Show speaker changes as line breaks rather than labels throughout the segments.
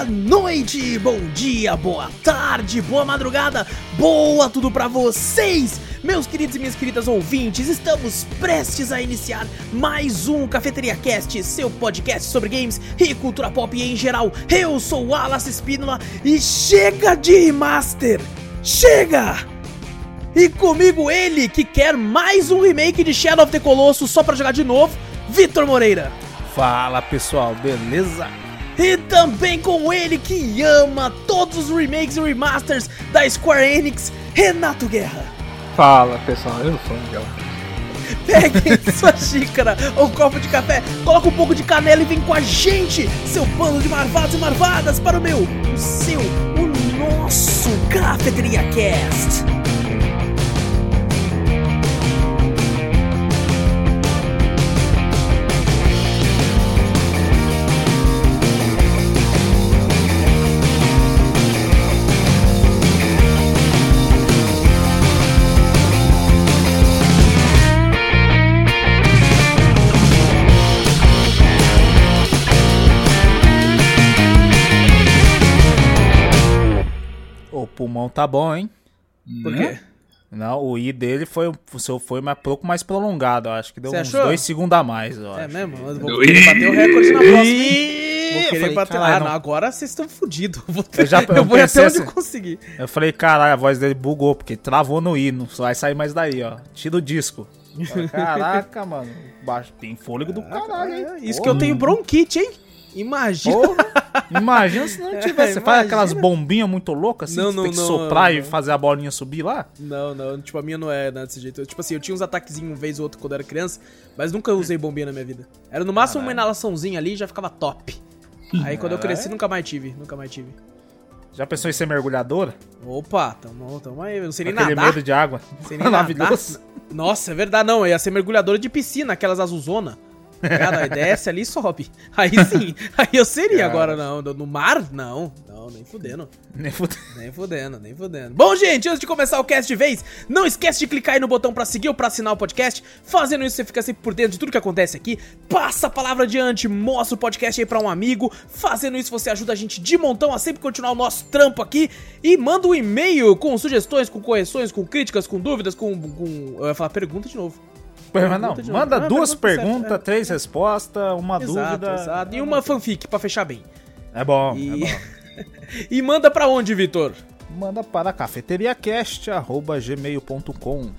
Boa noite, bom dia, boa tarde, boa madrugada, boa tudo pra vocês! Meus queridos e minhas queridas ouvintes, estamos prestes a iniciar mais um Cafeteria Cast, seu podcast sobre games e cultura pop em geral. Eu sou o Wallace Espínola e chega de remaster! Chega! E comigo ele que quer mais um remake de Shadow of the Colossus só pra jogar de novo, Vitor Moreira.
Fala pessoal, beleza?
E também com ele que ama todos os remakes e remasters da Square Enix, Renato Guerra.
Fala pessoal, eu sou o Miguel.
Peguem sua xícara ou copo de café, coloca um pouco de canela e vem com a gente, seu bando de marvados e marvadas, para o meu, o seu, o nosso Cafeteria Cast.
Pulmão tá bom, hein?
Por quê?
Não, o I dele foi, o seu foi mais, um pouco mais prolongado. Eu acho que deu
Você
uns
achou?
dois segundos a mais. Eu
É
acho.
mesmo? Eu vou querer bater o recorde na próxima. hein? Vou querer
falei,
bater.
caralho,
Ah,
não.
não, agora vocês estão fodidos. Eu, vou
Eu já-
eu
eu
vou até onde
assim-
conseguir.
Eu falei, caralho, a voz dele bugou, porque travou no I. Não vai sair mais daí, ó. Tira o disco. Caraca, mano. Baixo, tem fôlego do caralho, hein?
Isso
Porra.
que eu tenho bronquite, hein? Imagina.
Porra. Imagina se não tivesse. Você
imagina.
faz aquelas bombinhas muito loucas assim,
Não,
que
não,
tem que
não,
soprar e fazer a bolinha subir lá?
Não, não, tipo, a minha não é né, desse jeito. Eu, tipo assim, eu tinha uns ataquezinhos uma vez ou outra quando eu era criança, mas nunca usei bombinha na minha vida. Era no máximo uma inalaçãozinha ali e já ficava top. Aí quando eu cresci, nunca mais tive, nunca mais tive.
Já pensou em ser mergulhadora?
Opa, tamo, tamo aí. Eu não sei nem
Aquele
nadar.
medo de água.
Não sei nem nadar. Nossa, é verdade, não. Eu ia ser mergulhadora de piscina, aquelas azulzona. Cara, desce ali e sobe. Aí sim. Aí eu seria agora, não. No mar? Não. Não, nem fudendo.
Nem fudeu.
Nem fudendo, nem fudendo. Bom, gente, antes de começar o cast de vez, não esquece de clicar aí no botão pra seguir ou pra assinar o podcast. Fazendo isso, você fica sempre por dentro de tudo que acontece aqui. Passa a palavra adiante, mostra o podcast aí pra um amigo. Fazendo isso, você ajuda a gente de montão a sempre continuar o nosso trampo aqui. E manda um e-mail com sugestões, com correções, com críticas, com dúvidas, com. com eu ia falar pergunta de novo.
Não,
de
manda
Ah,
duas
pergunta
perguntas,
certa,
três respostas, uma
Exato,
dúvida.
exato. E uma fanfic pra fechar bem.
É bom,
E,
é bom.
e manda pra onde, Vitor?
Manda para cafeteriacast.gmail.com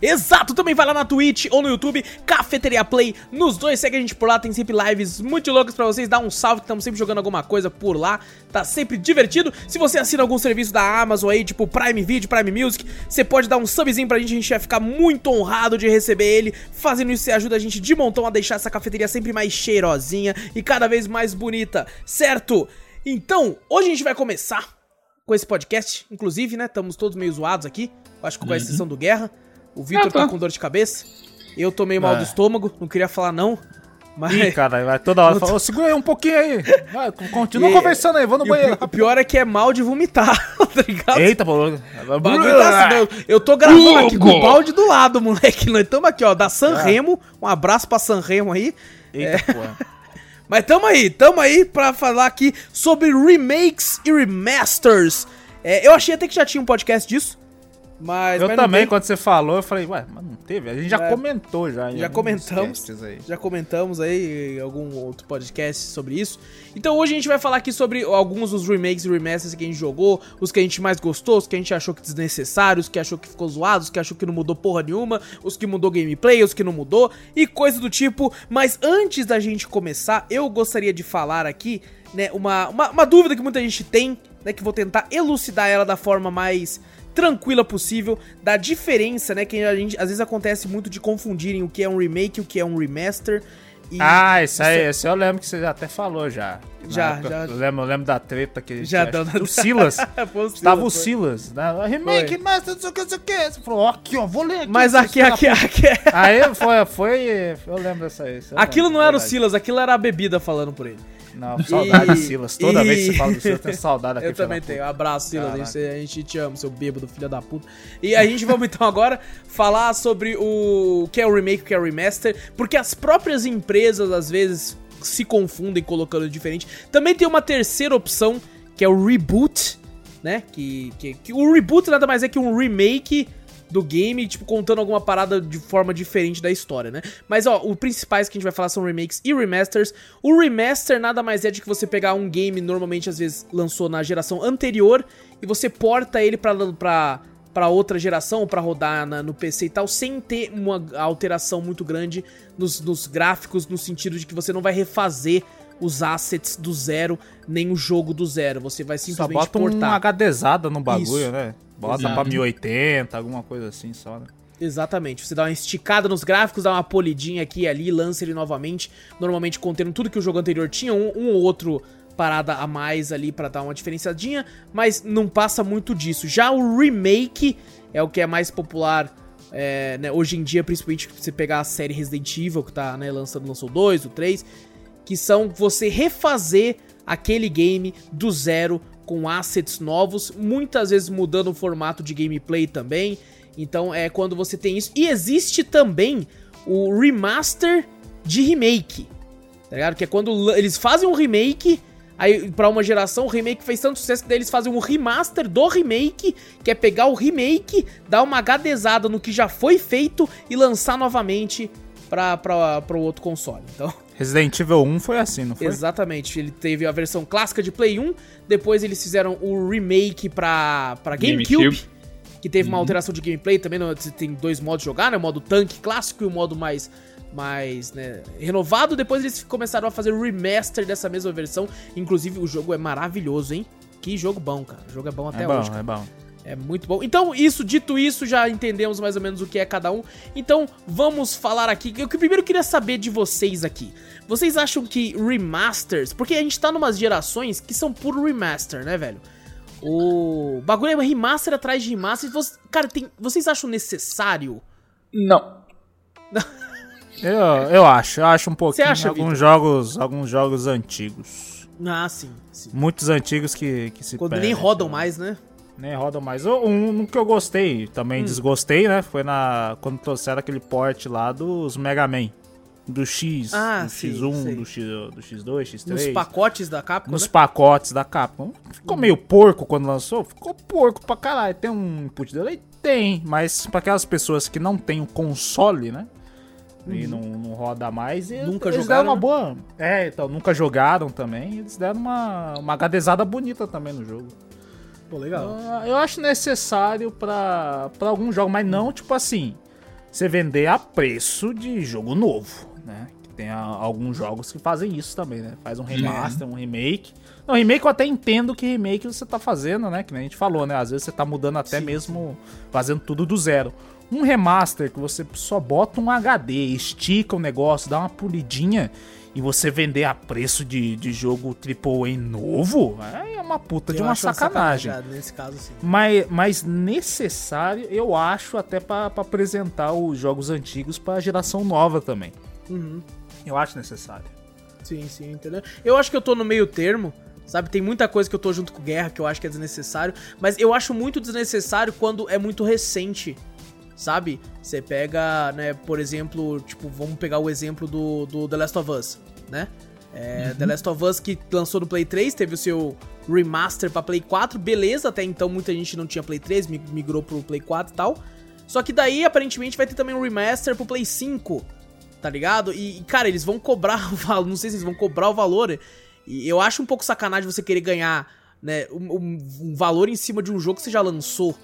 Exato, também vai lá na Twitch ou no YouTube, Cafeteria Play. Nos dois, segue a gente por lá, tem sempre lives muito loucas pra vocês. Dá um salve, estamos sempre jogando alguma coisa por lá. Tá sempre divertido. Se você assina algum serviço da Amazon aí, tipo Prime Video, Prime Music, você pode dar um subzinho pra gente, a gente vai ficar muito honrado de receber ele. Fazendo isso, você ajuda a gente de montão a deixar essa cafeteria sempre mais cheirosinha e cada vez mais bonita, certo? Então, hoje a gente vai começar com esse podcast. Inclusive, né? Estamos todos meio zoados aqui. Acho que com a exceção do Guerra. O Vitor
Ah, tá.
tá com dor de cabeça. Eu tomei mal
É.
do estômago, não queria falar não. Mas.
Ih, cara, vai toda hora falar, "Ô, segura aí um pouquinho aí. Vai, continua
E-
conversando aí, vou no
E
banheiro.
o pior é que é mal de vomitar, tá ligado?
Eita, pô.
Bagulho tá assim, eu, tô gravando aqui com o balde do lado, moleque. Nós estamos aqui, ó, da San
É.
Remo. Um abraço pra San Remo aí.
Eita, pô.
Mas tamo aí, tamo aí pra falar aqui sobre remakes e remasters. É, eu achei até que já tinha um podcast disso. Mas,
Eu
mas
também,
tem.
quando você falou, eu falei, ué, mas não teve? A gente já
É.
comentou já.
Já comentamos. Já comentamos aí em algum outro podcast sobre isso. Então hoje a gente vai falar aqui sobre alguns dos remakes e remasters que a gente jogou, os que a gente mais gostou, os que a gente achou que desnecessários, os que achou que ficou zoado, os que achou que não mudou porra nenhuma, os que mudou gameplay, os que não mudou e coisa do tipo. Mas antes da gente começar, eu gostaria de falar aqui, né, uma, uma, uma dúvida que muita gente tem, né, que vou tentar elucidar ela da forma mais tranquila possível da diferença, né? Que a gente às vezes acontece muito de confundirem o que é um remake e o que é um remaster. E
Ah, isso aí, esse eu lembro que você até falou já.
Já,
época,
já.
Eu lembro, eu lembro da treta que
Já deu na-
do Silas.
O
Estava o
Silas,
né? Remake,
Foi.
master, não sei o que, não sei o que. Você falou, aqui, ó, vou ler aqui.
Mas aqui, aqui, aqui.
Aí foi, foi, eu lembro dessa aí. isso
Aquilo
lembro,
não era o
verdade.
Silas, aquilo era a bebida falando por ele.
Não, saudade
E-
Silas. Toda
e-
vez que você fala do Silas, eu tenho saudade daquele
Eu também tenho.
puta.
Abraço, Silas. A gente, a gente te ama, seu bêbado, filho da puta. E a gente vamos então agora falar sobre o que é o remake, o que é o remaster, porque as próprias empresas, às vezes, se confundem colocando diferente. Também tem uma terceira opção, que é o reboot, né? Que, que, que o reboot nada mais é que um remake do game, tipo, contando alguma parada de forma diferente da história, né? Mas, ó, os principais que a gente vai falar são remakes e remasters. O remaster nada mais é de que você pegar um game, normalmente, às vezes, lançou na geração anterior, e você porta ele pra, pra, pra outra geração, ou pra rodar na, no PC e tal, sem ter uma alteração muito grande nos, nos gráficos, no sentido de que você não vai refazer os assets do zero, nem o jogo do zero. Você vai
Só
simplesmente
bota um
portar.
HDzada no bagulho,
Isso.
né? Bota
Exato.
pra 1080, alguma coisa assim só, né?
Exatamente. Você dá uma esticada nos gráficos, dá uma polidinha aqui e ali, lança ele novamente. Normalmente contendo tudo que o jogo anterior tinha, um, um ou outro parada a mais ali pra dar uma diferenciadinha, mas não passa muito disso. Já o remake é o que é mais popular é, né, hoje em dia, principalmente se você pegar a série Resident Evil, que tá né, lançando, lançou o 2, o 3, que são você refazer aquele game do zero com assets novos, muitas vezes mudando o formato de gameplay também. Então é quando você tem isso. E existe também o remaster de remake. Tá ligado? Que é quando eles fazem um remake. Aí, pra uma geração, o remake fez tanto sucesso que daí eles fazem um remaster do remake, que é pegar o remake, dar uma HDzada no que já foi feito e lançar novamente pra, pra, pro outro console. Então,
Resident Evil 1 foi assim, não foi?
Exatamente, ele teve a versão clássica de Play 1, depois eles fizeram o remake pra, pra GameCube,
GameCube.
que teve uma alteração de gameplay também, né, você tem dois modos de jogar, né, o modo tanque clássico e o modo mais, mais né, renovado, depois eles começaram a fazer o remaster dessa mesma versão, inclusive o jogo é maravilhoso, hein, que jogo bom, cara, o jogo é bom até
é bom,
hoje, cara.
é bom.
É muito bom. Então, isso, dito isso, já entendemos mais ou menos o que é cada um. Então, vamos falar aqui. Eu que primeiro queria saber de vocês aqui. Vocês acham que remasters. Porque a gente tá numas gerações que são puro remaster, né, velho? O bagulho é remaster atrás de remaster. Você- Cara, tem... vocês acham necessário?
Não.
Eu, eu acho, eu acho um pouquinho.
acha,
alguns jogos, alguns jogos antigos.
Ah, sim. sim.
Muitos antigos que, que se
Quando
perdem,
nem rodam
né?
mais, né?
Nem rodam mais. O- Um, um que eu gostei, também
Hum.
desgostei, né? Foi na quando trouxeram aquele port lá dos Mega Man. Do X,
Ah,
do
sim,
X1,
sei.
do, X, do X2, X3.
Nos pacotes da Capcom,
nos
né?
pacotes da Capcom. Ficou meio porco quando lançou? Ficou porco pra caralho. Tem um input delay? Tem, mas pra aquelas pessoas que não tem o console, né? E não, não roda mais. eles-
Uhum. Nunca
eles
jogaram,
deram uma
né?
boa. É, então, nunca jogaram também. Eles deram uma, uma HDzada bonita também no jogo.
Pô, legal.
Eu, eu acho necessário pra algum jogo, mas não tipo assim. Você vender a preço de jogo novo, né? Que Tem a- alguns jogos que fazem isso também, né? Faz um remaster, um remake. Não, remake eu até entendo que remake você tá fazendo, né? Que nem a gente falou, né? Às vezes você tá mudando até
Sim,
mesmo, fazendo tudo do zero. Um remaster que você só bota um HD, estica o negócio, dá uma polidinha e você vender a preço de, de jogo AAA novo, é uma puta de
Eu
uma
acho
sacanagem.
sacanagem, Nesse caso, sim.
Mas, mas necessário, eu acho, até pra pra apresentar os jogos antigos pra geração nova também.
Uhum.
Eu acho necessário.
Sim, sim, entendeu? Eu acho que eu tô no meio termo, sabe? Tem muita coisa que eu tô junto com Guerra que eu acho que é desnecessário, mas eu acho muito desnecessário quando é muito recente, sabe? Você pega, né, por exemplo, tipo, vamos pegar o exemplo do, do The Last of Us, né? É, The Last of Us que lançou no Play 3, teve o seu remaster pra Play 4, beleza, até então muita gente não tinha Play 3, mig- migrou pro Play 4 e tal. Só que daí, aparentemente, vai ter também um remaster pro Play 5, tá ligado? E, cara, eles vão cobrar o valor, não sei se eles vão cobrar o valor. E eu acho um pouco sacanagem você querer ganhar, né, um- um valor em cima de um jogo que você já lançou,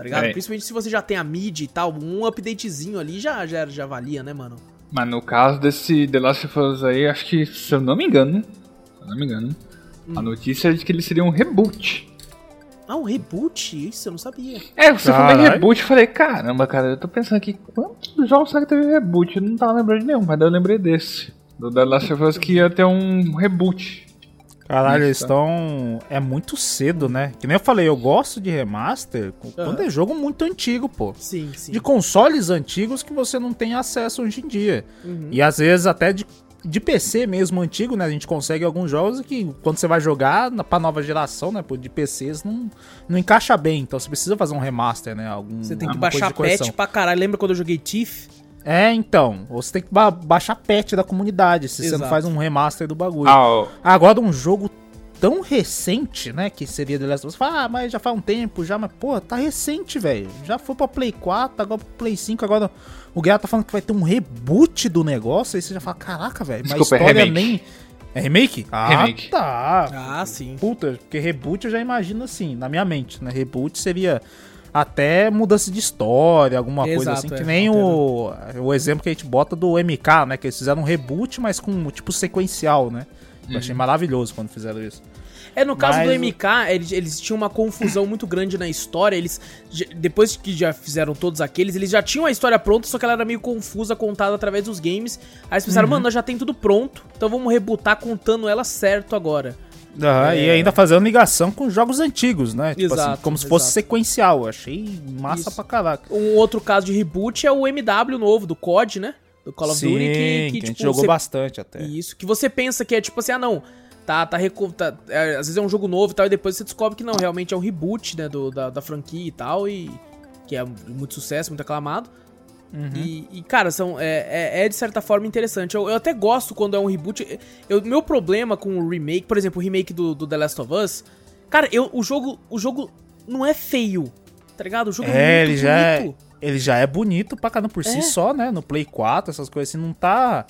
tá ligado?
É.
Principalmente se você já tem a mídia e tal, um updatezinho ali já, já, já valia, né, mano?
Mas no caso desse The Last of Us aí, acho que, se eu não me engano, se eu não me engano, a notícia é de que ele seria um reboot.
Ah, um reboot? Isso eu não sabia.
É, você falou em
Caralho.
reboot, eu falei, caramba, cara, eu tô pensando aqui, quantos jogos será que teve reboot? Eu não tava lembrando de nenhum, mas daí eu lembrei desse. Do The Last of Us que ia ter um reboot.
Caralho, eles estão. É muito cedo, né? Que nem eu falei, eu gosto de remaster quando é jogo muito antigo, pô.
Sim, sim.
De consoles antigos que você não tem acesso hoje em dia.
Uhum.
E às vezes até de, de PC mesmo antigo, né? A gente consegue alguns jogos que quando você vai jogar na, pra nova geração, né? pô, De PCs não, não encaixa bem. Então você precisa fazer um remaster, né? Algum,
Você tem que baixar patch pra caralho. Lembra quando eu joguei Thief?
É, então. Você tem que ba baixar patch da comunidade se você
Exato.
não faz um remaster do bagulho.
Ah, ó,
Agora, um jogo tão recente, né? Que seria The Last of Us. Fala, ah, mas já faz um tempo já. Mas, pô, tá recente, velho. Já foi pra Play 4, agora pro Play 5. Agora o Guerra tá falando que vai ter um reboot do negócio. Aí você já fala, caraca, velho. Mas
é
história
remake.
nem. É remake? Ah,
Remake.
tá.
Ah, sim.
Puta, porque reboot eu já imagino assim, na minha mente, né? Reboot seria até mudança de história, alguma coisa
Exato,
assim, que
é,
nem o, o exemplo que a gente bota do MK, né? Que eles fizeram um reboot, mas com tipo sequencial, né? Eu achei maravilhoso quando fizeram isso.
É, no caso
Mas
do MK, eles, eles tinham uma confusão muito grande na história. Eles, depois que já fizeram todos aqueles, eles já tinham a história pronta, só que ela era meio confusa, contada através dos games. Aí eles pensaram,
Uhum.
mano, nós já tem tudo pronto, então vamos rebutar contando ela certo agora.
Ah,
É.
E ainda fazendo ligação com jogos antigos, né? Tipo
Exato,
assim, como se fosse
exato.
sequencial. Achei massa
Isso.
pra caraca.
Um outro caso de reboot é o MW novo, do COD, né? Do Call of Duty, que,
que,
que,
a gente
tipo,
jogou
você-
bastante até.
Isso, que você pensa que é tipo assim, ah não, tá, tá, recu- tá- é, às vezes é um jogo novo e tal, e depois você descobre que não, realmente é um reboot, né, do, da, da franquia e tal, e que é muito sucesso, muito aclamado.
Uhum.
E, e, cara, são, é, é, é de certa forma interessante. Eu, eu até gosto quando é um reboot. Eu, meu problema com o remake, por exemplo, o remake do, do The Last of Us, cara, eu, o, jogo, o jogo não é feio, tá ligado? O jogo é,
É,
muito
ele já é,
bonito.
ele já é bonito pra caramba por
É.
si só, né? No Play 4, essas coisas assim, não tá.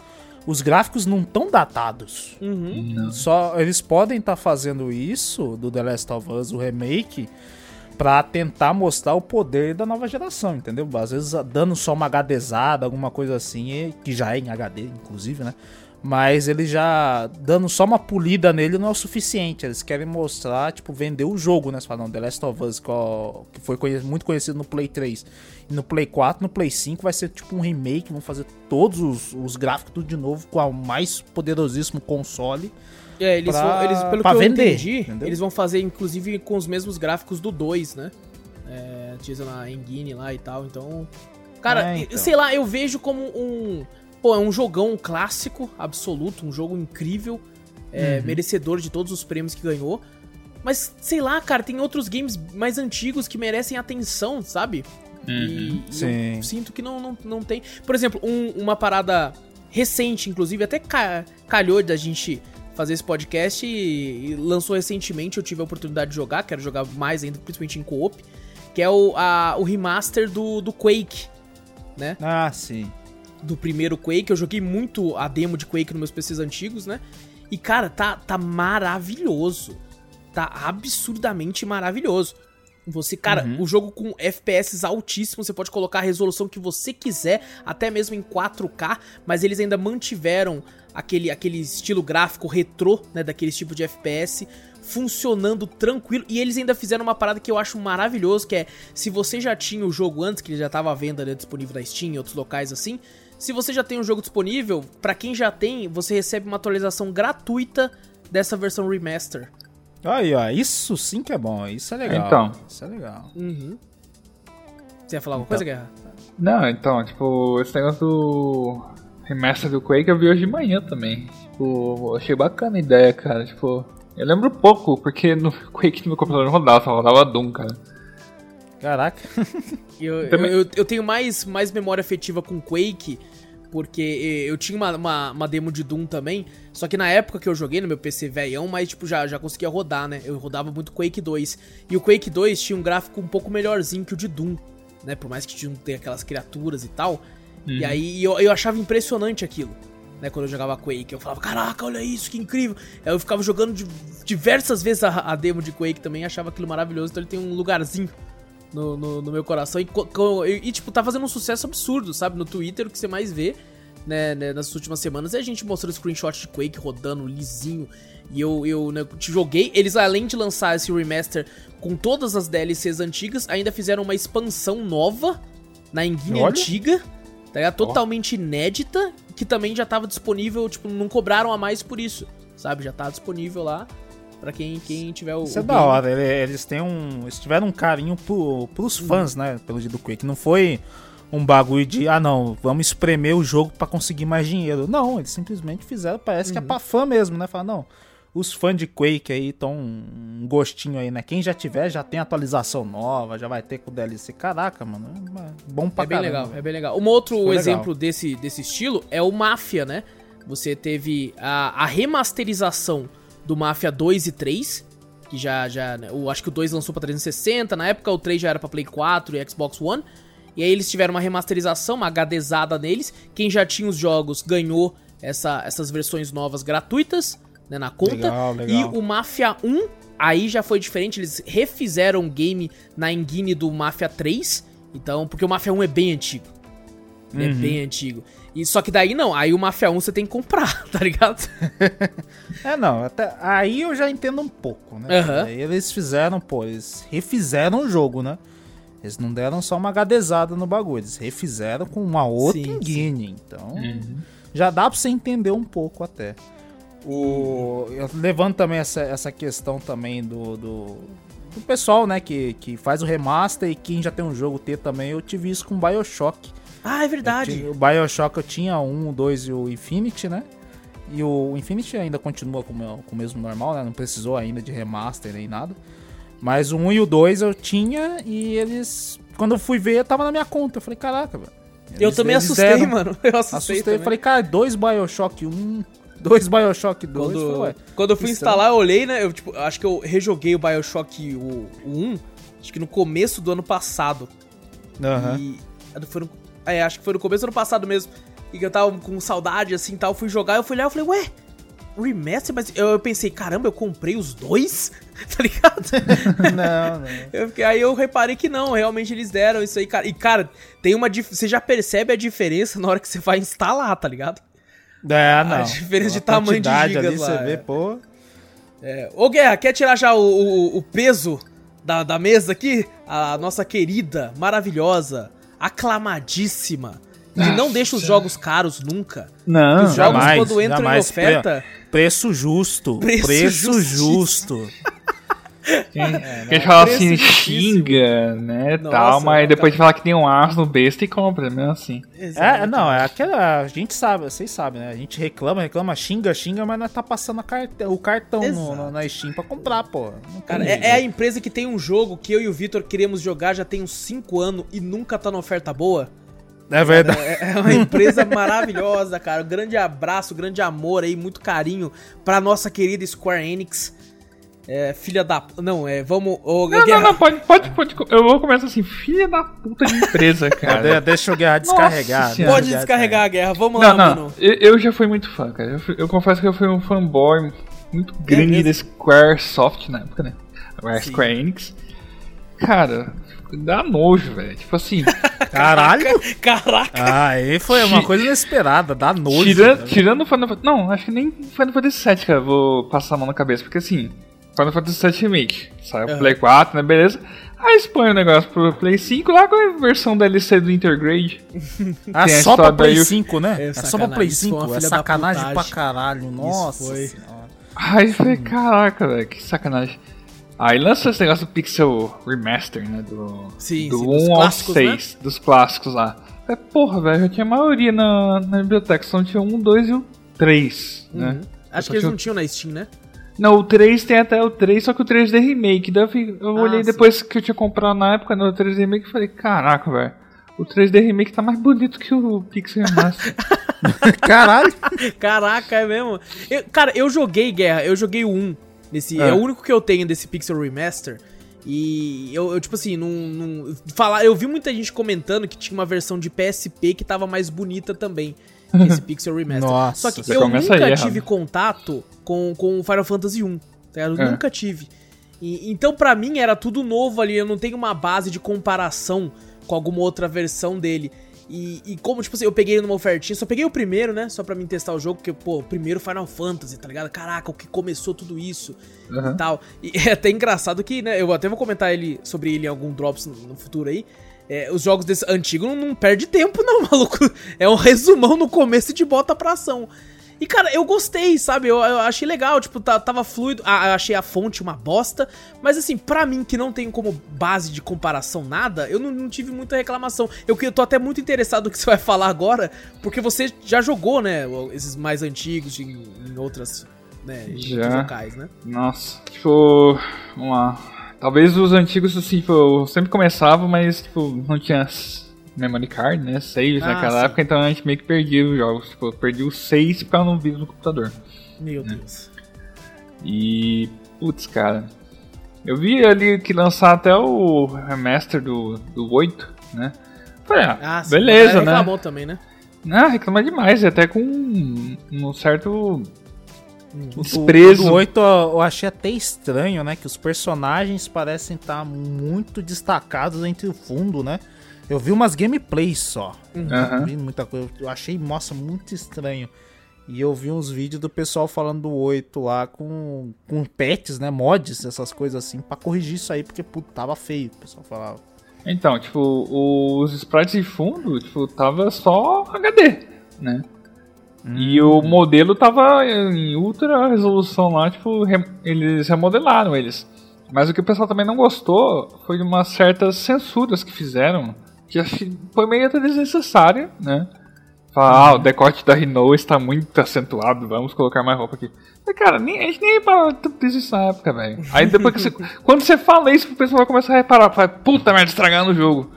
Os gráficos não tão datados.
Uhum.
não.
Só eles podem estar fazendo isso do The Last of Us, o remake, pra tentar mostrar o poder da nova geração, entendeu? Às vezes dando só uma HDzada, alguma coisa assim, que já é em HD, inclusive, né? Mas ele já dando só uma polida nele não é o suficiente. Eles querem mostrar, tipo, vender o jogo, né? Você fala, The Last of Us, que, foi muito conhecido no Play 3 e no Play 4, no Play 5 vai ser tipo um remake, vão fazer todos os, os gráficos tudo de novo com o mais poderosíssimo console.
É, eles
pra-
vão, eles, pelo
pra
que eu
vender,
entendi,
entendeu?
eles vão fazer inclusive com os mesmos gráficos do 2, né? É, utiliza na Engine lá e tal, então... Cara,
É, então.
sei lá, eu vejo como um... Pô, é um jogão clássico, absoluto, um jogo incrível, é,
Uhum.
merecedor de todos os prêmios que ganhou. Mas, sei lá, cara, tem outros games mais antigos que merecem atenção, sabe? E, e eu
Sim.
sinto que não, não, não tem. Por exemplo, um- uma parada recente, inclusive, até ca- calhou da gente fazer esse podcast e, e lançou recentemente. Eu tive a oportunidade de jogar, quero jogar mais ainda, principalmente em co-op, que é o, a- o remaster do, do Quake, né?
Ah, sim.
do primeiro Quake. Eu joguei muito a demo de Quake nos meus PCs antigos, né? E, cara, tá, tá maravilhoso. Tá absurdamente maravilhoso. Você, cara,
Uhum.
o jogo com FPS altíssimo, você pode colocar a resolução que você quiser, até mesmo em 4K, mas eles ainda mantiveram aquele, aquele estilo gráfico retrô, né, daquele tipo de FPS, funcionando tranquilo. E eles ainda fizeram uma parada que eu acho maravilhoso, que é, se você já tinha o jogo antes, que ele já tava à venda né, disponível na Steam e outros locais assim, se você já tem o jogo disponível, pra quem já tem, você recebe uma atualização gratuita dessa versão remaster.
Aí, ó, isso sim que é bom, isso é legal.
Então.
Isso é legal.
Uhum. Você ia falar alguma coisa, Guerra?
Não, então, tipo, esse negócio do remaster do Quake eu vi hoje de manhã também. Tipo, eu achei bacana a ideia, cara. Tipo, eu lembro pouco, porque no Quake no meu computador não rodava, só rodava Doom, cara.
Caraca.
Eu,
Também-
eu, eu tenho mais, mais memória afetiva com Quake, porque eu tinha uma, uma, uma demo de Doom também, só que na época que eu joguei no meu PC velhão, mas tipo, já, já conseguia rodar, né? Eu rodava muito Quake 2. E o Quake 2 tinha um gráfico um pouco melhorzinho que o de Doom, né? Por mais que Doom tenha aquelas criaturas e tal. E aí eu, eu achava impressionante aquilo. Né, quando eu jogava Quake, eu falava, caraca, olha isso, que incrível. Aí eu ficava jogando de- diversas vezes a, a demo de Quake também, achava aquilo maravilhoso, então ele tem um lugarzinho no, no, no meu coração. E, co- co- e, e, tipo, tá fazendo um sucesso absurdo, sabe? No Twitter, o que você mais vê, né, né, nas últimas semanas é a gente mostrando screenshot de Quake rodando lisinho. E eu, eu né, te joguei. Eles, além de lançar esse remaster com todas as DLCs antigas, ainda fizeram uma expansão nova na Engine
Olha.
antiga. Tá ligado? Totalmente inédita, que também já tava disponível, tipo, não cobraram a mais por isso, sabe? Já tá disponível lá pra quem, quem tiver o.
Isso é
o
da
game.
hora. ele- Eles têm um. Eles tiveram um carinho pro, pros fãs, né? Pelo do Quake. Não foi um bagulho de, ah não, vamos espremer o jogo pra conseguir mais dinheiro. Não, eles simplesmente fizeram, parece que é pra fã mesmo, né? Fala, não. Os fãs de Quake aí estão um gostinho aí, né? Quem já tiver, já tem atualização nova, já vai ter com o DLC. Caraca, mano. É bom pra
É bem
caramba.
legal, é bem legal. Um outro exemplo desse, desse estilo é o Mafia, né? Você teve a, a remasterização do Mafia 2 e 3, que já, já né, eu acho que o 2 lançou pra 360, na época o 3 já era pra Play 4 e Xbox One. E aí eles tiveram uma remasterização, uma HDzada neles. Quem já tinha os jogos ganhou essa, essas versões novas gratuitas, né, na conta.
Legal, legal.
E o Mafia 1, aí já foi diferente, eles refizeram o game na engine do Mafia 3. Então, porque o Mafia 1 é bem antigo. Ele
Uhum.
é bem antigo. E só que daí não, aí o Mafia 1 você tem que comprar, tá ligado?
É, não, até aí eu já entendo um pouco, né?
Aham.
Aí eles fizeram, pô, eles refizeram o jogo, né? Eles não deram só uma HDzada no bagulho, eles refizeram com uma outra
Sim,
engine, então já dá pra você entender um pouco até. O, levando também essa, essa questão também do, do, do, pessoal, né, que, que faz o remaster e quem já tem um jogo ter também, eu tive isso com Bioshock.
Ah, é verdade.
Tive, o Bioshock eu tinha um, dois e o Infinity, né? E o Infinity ainda continua com, meu, com o mesmo normal, né? Não precisou ainda de remaster nem nada. Mas o 1 e o 2 eu tinha e eles. Quando eu fui ver, tava na minha conta. Eu falei, caraca, velho.
eu também assustei,
deram,
mano. Eu assustei.
assustei
também.
falei, cara, dois Bioshock, um 2, Bioshock 2.
Quando,
foi, ué,
quando eu fui instalar, eu olhei, né? Eu, tipo, acho que eu rejoguei o Bioshock o, o 1, acho que no começo do ano passado.
Aham.
Uhum. E, é, acho que foi no começo do ano passado mesmo. E que eu tava com saudade, assim, tal. Fui jogar, eu fui lá, eu falei, ué, remaster? Mas eu, eu pensei, caramba, eu comprei os dois? tá ligado?
não, não.
Eu fiquei, aí eu reparei que não, realmente eles deram isso aí, cara. E, cara, tem uma... Você já percebe a diferença na hora que você vai instalar, tá ligado?
É, não.
diferença de
A
tamanho de gigas
ali,
lá,
você
é.
vê, pô.
É, Ô Guerra, quer tirar já o, o, o peso da, da mesa aqui? A nossa querida, maravilhosa, aclamadíssima. Que não deixa os jogos caros nunca.
Não,
Os jogos,
jamais,
quando entram
jamais.
em oferta.
Preço justo.
Preço
Preço, justo.
Quem, quem fala
preço
assim,
justíssimo.
xinga, né,
Nossa,
tal, mas
cara.
depois de falar que tem um aço no besta e compra, mesmo assim.
É, não, é aquela. A gente sabe, vocês sabem, né? A gente reclama, reclama, xinga, xinga, mas nós tá passando a carte- o cartão no, no- na Steam pra comprar, pô. Não
Cara, é, é a empresa que tem um jogo que eu e o Vitor queremos jogar já tem uns 5 anos e nunca tá na oferta boa.
É verdade.
É, é uma empresa maravilhosa, cara. Um grande abraço, grande amor aí, muito carinho pra nossa querida Square Enix. É, filha da. Não, é. Vamos. ô,
Não,
Guerra,
não, não, pode, pode, pode. Eu vou começar assim, filha da puta de empresa, cara.
Deixa o Guerra descarregar.
Nossa
Pode
Guerra
descarregar a guerra. Vamos lá,
Não, não,
mano.
eu, eu já fui muito fã, cara. Eu, fui- eu confesso que eu fui um fanboy muito grande
mesmo?
da Squaresoft na época, né? Square Enix. Cara, dá nojo, velho. Tipo assim,
Caralho!
Caraca.
Ah, aí foi uma coisa inesperada, dá nojo.
tirando, tirando o Final Fantasy. Não, acho que nem Final Fantasy VII, cara. Vou passar a mão na cabeça, porque assim, Final Fantasy VII Remake. Saiu
Aham.
Play 4, né? Beleza. Aí eles põem o negócio pro Play 5 lá com a versão DLC do Intergrade.
Ah,
tem a
só pra Play
daí, o-
5, né?
É,
É, só pra Play
isso foi uma
5. É sacanagem pra caralho. Nossa
foi.
senhora.
Aí eu falei, caraca, velho, que sacanagem. Aí lançou esse negócio do Pixel Remaster, né? Do,
Sim,
do
sim, dos
1 ao
clássicos, né?
6, dos clássicos lá. É, porra, velho, já tinha a maioria na, na biblioteca, só não tinha um, dois e o 3, né?
Uhum. Acho
Só
que eles
tinha-
não tinham na Steam, né?
Não, o 3 tem até o 3, só que o 3D Remake. Daí eu, fui- eu
Ah,
olhei
sim.
depois que eu tinha comprado na época no 3D Remake e falei, caraca, velho. O 3D Remake tá mais bonito que o Pixel Remaster.
Caralho.
Caraca, é mesmo. Eu- cara, eu joguei Guerra, eu joguei o 1. Nesse, é.
É.
o único que eu tenho desse Pixel Remaster. E eu, eu, tipo assim, não, não. Falar, eu vi muita gente comentando que tinha uma versão de PSP que tava mais bonita também. Que esse Pixel Remaster.
Nossa,
Só que eu nunca
aí
tive contato com, com o Final Fantasy 1. Tá ligado? Eu
É.
nunca tive. E- então, pra mim, era tudo novo ali. Eu não tenho uma base de comparação com alguma outra versão dele. E, e como, tipo assim, eu peguei numa ofertinha, só peguei o primeiro, né? Só pra mim testar o jogo, porque, pô, o primeiro Final Fantasy, tá ligado? Caraca, o que começou tudo isso
Aham.
e tal. E é até engraçado que, né? Eu até vou comentar ele sobre ele em algum Drops no, no futuro aí. É, os jogos desse antigo não, não perde tempo, não, maluco. É um resumão no começo e de bota pra ação. E, cara, eu gostei, sabe? Eu, eu achei legal, tipo, tá- tava fluido. Ah, eu achei a fonte uma bosta. Mas, assim, pra mim, que não tenho como base de comparação nada, eu não, não tive muita reclamação. Eu, eu tô até muito interessado no que você vai falar agora, porque você já jogou, né? Esses mais antigos, em, em outras né?
Já.
Locais, né?
Nossa, tipo, vamos lá. Talvez os antigos, assim, tipo, eu sempre começava, mas, tipo, não tinha memory card, né? Saves
Ah,
naquela
sim.
época, então a gente meio que perdia os jogos. Tipo, eu perdi os seis pra não vir no computador.
Meu Deus.
E. Putz, cara. Eu vi ali que lançar até o remaster do, do 8, né? Falei, ah,
Ah, sim.
beleza,
Mas
né?
reclamou também, né?
Ah, reclama demais, até com um, um certo desprezo.
O do 8 eu achei até estranho, né? Que os personagens parecem estar muito destacados entre o fundo, né? Eu vi umas gameplays só.
Aham.
Não vi muita coisa. Eu achei, nossa, muito estranho. E eu vi uns vídeos do pessoal falando do 8 lá com, com pets, né? Mods, essas coisas assim, pra corrigir isso aí, porque puto, tava feio, o pessoal falava.
Então, tipo, os sprites de fundo, tipo, tava só HD, né? E o modelo tava em ultra resolução lá, tipo, re- eles remodelaram eles. Mas o que o pessoal também não gostou foi de umas certas censuras que fizeram, que foi meio até desnecessária, né? Falar, ah, o decote da Renault está muito acentuado, vamos colocar mais roupa aqui. Mas, cara, nem, a gente nem reparou tanto isso na época, velho. Aí depois que você. quando você fala isso, o pessoal começa a reparar, fala, puta merda, estragando o jogo.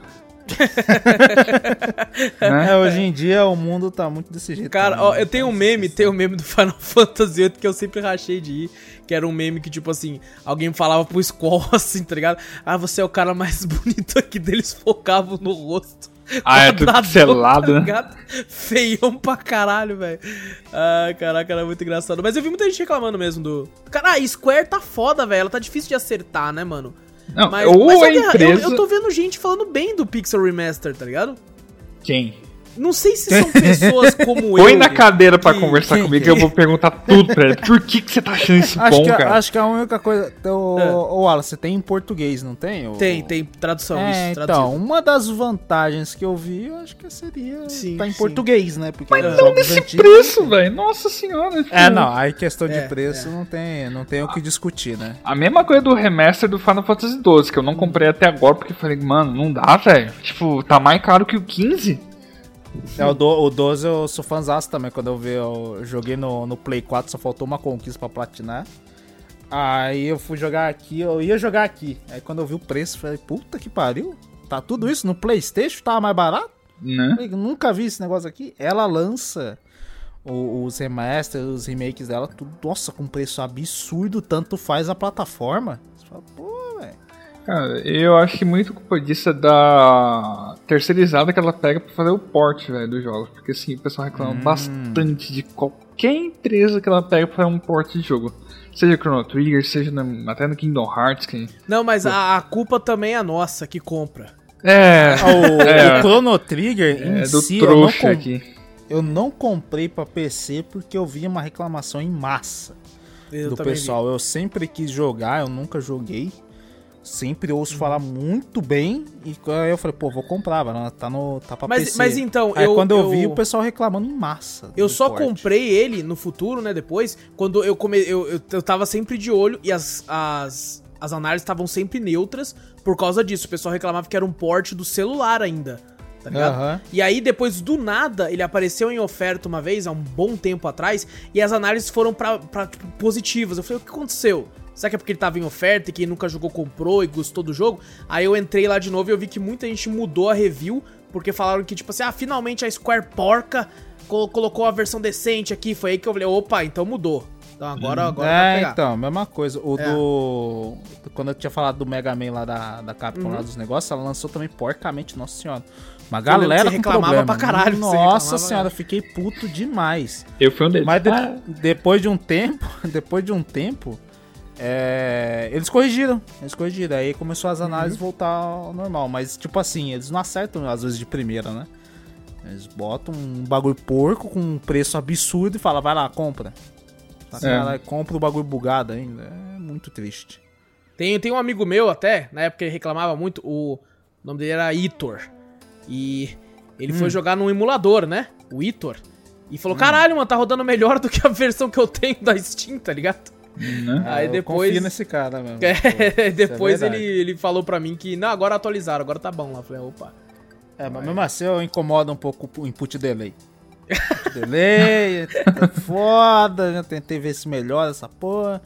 Né?
É, hoje em dia o mundo tá muito desse jeito.
Cara,
também,
ó,
né,
eu tenho um
cara?
meme, tem um meme do Final Fantasy VIII que eu sempre rachei de ir, que era um meme que, tipo assim, alguém falava pro Squall, assim, tá ligado? Ah, você é o cara mais bonito aqui deles, focavam no rosto.
Ah, é tudo pixelado,
tá
né?
Feião pra caralho, velho. Ai, caraca, era muito engraçado. Mas eu vi muita gente reclamando mesmo do... Cara, a Square tá foda, velho, ela tá difícil de acertar, né, mano?
Não,
Mas,
ou
mas
a
olha, eu-
empresa.
eu tô vendo gente falando bem do Pixel Remaster, tá ligado?
Quem?
Não sei se são pessoas como eu.
Põe na cadeira pra
que-
conversar
que-
comigo que eu vou perguntar tudo pra ele. Por que, que você tá achando isso
Acho,
bom,
que,
cara?
acho que a única coisa. O,
É.
o Wallace, você tem em português, não tem? O-
Tem, tem tradução,
É,
isso,
então, uma das vantagens que eu vi, eu acho que seria
Sim,
tá em
sim.
português, né? Porque
Mas
os
não nesse
antigos-
preço, velho. Nossa senhora. tipo,
É, não, aí questão de
É,
preço
é.
não tem, não tem o que discutir, né?
A mesma coisa do remaster do Final Fantasy XII, que eu não comprei até agora, porque falei, mano, não dá, velho. Tipo, tá mais caro que o 15.
É, o, do, o 12 eu sou fãzaço também, quando eu vi, eu joguei no, no Play 4, só faltou uma conquista pra platinar. Aí eu fui jogar aqui, eu ia jogar aqui. Aí quando eu vi o preço, falei, puta que pariu. Tá tudo isso no Playstation? Tava mais barato?
Né?
Nunca vi esse negócio aqui. Ela lança os remasters, os remakes dela, tudo, nossa, com preço absurdo, tanto faz a plataforma. Você fala, pô.
Cara, eu acho que muito culpa disso é da terceirizada que ela pega pra fazer o port, velho, dos jogos. Porque assim, o pessoal reclama
Hum.
bastante de qualquer empresa que ela pega pra fazer um port de jogo. Seja Chrono Trigger, seja no- até no Kingdom Hearts. Que...
Não, mas a, a culpa também é nossa que compra.
É,
O,
É.
o Chrono Trigger em
é do
si, eu não,
trouxa aqui.
eu não comprei pra PC porque eu vi uma reclamação em massa
Eu
do
também vi.
pessoal. Eu sempre quis jogar, eu nunca joguei. Sempre ouço falar muito bem e aí eu falei, pô, vou comprar, vai, tá no tá pra
Mas,
PC.
mas então,
Aí
eu,
quando eu, vi o pessoal reclamando em massa.
Eu só
porte.
comprei ele no futuro, né, depois, quando eu come... eu, eu, eu tava sempre de olho e as, as, as análises estavam sempre neutras por causa disso. O pessoal reclamava que era um port do celular ainda, tá ligado?
Aham.
E aí, depois, do nada, ele apareceu em oferta uma vez, há um bom tempo atrás, e as análises foram pra, pra tipo, positivas. Eu falei, o que aconteceu? Será que é porque ele tava em oferta e quem nunca jogou comprou e gostou do jogo? Aí eu entrei lá de novo e eu vi que muita gente mudou a review, porque falaram que, tipo assim, ah, finalmente a Square porca col- colocou a versão decente aqui. Foi aí que eu falei, opa, então mudou. Então agora, agora vai
É,
pegar.
então, mesma coisa. O
É.
do. Quando eu tinha falado do Mega Man lá da, da Capcom,
Uhum.
lá dos negócios, ela lançou também porcamente, nossa senhora. Uma
lembro que
galera
você
com
reclamava
problema.
pra caralho,
Nossa
reclamava,
senhora,
né?
fiquei puto demais.
Eu fui um deles.
Mas de-
Ah,
depois de um tempo, depois de um tempo, é, eles corrigiram. Eles corrigiram. Aí começou as análises
Uhum.
voltar ao normal. Mas, tipo assim, eles não acertam às vezes de primeira, né? Eles botam um bagulho porco com um preço absurdo e falam, vai lá, compra. Tá,
É.
cara, compra o bagulho bugado ainda. É muito triste.
Tem, tem um amigo meu até, na época ele reclamava muito, o nome dele era Itor. E ele
Hum.
foi jogar num emulador, né? O Itor. E falou, caralho, mano, tá rodando melhor do que a versão que eu tenho da Steam, tá ligado?
Né?
Aí
eu
depois-
confio nesse cara mesmo.
É, depois
é
ele, ele falou pra mim que, não, agora atualizaram, agora tá bom lá. Eu falei, opa.
É, mas mesmo assim eu incomoda um pouco o input delay. delay, tá foda, já tentei ver se melhora essa porra.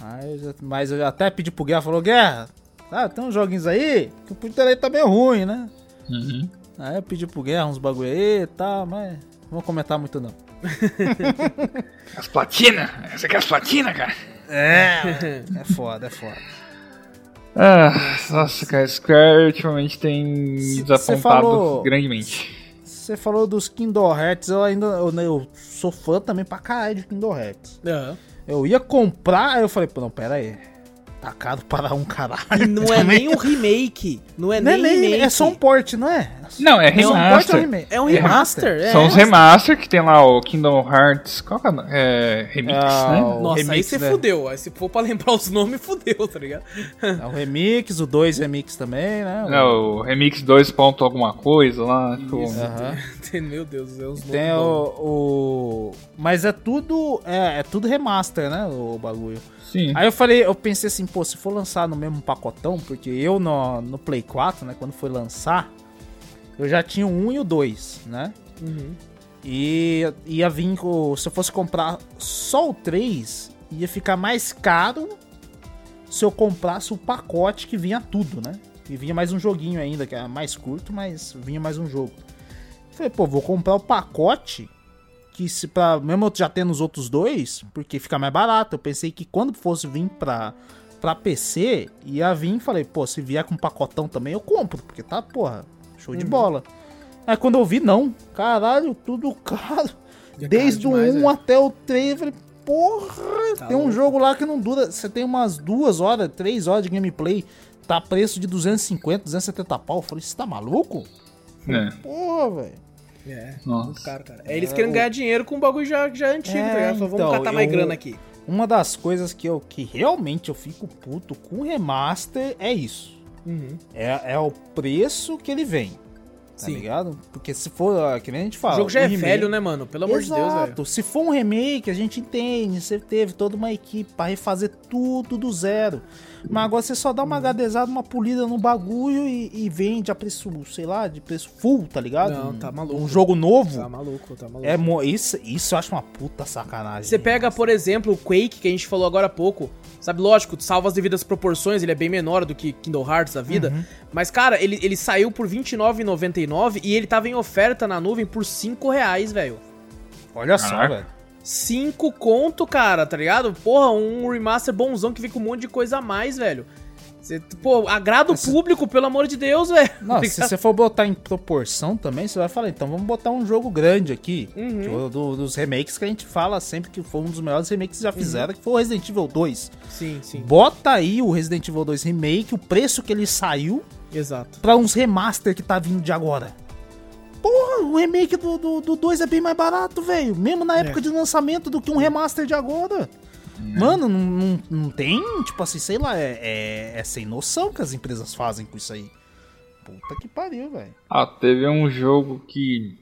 Aí eu já- mas eu já até pedi pro Guerra, falou, Guerra, ah, tem uns joguinhos aí que o delay tá meio ruim, né?
Uhum.
Aí eu pedi pro Guerra uns bagulho aí e tal, mas não vou comentar muito não.
As platinas? Você quer as platinas, cara?
É, é foda, é foda.
Ah, nossa, cara, Square ultimamente tem
Cê
desapontado
falou-
grandemente.
Você falou dos Kingdom Hearts, eu ainda eu, eu sou fã também pra caralho de Kingdom Hearts.
Aham.
Eu ia comprar, aí eu falei, pô, não, pera aí. Tá caro para um caralho.
E não é nem um remake. Não é
Não é,
nem
nem,
remake.
é só um port, não é?
Não, é
É só um port ou
remaster.
remake?
É um remaster. é.
São os remaster que tem lá o Kingdom Hearts. Qual que é? o nome? É, remix,
É,
né?
o-
Nossa, aí
remix,
você
né?
fudeu. Aí se for pra lembrar os nomes, fudeu, tá ligado?
É o remix, o 2 remix também, né?
É, o remix 2 ponto alguma coisa lá. Tipo,
Isso.
Aham.
Meu Deus, é os nomes.
Tem o, o- Mas é tudo. É, é tudo remaster, né? O bagulho.
Sim.
Aí eu falei, eu pensei assim, pô, se for lançar no mesmo pacotão, porque eu no, no Play 4, né, quando foi lançar, eu já tinha o 1 e o 2, né?
Uhum.
E ia vir com. Se eu fosse comprar só o 3, ia ficar mais caro se eu comprasse o pacote que vinha tudo, né? E vinha mais um joguinho ainda, que era mais curto, mas vinha mais um jogo. Falei, pô, vou comprar o pacote que se pra. Mesmo eu já tendo os outros dois, porque fica mais barato. Eu pensei que quando fosse vir pra, pra PC, ia vir falei, pô, se vier com pacotão também, eu compro, porque tá, porra, show de bola. Aí quando eu vi, não. Caralho, tudo caro.
É
Desde
caro demais,
o 1
é.
até o 3, eu falei, porra,
Tá
tem um
louco.
jogo lá que não dura. Você tem umas duas horas, três horas de gameplay. Tá preço de 250, 270 pau. Eu falei, você tá maluco?
É.
Porra, velho.
É,
Nossa.
muito caro, cara. É eles
É,
querendo
o-
ganhar dinheiro com um bagulho já, já antigo,
É,
tá ligado? Vamos
então,
catar mais
eu-
grana aqui.
Uma das coisas que eu que realmente eu fico puto com o remaster é isso.
Uhum.
É, é o preço que ele vem. Tá
Sim.
ligado? Porque se for, que nem a gente fala.
o jogo já é
um remake-
velho, né, mano? Pelo amor de Deus, velho.
Exato. Se for um remake, a gente entende. Você teve toda uma equipe pra refazer tudo do zero. Mas agora você só dá
Uhum.
uma HDzada, uma polida no bagulho e, e vende a preço, sei lá, de preço full, tá ligado?
Não,
Um-
tá maluco.
Um jogo novo.
Tá maluco, tá maluco.
É mo- isso, isso eu acho uma puta sacanagem.
Você pega, por exemplo, o Quake, que a gente falou agora há pouco. Sabe, lógico, salva as devidas proporções, ele é bem menor do que Kingdom Hearts da vida.
Uhum.
Mas, cara, ele, ele saiu por R$29,99 e ele tava em oferta na nuvem por 5 reais, velho.
Olha só,
Caraca.
velho.
5 conto, cara, tá ligado? Porra, um remaster bonzão que vem com um monte de coisa a mais, velho. Você, pô, agrada o
Essa-
público, pelo amor de Deus, velho.
Não,
Tá
se você for botar em proporção também, você vai falar, então vamos botar um jogo grande aqui.
Uhum.
que o do- dos remakes que a gente fala sempre que foi um dos melhores remakes que
Uhum.
já fizeram, que foi o Resident Evil 2.
Sim, sim,
Bota aí o Resident Evil 2 Remake, o preço que ele saiu,
exato.
pra uns remaster que tá vindo de agora. Porra, o remake do, do, do 2 é bem mais barato, velho. Mesmo na época
É.
de lançamento do que um remaster de agora. Mano, não, não, não tem, tipo assim, sei lá, é, é, é sem noção que as empresas fazem com isso aí. Puta que pariu, velho.
Ah, teve um jogo que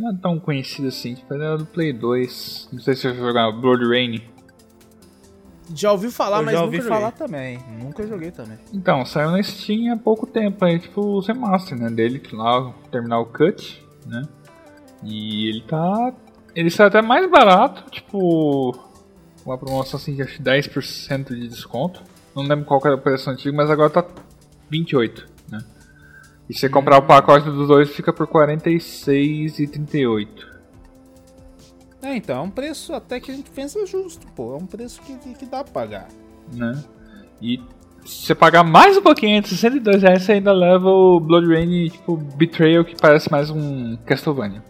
não é tão conhecido assim, tipo, era do Play 2. Não sei se você jogar Blood Rain.
Já ouviu falar,
Eu
mas
já
nunca
ouvi
joguei.
falar também. Nunca joguei também.
Então, saiu na Steam há pouco tempo, aí tipo os remaster, né, dele, que lá, Terminal Cut, né, e ele tá, ele sai até mais barato, tipo, uma promoção assim de acho que 10% de desconto, não lembro qual era o preço antigo, mas agora tá 28, né, e se você comprar o pacote dos dois fica por 46,38.
É, então, é um preço até que a gente pensa justo, pô. É um preço que, que, que dá pra pagar.
né? E se você pagar mais um pouquinho, entre 62 reais, você ainda leva o Blood Rain, tipo, Betrayal, que parece mais um Castlevania.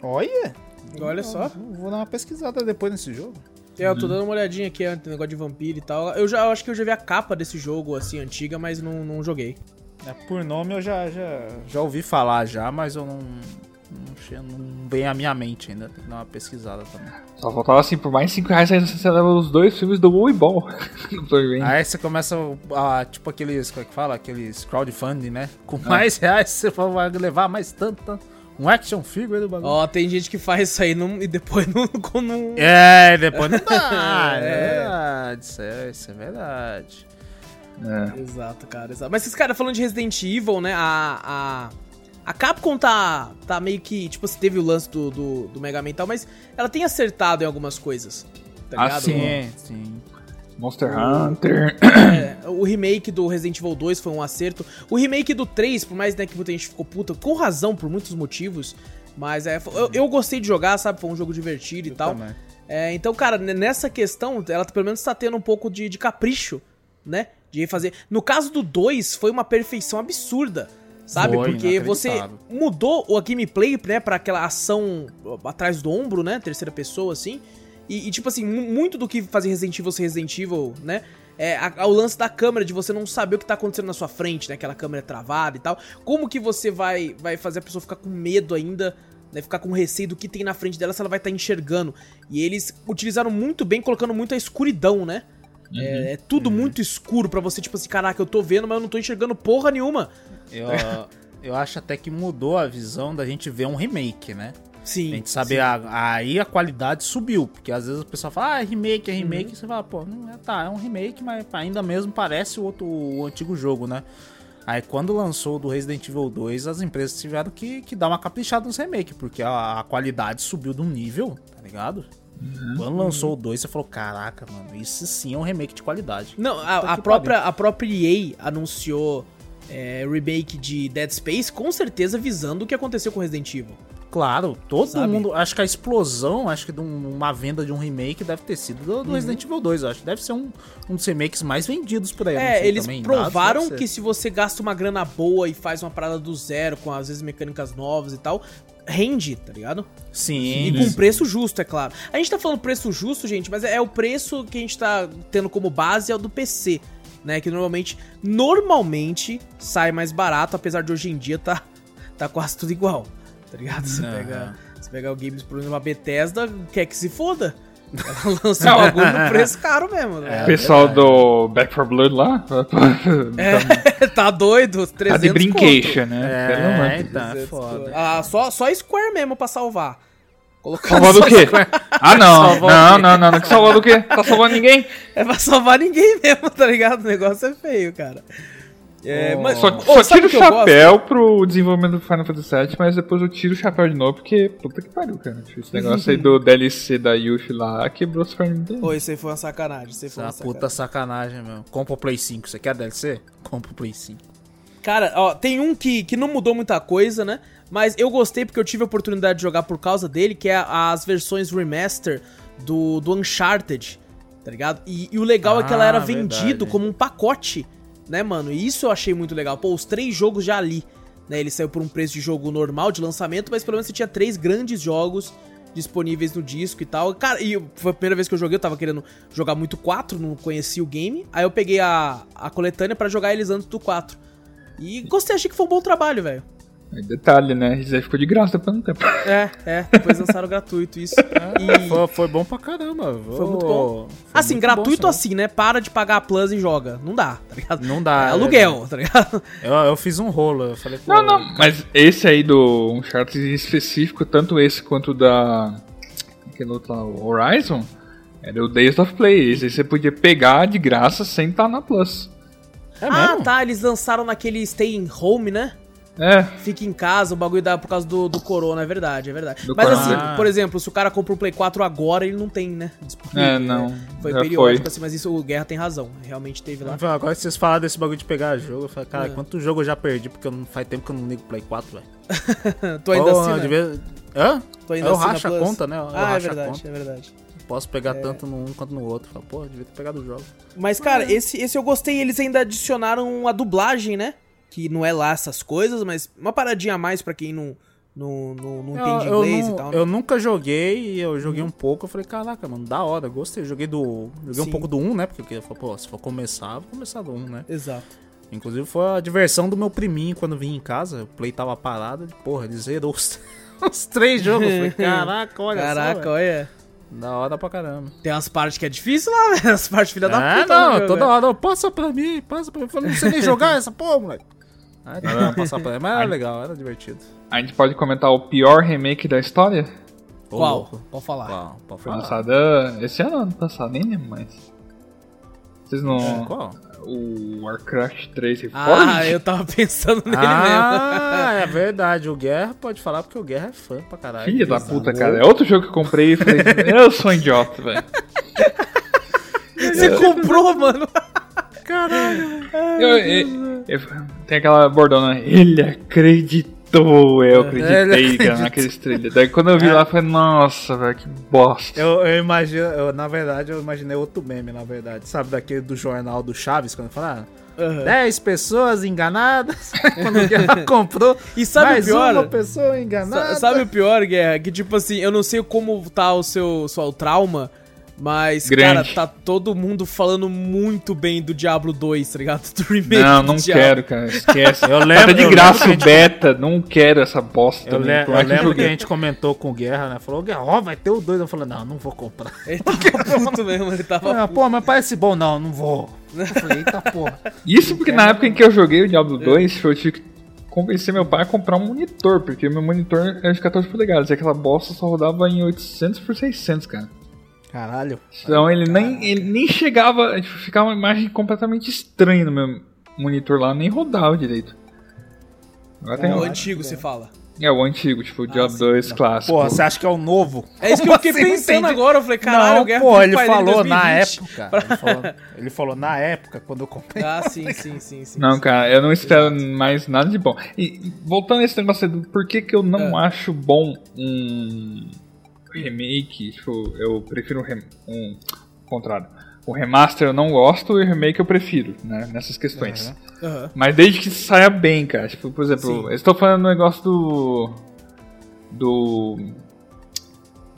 Olha!
Olha só.
Vou, vou dar uma pesquisada depois nesse jogo.
É, eu tô dando uma olhadinha aqui, no negócio de vampiro e tal. Eu já eu acho que eu já vi a capa desse jogo, assim, antiga, mas não, não joguei.
É, por nome eu já, já, já ouvi falar já, mas eu não, não, che- não vem à minha mente ainda. Tem que dar uma pesquisada também.
Só faltava assim, por mais 5 reais ainda você leva os dois filmes do Wii Ball no Blood Rain.
Aí você começa a, tipo aqueles, como é que fala? Aqueles crowdfunding, né? Com mais reais você vai levar mais tanto, tanto. Um action figure do bagulho.
Ó, tem gente que faz isso aí não- e depois não. não...
É, depois não dá. é.
É.
verdade, isso é, isso é verdade.
É.
Exato, cara. Exato. Mas esses caras falando de Resident Evil, né? A, a, A Capcom tá, tá meio que. Tipo, você teve o lance do, do, do Mega Man e tal, mas ela tem acertado em algumas coisas. Tá
Ah,
ligado?
Sim, sim.
Monster Hunter.
É, o remake do Resident Evil 2 foi um acerto. O remake do 3, por mais né, que muita gente ficou puta, com razão por muitos motivos. Mas é, eu, eu gostei de jogar, sabe? Foi um jogo divertido e tal. É, então, cara, nessa questão, ela pelo menos tá tendo um pouco de, de capricho, né? De fazer. No caso do 2, foi uma perfeição absurda. Sabe?
Foi,
Porque você mudou a gameplay, né, pra aquela ação atrás do ombro, né? Terceira pessoa, assim. E, e, tipo assim, mu- muito do que fazia Resident Evil ser Resident Evil, né? É a- a- o lance da câmera, de você não saber o que tá acontecendo na sua frente, né? Aquela câmera travada e tal. Como que você vai, vai fazer a pessoa ficar com medo ainda, né? Ficar com receio do que tem na frente dela se ela vai estar enxergando. E eles utilizaram muito bem, colocando muito a escuridão, né? É, é tudo muito escuro pra você, tipo assim, caraca, eu tô vendo, mas eu não tô enxergando porra nenhuma.
Eu, eu acho até que mudou a visão da gente ver um remake, né?
Sim.
A gente sabe, a- aí a qualidade subiu, porque às vezes o pessoal fala, ah, é remake, é
Uhum.
remake, e você fala, pô, não é, tá, é um remake, mas ainda mesmo parece o outro o antigo jogo, né? Aí quando lançou o do Resident Evil 2, as empresas tiveram que, que dar uma caprichada nos remakes, porque a, a qualidade subiu de um nível, tá ligado? Quando lançou o 2, você falou, caraca, mano, isso sim é um remake de qualidade.
Não, a, a própria, a própria EA anunciou é, remake de Dead Space, com certeza visando o que aconteceu com Resident Evil.
Claro, todo
Sabe?
mundo. Acho que a explosão, acho que de um- uma venda de um remake deve ter sido do,
Uhum.
do Resident Evil 2. eu Acho que deve ser um, um dos remakes mais vendidos por aí.
É, eles
também,
provaram que se você gasta uma grana boa e faz uma parada do zero, com às vezes mecânicas novas e tal, rende, tá ligado?
Sim.
E com preço justo, é claro. A gente tá falando preço justo, gente, mas é o preço que a gente tá tendo como base é o do PC, né? Que normalmente, normalmente sai mais barato, apesar de hoje em dia tá, tá quase tudo igual, tá ligado? Você pega, você pega o Games, por exemplo, a Bethesda, quer que se foda. Ela lança o bagulho no preço caro mesmo, né?
O pessoal do Back 4 Blood lá.
É, tá doido, 300
Tá de brincation, né? Pelo
É, é
300
foda.
Ah, só, só Square mesmo pra salvar. Colocar
Salvar do quê?
Square.
Ah, não. Não, não, não, não. Que salvar do quê? Tá salvando ninguém?
É pra salvar ninguém mesmo, tá ligado? O negócio é feio, cara. É,
Oh.
mas,
Só,
Ô,
só tiro o
gosto?
chapéu pro desenvolvimento do Final Fantasy VII, mas depois eu tiro o chapéu de novo, porque puta que pariu, cara. Esse negócio aí do DLC da Yuffie lá quebrou os pernas dele.
Pô, isso aí foi uma sacanagem. Isso aí foi uma
Essa puta sacanagem, meu. Compra o Play 5. Você quer DLC? Compra o Play 5.
Cara, ó, tem um que, que não mudou muita coisa, né? Mas eu gostei porque eu tive a oportunidade de jogar por causa dele, que é as versões remaster do, do Uncharted, tá ligado? E, e o legal é que ela
Ah,
era
verdade.
vendido como um pacote, né, mano? E isso eu achei muito legal. Pô, os três jogos já ali, né? Ele saiu por um preço de jogo normal, de lançamento, mas pelo menos você tinha três grandes jogos disponíveis no disco e tal. Cara, e foi a primeira vez que eu joguei, eu tava querendo jogar muito 4, não conhecia o game. Aí eu peguei a, a coletânea pra jogar eles antes do 4. E gostei, achei que foi um bom trabalho, velho.
Aí, detalhe, né? Isso aí ficou de graça depois de um tempo.
É, é, depois lançaram gratuito isso. E.
Foi, foi bom pra caramba.
Foi muito bom. Assim,
muito
gratuito
bom,
assim, né? Para de pagar a Plus e joga. Não dá, tá ligado?
Não dá,
É
é
aluguel, tá ligado?
Eu, eu fiz um rolo. Eu falei,
Não, não, mas esse aí do Uncharted específico, tanto esse quanto da. Aquele outro lá, o Horizon, era o Days of Play. Esse aí você podia pegar de graça sem estar na Plus.
É
ah,
mesmo?
tá. Eles lançaram naquele Stay in Home, né?
É,
Fica em casa, o bagulho dá por causa do, do corona, é verdade, é verdade.
Do
Mas
corona.
assim,
Ah.
por exemplo, se o cara compra um Play 4 agora, ele não tem, né? Disponível,
É,
né?
não,
Foi
já
periódico,
foi.
assim, mas isso o Guerra tem razão. Realmente teve lá.
Agora que vocês falaram desse bagulho de pegar jogo, eu falei, cara,
É.
quanto jogo eu já perdi, porque eu não, faz tempo que eu não ligo Play 4, velho.
tu ainda
Pô,
assina?
devia- Hã?
Tu ainda
eu
assina
racho a conta, né? Eu
ah, é verdade,
conta.
é verdade.
Posso pegar tanto no um quanto no outro. Fala, pô, devia ter pegado o jogo.
Mas, cara, esse, esse eu gostei. Eles ainda adicionaram a dublagem, né? Que não é lá essas coisas, mas uma paradinha a mais pra quem não, não, não, não entende
eu, eu
inglês
não-
e tal. né?
eu nunca joguei, eu joguei um pouco, eu falei, caraca, mano, da hora, gostei. Joguei do. Joguei
Sim.
um pouco do 1, né? Porque eu falei, pô, se for começar, vou começar do 1, né?
Exato.
Inclusive foi a diversão do meu priminho quando vim em casa. O play tava parado. Porra, ele zerou os, os três jogos. Eu falei, caraca, olha
Caraca,
só.
olha.
Da hora pra caramba.
Tem umas partes que é difícil lá, velho. As partes filha da
É,
puta.
não,
jogo,
toda
velho.
hora, passa pra mim, passa pra mim. Eu falei, não sei nem jogar essa porra, moleque. Tem que passar pra. Mas era legal, era divertido.
A gente pode comentar o pior remake da história?
Ô,
Qual?
louco.
Pode falar.
Qual? Pode
Foi
falar.
lançada esse ano, ano passado, nem lembro mais. Vocês não.
É, Qual?
O Warcraft 3 Reforged?
Ah, eu tava pensando nele
Ah, é verdade. O Guerra pode falar porque o Guerra é fã pra caralho.
Filha da
Exato.
puta, cara. É outro jogo que eu comprei e falei, eu sou um idiota, velho.
mesmo. Você comprou, mano.
Caralho.
Eu- eu- eu- Tem aquela bordona, ele acreditou, eu acreditei,
Ele
cara, naqueles trailers. Daí quando eu vi lá, eu falei, nossa, velho, que bosta.
Eu, eu imagino, eu, na verdade, eu imaginei outro meme, na verdade. Sabe, daquele do jornal do Chaves, quando fala, ah,
Aham.
10 pessoas enganadas. quando o Guerra comprou,
E sabe o
mais
pior?
uma pessoa enganada.
Sa- Sabe o pior, Guerra? Que tipo assim, eu não sei como tá o seu, seu trauma, mas,
Grande.
cara, tá todo mundo falando muito bem do Diablo 2, tá ligado? Do remake
Não, não quero, cara, esquece.
Eu
Tá
lembro-
de
eu
graça
lembro
o beta, não quero essa bosta
Eu,
também,
le- eu
mais que
lembro que a gente comentou com o Guerra, né? Falou, Guerra, ó, vai ter o 2. Eu falei, não, não vou comprar.
Ele tava puto mesmo, ele tava
Ah, pô, mas parece bom. Não, não vou. Eu falei, eita porra.
Isso porque na época em que eu joguei o Diablo 2, eu tive que convencer meu pai a comprar um monitor, porque meu monitor era de 14 polegadas, e aquela bosta só rodava em 800 por 600, cara.
Caralho.
Então ele nem, ele nem chegava, tipo, ficava uma imagem completamente estranha no meu monitor lá, nem rodava direito. Agora tem
O
o,
antigo, você fala.
é o antigo, tipo o Diablo 2 clássico.
Porra, você acha que é o novo?
É isso que eu fiquei
Como assim?
pensando
Entendi.
agora. Eu falei, caralho,
não,
o Guerra
pô, ele falou na
2020.
época. Ele falou, ele falou na época, quando eu comprei.
Ah, sim, sim, sim, sim.
Não,
sim.
cara, eu não espero mais nada de bom. E voltando a esse negócio por que, que eu não
Ah.
acho bom um remake, tipo, eu prefiro um, rem, um contrário. O remaster eu não gosto e o remake eu prefiro, né, nessas questões.
Uhum.
Aham.
Mas desde que saia bem, cara. Tipo, por exemplo,
Sim.
eu estou falando do negócio do. Do.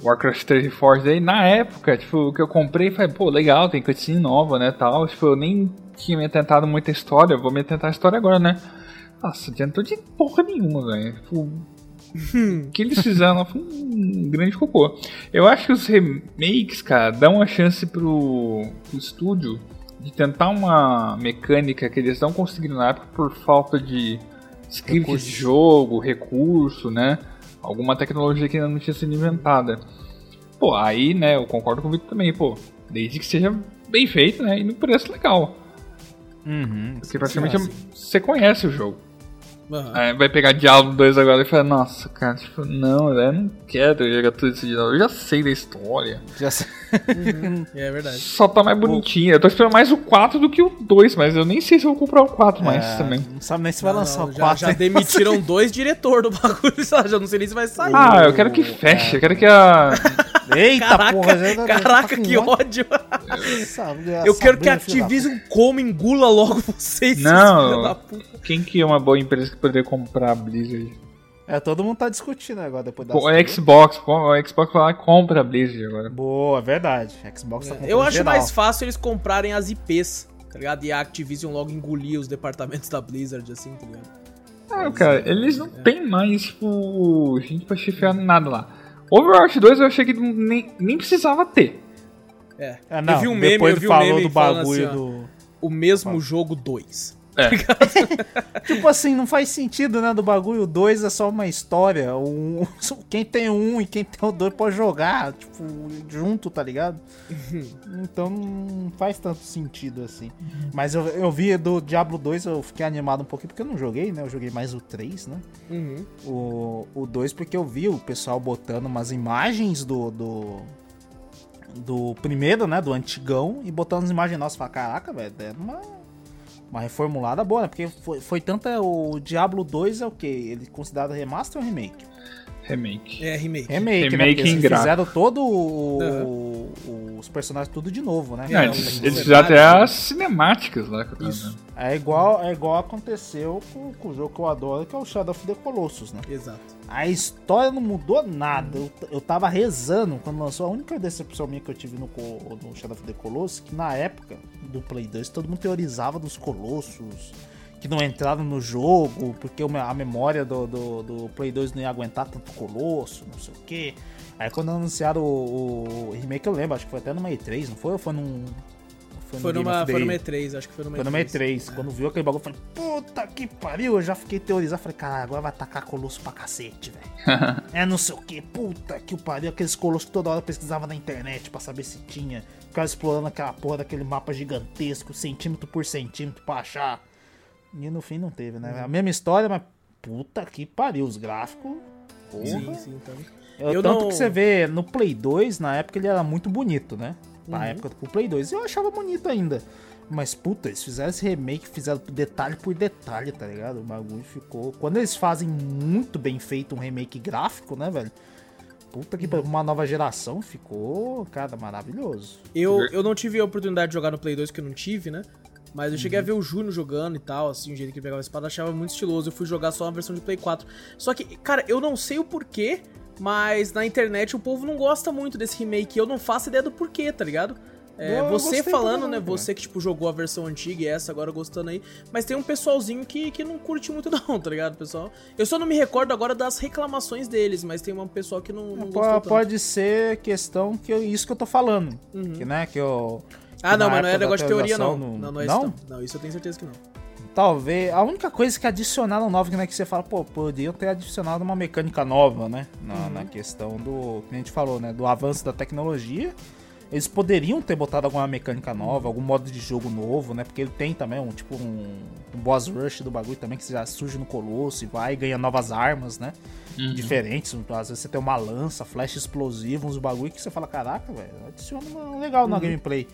Warcraft 3 Reforged aí, na época, tipo, que eu comprei, falei, pô, legal, tem cutscene nova, né, tal. Tipo, eu nem tinha me atentado muito a história, eu vou me atentar a história agora, né. Nossa, adiantou de porra nenhuma, velho. Tipo, que eles fizeram foi um grande cocô. Eu acho que os remakes, cara, dão uma chance pro, pro estúdio de tentar uma mecânica que eles não conseguiram na época por falta de script
Recursos.
de jogo, recurso, né? Alguma tecnologia que ainda não tinha sido inventada. Pô, aí, né, eu concordo com o Victor também, pô, desde que seja bem feito, né, e no preço legal.
Uhum.
Porque praticamente você conhece o jogo.
Aham.
Aí vai pegar Diablo 2 agora e fala, nossa, cara, tipo, não, eu não quero jogar tudo isso de novo. Eu já sei da história.
Já sei.
É verdade.
Só tá mais bonitinho. Eu tô esperando mais o 4 do que o 2, mas eu nem sei se eu vou comprar o 4 mais
É,
também.
Não sabe nem se vai
Não,
lançar
não,
o
já,
4.
já demitiram dois diretores do bagulho, sabe? já não sei nem se vai sair.
Ah, eu quero que feche, eu quero que a.
Eita
Caraca,
porra, já tá-
caraca,
tá
que
ódio.
ódio. Eu quero que a Activision coma, engula logo vocês,
Não.
filha da puta.
Quem que é uma boa empresa que poderia comprar a Blizzard?
É, todo mundo tá discutindo agora depois da
é Xbox, o Xbox vai lá e compra a Blizzard agora.
Boa, é verdade. Xbox tá comprando
Eu acho
geral.
mais fácil eles comprarem as IPs, tá ligado? E a Activision logo engolir os departamentos da Blizzard, assim, tá ligado?
Ah, cara, eles não tem mais, tipo, gente pra chefiar nada lá. Overwatch 2 eu achei que nem, nem precisava ter.
É.
É, não,
eu vi um meme, eu vi um
falou
meme
do
falando
bagulho
assim, ó,
do...
o mesmo jogo 2.
Tipo assim, não faz sentido, né, do bagulho. O 2 é só uma história. Um... Quem tem um e quem tem o 2 pode jogar, tipo, junto, tá ligado? então não faz tanto sentido assim. Mas eu, eu vi do Diablo 2, eu fiquei animado um pouquinho, porque eu não joguei, né? Eu joguei mais o 3, né?
Uhum.
O, o 2 porque eu vi o pessoal botando umas imagens do, do, do primeiro, né? Do antigão e botando as imagens nossas. Falei, caraca, velho, é uma, uma reformulada boa, né? Porque foi, foi tanta. O Diablo 2 é o que? Ele é considerado remaster ou remake?
Remake.
É, remake.
Remake, né?
Remake
Porque eles fizeram todo o,
Uhum.
o- os personagens tudo de novo, né?
Não, eles, eles fizeram até as cinemáticas lá. que eu tava
Isso.
É igual, é igual aconteceu com, com o jogo que eu adoro, que é o Shadow of the Colossus, né?
Exato.
A história não mudou nada. Eu, eu tava rezando quando lançou. A única decepção minha que eu tive no, no Shadow of the Colossus, que na época do Play 2, todo mundo teorizava dos Colossus, que não entraram no jogo, porque a memória do, do, do Play 2 não ia aguentar tanto Colosso, não sei o que. Aí quando anunciaram o, o remake, eu lembro, acho que foi até numa E3, não foi? Ou foi num. Foi,
Foi
no
numa, foi numa
the-
E3, acho que foi numa
Foi no
E3.
E3. Quando viu aquele bagulho, eu falei, puta que pariu. Eu já fiquei teorizando. Falei, cara, agora vai tacar colosso pra cacete, velho. é não sei o que, puta que pariu. Aqueles colossos que toda hora eu pesquisava na internet pra saber se tinha. Ficava explorando aquela porra daquele mapa gigantesco, centímetro por centímetro, pra achar. E no fim não teve, né? A mesma história, mas puta que pariu. Os gráficos. Porra.
Sim, sim, então.
Eu,
Eu
tanto
não-
que você vê no Play 2, na época ele era muito bonito, né? Na
Uhum.
época do Play 2. Eu achava bonito ainda. Mas, puta, eles fizeram esse remake, fizeram detalhe por detalhe, tá ligado? O bagulho ficou. Quando eles fazem muito bem feito um remake gráfico, né, velho? Puta que pariu, uma nova geração ficou, cara, maravilhoso.
Eu, eu não tive a oportunidade de jogar no Play 2, que eu não tive, né? Mas eu cheguei a ver o Júnior jogando e tal, assim, o jeito que ele pegava a espada, achava muito estiloso. Eu fui jogar só uma versão de Play 4. Só que, cara, eu não sei o porquê, mas na internet o povo não gosta muito desse remake. Eu não faço ideia do porquê, tá ligado? É, você falando, né? Você que, tipo, jogou a versão antiga e essa agora gostando aí. Mas tem um pessoalzinho que, que não curte muito, não, tá ligado, pessoal? Eu só não me recordo agora das reclamações deles, mas tem um pessoal que não, não gostou tanto.
Pode ser questão que eu, isso que eu tô falando. Que, né, que eu.
Ah,
que
não, mas não é negócio de teoria, não.
atualização
Não, não é
não?
isso, não. Não, isso eu tenho certeza que não.
Talvez. A única coisa que adicionaram nova, que, né, que você fala, pô, podiam ter adicionado uma mecânica nova, né? Na, na questão do. Que a gente falou, né? Do avanço da tecnologia. Eles poderiam ter botado alguma mecânica nova, algum modo de jogo novo, né? Porque ele tem também um tipo um, um boss rush do bagulho também, que você já surge no colosso e vai e ganha novas armas, né? Diferentes. Às vezes você tem uma lança, flash explosivo, uns bagulho que você fala, caraca, velho, adiciona uma- legal na gameplay.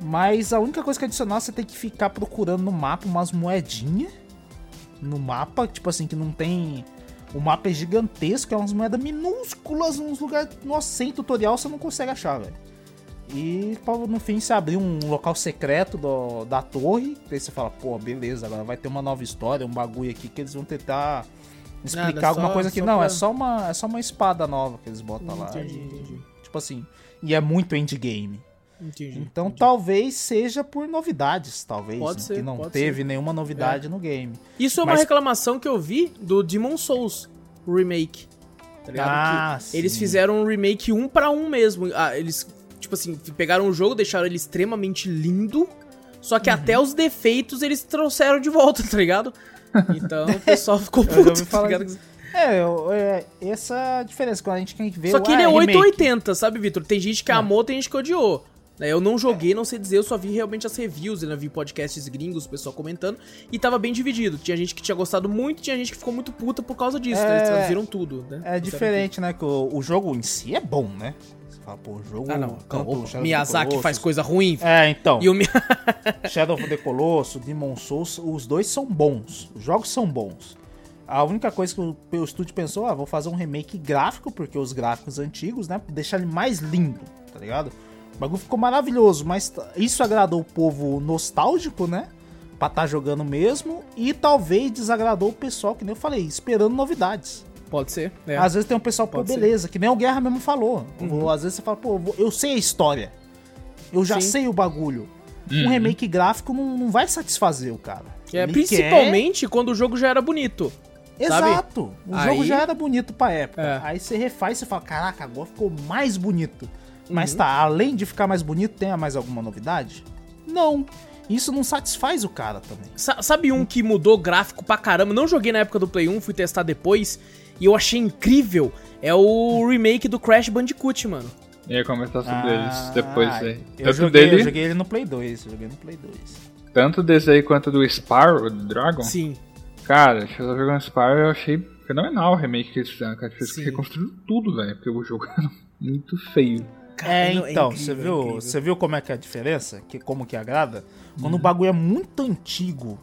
Mas a única coisa que adicionar, você tem que ficar procurando no mapa umas moedinhas. No mapa, tipo assim, que não tem. O mapa é gigantesco, é umas moedas minúsculas, uns lugares. Nossa, sem tutorial você não consegue achar, velho. E no fim você abrir um local secreto do- da torre. Aí você fala, pô, beleza, agora vai ter uma nova história, um bagulho aqui que eles vão tentar explicar
Nada,
alguma
só-
coisa aqui. não,
pra-
é só uma. É só uma espada nova que eles botam lá.
Entendi,
e-
entendi.
Tipo assim. E é muito endgame.
Entendi.
Então
entendi.
talvez seja por novidades, talvez.
Pode
né,
ser,
que não teve
ser. É.
nenhuma novidade no game.
Isso é uma
mas-
reclamação que eu vi do Demon Souls remake. Tá ligado?
Ah,
Que Eles
sim.
fizeram um remake um pra um mesmo. Ah, eles, tipo assim, pegaram o jogo, deixaram ele extremamente lindo. Só
Uhum.
que até os defeitos eles trouxeram de volta, tá ligado? Então o pessoal ficou puto, tá ligado?
disso. É, eu- é, essa é a diferença. Quando a gente ver
Só que ele
ah,
é
remake.
880, sabe, Vitor? Tem gente que amou, tem gente que odiou. Né, Eu não joguei, não sei dizer, eu só vi realmente as reviews, eu vi podcasts gringos, o pessoal comentando, e tava bem dividido. Tinha gente que tinha gostado muito, tinha gente que ficou muito puta por causa disso, né? Eles
É,
traduziram tudo, né?
É diferente, né? Que o, o jogo em si é bom, né? Você fala, pô, o jogo.
Ah, não.
Shadow of the
Miyazaki faz coisa ruim.
É, então.
E o Mi-
Shadow of the Colossus, Demon Souls, os dois são bons. Os jogos são bons. A única coisa que o, o estúdio pensou, ah, vou fazer um remake gráfico, porque os gráficos antigos, né? Deixar ele mais lindo, tá ligado? O bagulho ficou maravilhoso, mas isso agradou o povo nostálgico, né? Pra tá jogando mesmo. E talvez desagradou o pessoal, que nem eu falei, esperando novidades.
Pode ser, é.
Às vezes tem um pessoal, pô,
Pode ser. Uhum.
beleza, que nem o Guerra mesmo falou. Ou Às vezes você fala, pô, eu sei a história. Eu já
Sim.
sei o bagulho. Um remake gráfico não, não vai satisfazer o cara.
É,
Ele
principalmente quando o jogo já era bonito.
quer-
sabe?
Exato. O
Aí-
jogo já era bonito pra época.
É.
Aí você refaz e você fala, caraca, agora ficou mais bonito. Mas
Uhum.
tá, além de ficar mais bonito, tem mais alguma novidade? Não. Isso não satisfaz o cara também.
Sa- sabe um que mudou gráfico pra caramba? Não joguei na época do Play 1, fui testar depois. E eu achei incrível. É o remake do Crash Bandicoot, mano.
Eu ia comentar sobre eles depois
Ah,
aí.
Eu
Tanto
joguei,
dele,
eu joguei ele no Play 2. eu Joguei no Play 2.
tanto desse aí quanto do Sparrow, do Dragon.
Sim.
Cara, eu tava jogando Sparrow eu achei fenomenal o remake que eles fizeram, cara. Eles reconstruíram tudo, velho. Porque o jogo era muito feio.
É,
Caramba, é
então,
incrível,
você
é
viu, você viu como é que é a diferença? Que, como que agrada? Quando
Uhum.
o bagulho é muito antigo,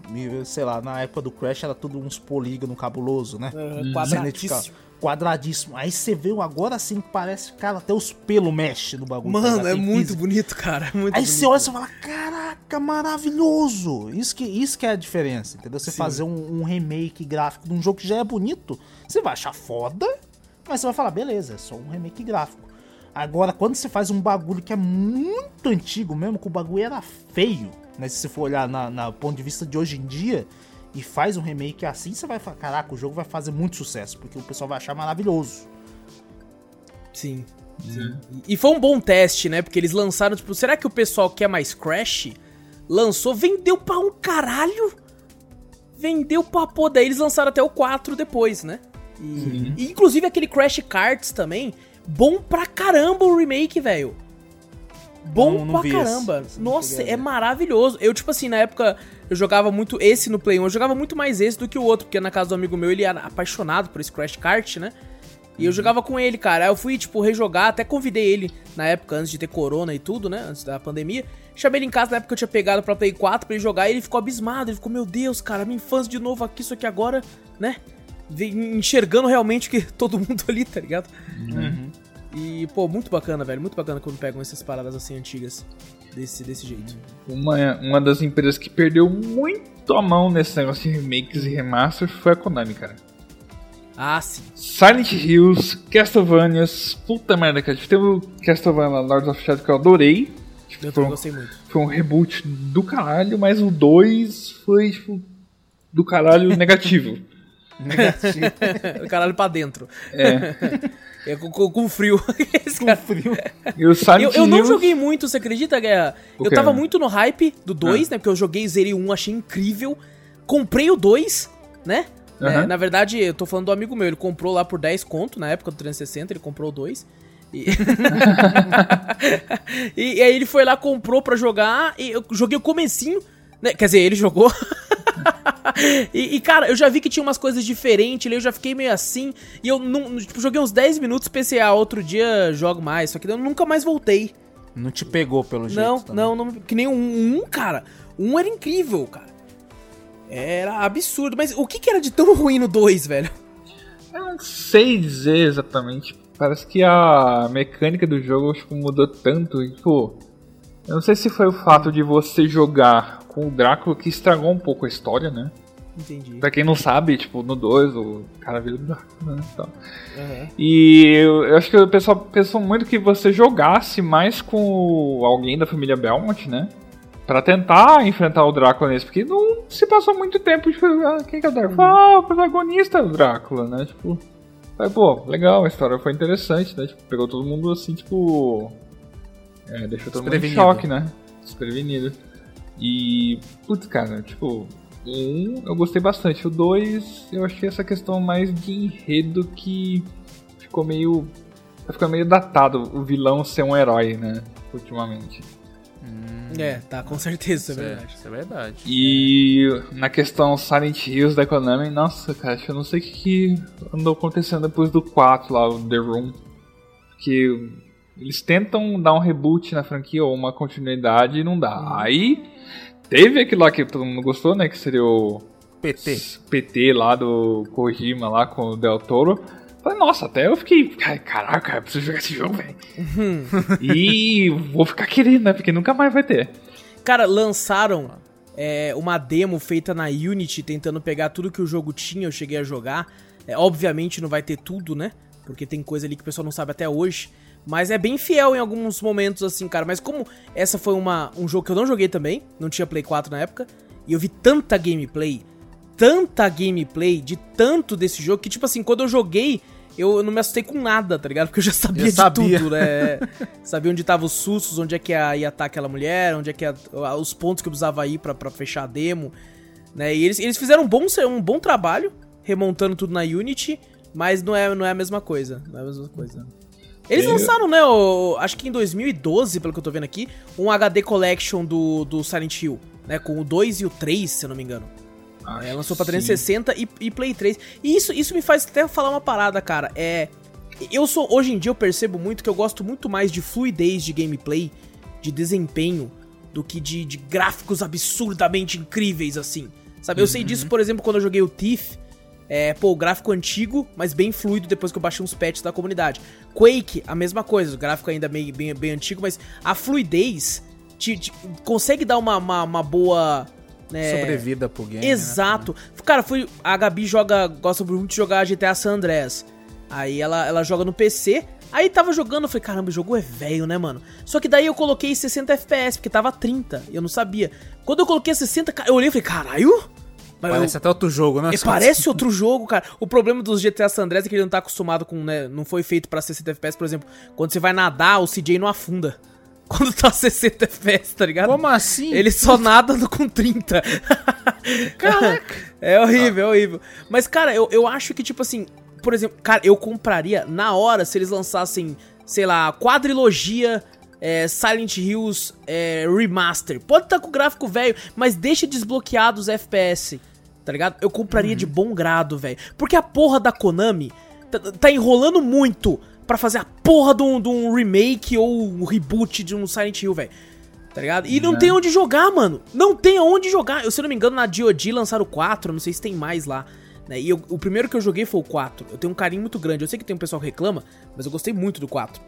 sei lá, na época do Crash era tudo uns polígono cabuloso, né?
Uh,
Quadradíssimo.
quadradíssimo.
Quadradíssimo. Aí você vê agora assim que parece, cara, até os pelos mexem no bagulho. tá
Mano, é muito
física.
bonito, cara. é Muito
Aí
bonito.
você olha e você fala, caraca, maravilhoso! Isso que, isso que é a diferença, entendeu? Você
Sim.
fazer um, um remake gráfico de um jogo que já é bonito, você vai achar foda, mas você vai falar, beleza, é só um remake gráfico. Agora, quando você faz um bagulho que é muito antigo mesmo, que o bagulho era feio, né? Se você for olhar na, na ponto de vista de hoje em dia, e faz um remake assim, você vai falar, caraca, o jogo vai fazer muito sucesso, porque o pessoal vai achar maravilhoso.
Sim. E foi um bom teste, né? Porque eles lançaram, tipo, será que o pessoal quer mais Crash? Lançou, vendeu pra um caralho. Vendeu pra pô. Daí eles lançaram até o 4 depois, né? E, e, inclusive aquele Crash Karts também. Bom pra caramba o remake, velho. Bom
Não- não
pra caramba.
esse. Esse
Nossa, é maravilhoso. Eu, tipo assim, na época eu jogava muito esse no Play 1. Eu jogava muito mais esse do que o outro, porque na casa do amigo meu ele era apaixonado por esse Crash Kart, né? E
Uhum.
eu jogava com ele, cara. Aí eu fui, tipo, rejogar, até convidei ele na época, antes de ter corona e tudo, né? Antes da pandemia. Chamei ele em casa na época que eu tinha pegado pra Play 4 pra ele jogar e ele ficou abismado. Ele ficou, meu Deus, cara, minha infância de novo aqui, isso aqui agora, né? Enxergando realmente que todo mundo ali, tá ligado?
Uhum.
E, pô, muito bacana, velho. Muito bacana quando pegam essas paradas assim antigas desse, desse jeito.
Uma, uma das empresas que perdeu muito a mão nesse negócio de remakes e remasters foi a Konami, cara.
Ah, sim.
Silent Hills, Castlevanias, puta merda, cara. Teve o Castlevania Lords of Shadow que eu adorei. Tipo,
Eu
foi,
também
um,
gostei muito.
foi um reboot do caralho, mas o 2 foi, tipo, do caralho negativo.
Caralho pra dentro.
É.
É com, com- com frio. Esse cara-
E o Silent
Eu, eu não joguei muito, você acredita, Guerra?
O
Eu tava muito no hype do 2,
Ah.
né? Porque eu joguei, zerei o 1, achei incrível. Comprei o 2, né? É,
Aham.
na verdade, eu tô falando do amigo meu, ele comprou lá por 10 conto, na época do 360, ele comprou o 2. E... e, e aí ele foi lá, comprou pra jogar, e eu joguei o comecinho, né? Quer dizer, ele jogou. e, e, cara, eu já vi que tinha umas coisas diferentes, ali eu já fiquei meio assim, e eu não, tipo, joguei uns 10 minutos, pensei, ah, outro dia jogo mais, só que eu nunca mais voltei.
Não te pegou pelo jeito.
Não,
também.
não, não, que nem um, um, cara. Um era incrível, cara. Era absurdo, mas o que que era de tão ruim no 2, velho?
Eu não sei dizer exatamente. Parece que a mecânica do jogo que mudou tanto. e, Tipo, eu não sei se foi o fato de você jogar com o Drácula que estragou um pouco a história, né?
Entendi.
Pra quem não sabe, tipo, no 2 o cara vira o Drácula, né? e tal.
Aham.
E eu, eu acho que o pessoal pensou muito que você jogasse mais com alguém da família Belmont, né? Pra tentar enfrentar o Drácula nesse, porque não se passou muito tempo, tipo, ah, quem que é o Drácula? Ah, o protagonista é o Drácula, né? Tipo, aí, pô, legal, a história foi interessante, né? Tipo, pegou todo mundo assim, tipo. É, deixou todo mundo em choque, né? Desprevenido. E, putz, cara, tipo, o um eu gostei bastante. O dois eu achei essa questão mais de enredo que ficou meio. Ficou meio datado o vilão ser um herói, né? Ultimamente.
É, tá, com certeza, isso é
Isso é,
verdade.
isso é verdade.
E na questão Silent Hills da Konami, nossa, cara, eu não sei o que, que andou acontecendo depois do 4 lá, o The Room. Que eles tentam dar um reboot na franquia ou uma continuidade e não dá. Aí teve aquilo lá que todo mundo gostou, né? Que seria o
PT.
PT lá do Kojima lá com o Del Toro. Falei, nossa, até eu fiquei, "Ai, caraca, eu preciso jogar esse jogo, velho. e vou ficar querendo, né? Porque nunca mais vai ter.
Cara, lançaram é, uma demo feita na Unity, tentando pegar tudo que o jogo tinha, eu cheguei a jogar. É, obviamente não vai ter tudo, né? Porque tem coisa ali que o pessoal não sabe até hoje. Mas é bem fiel em alguns momentos, assim, cara. Mas como essa foi uma, um jogo que eu não joguei também, não tinha Play 4 na época, e eu vi tanta gameplay, tanta gameplay de tanto desse jogo, que, tipo assim, quando eu joguei, eu não me assustei com nada, tá ligado? Porque eu já sabia
Eu
de
sabia.
tudo, né? sabia onde tava os sustos, onde é que ia, ia estar aquela mulher, onde é que ia, os pontos que eu precisava ir pra, pra fechar a demo, né? E eles, eles fizeram um bom, um bom trabalho, remontando tudo na Unity, mas não é, não é a mesma coisa, não é a mesma coisa. Eles
Eu-
lançaram, né, o- acho que em 2012, pelo que eu tô vendo aqui, um HD Collection do, do Silent Hill, né, com o 2 e o 3, se eu não me engano.
Acho
É, lançou pra
que
360 e, e Play 3. E isso, isso me faz até falar uma parada, cara. É. Eu sou. Hoje em dia eu percebo muito que eu gosto muito mais de fluidez de gameplay, de desempenho, do que de, de gráficos absurdamente incríveis, assim. Sabe? Eu sei disso, por exemplo, quando eu joguei o Thief. É, pô, o gráfico antigo, mas bem fluido depois que eu baixei uns patches da comunidade. Quake, a mesma coisa, o gráfico ainda bem, bem, bem antigo, mas a fluidez te, te- consegue dar uma, uma, uma boa. né,
Sobrevida pro game. né?
Exato. Cara, fui. A Gabi joga. Gosta muito de jogar GTA San Andreas. Aí ela, ela joga no PC. Aí tava jogando, eu falei, caramba, o jogo é velho, né, mano? Só que daí eu coloquei 60 FPS, porque tava 30, e eu não sabia. Quando eu coloquei 60, ca- eu olhei e falei, caralho,
Parece
eu-
até outro jogo, né?
Parece outro jogo, cara. O problema dos GTA San Andreas é que ele não tá acostumado com, né? Não foi feito pra 60 FPS, por exemplo. Quando você vai nadar, o CJ não afunda. Quando tá 60 FPS, tá ligado?
Como assim?
Ele só nada com 30. Caraca. É horrível, é horrível. Mas, cara, eu, eu acho que, tipo assim, por exemplo, cara, eu compraria na hora se eles lançassem, sei lá, quadrilogia. é, Silent Hills é, Remaster. Pode estar com o gráfico velho, mas deixa desbloqueados FPS. Tá ligado? Eu compraria de bom grado, velho. Porque a porra da Konami tá, tá enrolando muito pra fazer a porra de um, de um remake ou um reboot de um Silent Hill, velho. Tá ligado? E não
Né?
tem onde jogar, mano. Não tem aonde jogar. Eu, se não me engano, na DOD lançaram o 4, não sei se tem mais lá. Né? E eu- o primeiro que eu joguei foi o 4. Eu tenho um carinho muito grande. Eu sei que tem um pessoal que reclama, mas eu gostei muito do 4.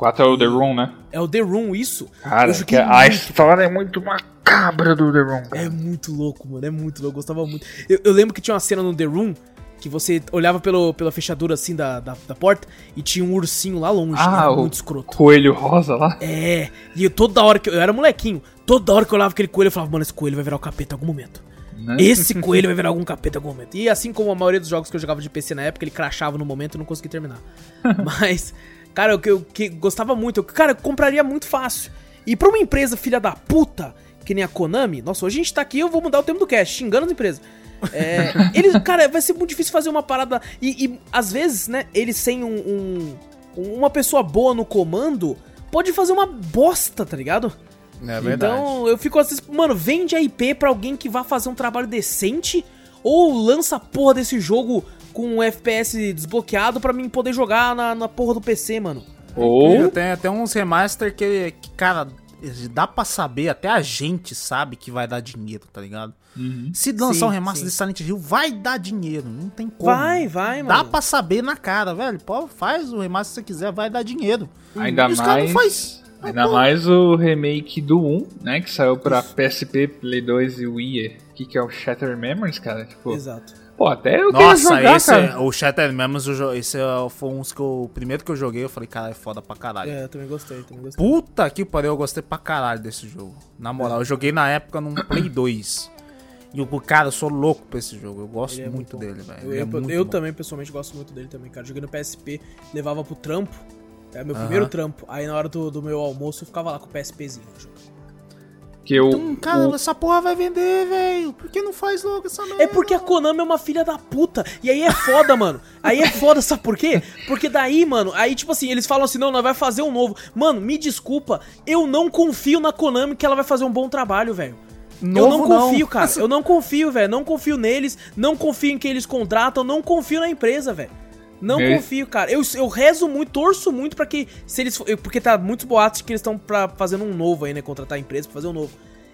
O 4 é o The Room, né?
É o The Room, isso.
Cara, que a
muito.
história é muito macabra do The Room. cara.
É muito louco, mano. É muito louco. Eu gostava muito. Eu, eu lembro que tinha uma cena no The Room que você olhava pelo, pela fechadura assim da, da, da porta e tinha um ursinho lá longe.
Ah, o
muito escroto.
coelho rosa lá.
É, e eu, toda hora que eu, eu era molequinho, toda hora que eu olhava aquele coelho, eu falava, mano, esse coelho vai virar o capeta em algum momento.
Né?
Esse coelho vai virar algum capeta em algum momento. E assim como a maioria dos jogos que eu jogava de PC na época, ele crashava no momento e não conseguia terminar. Mas, cara, eu, que eu que gostava muito, eu, cara, eu compraria muito fácil. E pra uma empresa filha da puta, que nem a Konami, nossa, hoje a gente tá aqui, eu vou mudar o tema do cast, xingando as empresas. É, eles, cara, vai ser muito difícil fazer uma parada. E, e, às vezes, né, eles sem um, um- uma pessoa boa no comando, pode fazer uma bosta, tá ligado?
É verdade.
Então eu fico vezes, mano, vende a IP pra alguém que vá fazer um trabalho decente ou lança a porra desse jogo com um FPS desbloqueado pra mim poder jogar na, na porra do PC, mano.
Ou
Tem até uns remaster que, que, cara, dá pra saber, até a gente sabe que vai dar dinheiro, tá ligado? Se lançar
Sim,
um remaster
sim.
de Silent Hill, vai dar dinheiro, não tem como.
Vai, vai,
Dá
mano.
pra saber na cara, velho. Pô, faz o remaster se você quiser, vai dar dinheiro.
ainda
E os caras
mais.
não faz.
Ainda
pô.
mais o remake do 1, né? Que saiu pra PSP, Play 2 e Wii. Que, que é o Shattered Memories, cara. Tipo,
Exato.
Pô, até eu
Nossa,
jogar,
esse,
cara.
é- o Shattered Memories, esse é- foi um dos que eu, o primeiro que eu joguei, eu falei, cara, é foda pra caralho.
É, eu também gostei, também gostei.
Puta que pariu, eu gostei pra caralho desse jogo. Na moral, eu joguei na época num Play 2. E o cara, eu sou louco pra esse jogo. Eu gosto
é
muito,
bom.
dele, velho.
Eu,
é
eu-
muito
eu também, pessoalmente, gosto muito dele também, cara. Joguei no PSP, levava pro trampo. É meu
Aham.
primeiro trampo. Aí na hora do, do meu almoço eu ficava lá com o PSPzinho. jogando.
Que eu,
Então, cara,
o-
essa porra vai vender, velho. Por que não faz logo essa merda?
É porque a Konami é uma filha da puta. E aí é foda, mano. Aí é foda, sabe por quê? Porque daí, mano, aí tipo assim, eles falam assim, não, nós vai fazer um novo. Mano, me desculpa, eu não confio na Konami que ela vai fazer um bom trabalho, velho. eu não
Novo,
confio, cara. Eu não confio, velho. Não confio neles, não confio em quem eles contratam, não confio na empresa, velho. Não
É.
confio, cara. Eu, eu rezo muito, torço muito pra que. Se eles. Porque tá muitos boatos que eles estão fazendo um novo aí, né? Contratar a empresa pra fazer um novo.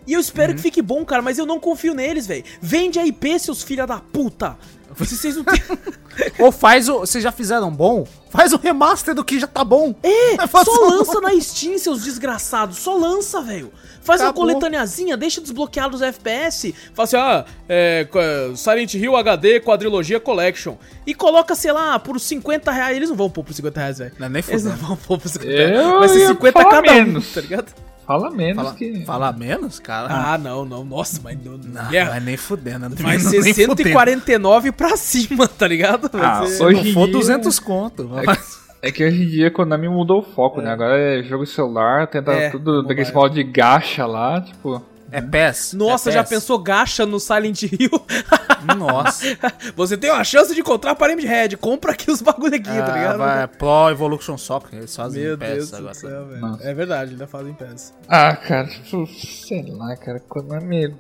E eu espero
Uhum.
que fique bom, cara, mas eu não confio neles, velho. Vende a IP, seus filha da puta. Se vocês não têm.
Ou faz o. Vocês já fizeram bom? Faz o remaster do que já tá bom.
É, só lança na Steam, seus desgraçados. Só lança, velho. Faz uma
Acabou.
coletâneazinha, deixa desbloqueados os FPS. Fala assim, ah, é, Silent Hill HD Quadrilogia Collection. E coloca, sei lá, por 50 reais. Não vão pôr por 50 reais, velho.
Não é nem
Eles não vão pôr por 50
Eu
reais. Vai ser
ia
50
falar
cada
menos.
um, tá ligado?
Fala menos
Fala,
que.
fala menos, cara?
Ah, não, não. Nossa, mas não.
não,
é,
vai nem fudendo.
vai ser
nem fudendo.
149 pra cima, tá ligado? Vai
Ah,
ser-
Se não for
dia-
200 conto.
É que hoje em dia a Konami mudou o foco, né? Agora é jogo celular, tenta
É,
tudo daquele modo de gacha lá, tipo.
É PES.
Nossa,
é
já
PES.
pensou gacha no Silent Hill?
Nossa.
Você tem uma chance de encontrar aparelho de Red. Compra aqui os bagulho aqui, tá
Ah,
ligado?
vai, Pro Evolution Soccer, eles fazem
Meu
PES
Deus
agora.
do céu, velho. É verdade, ainda fazem PES.
Ah, cara, tipo, sei lá, cara, Konami.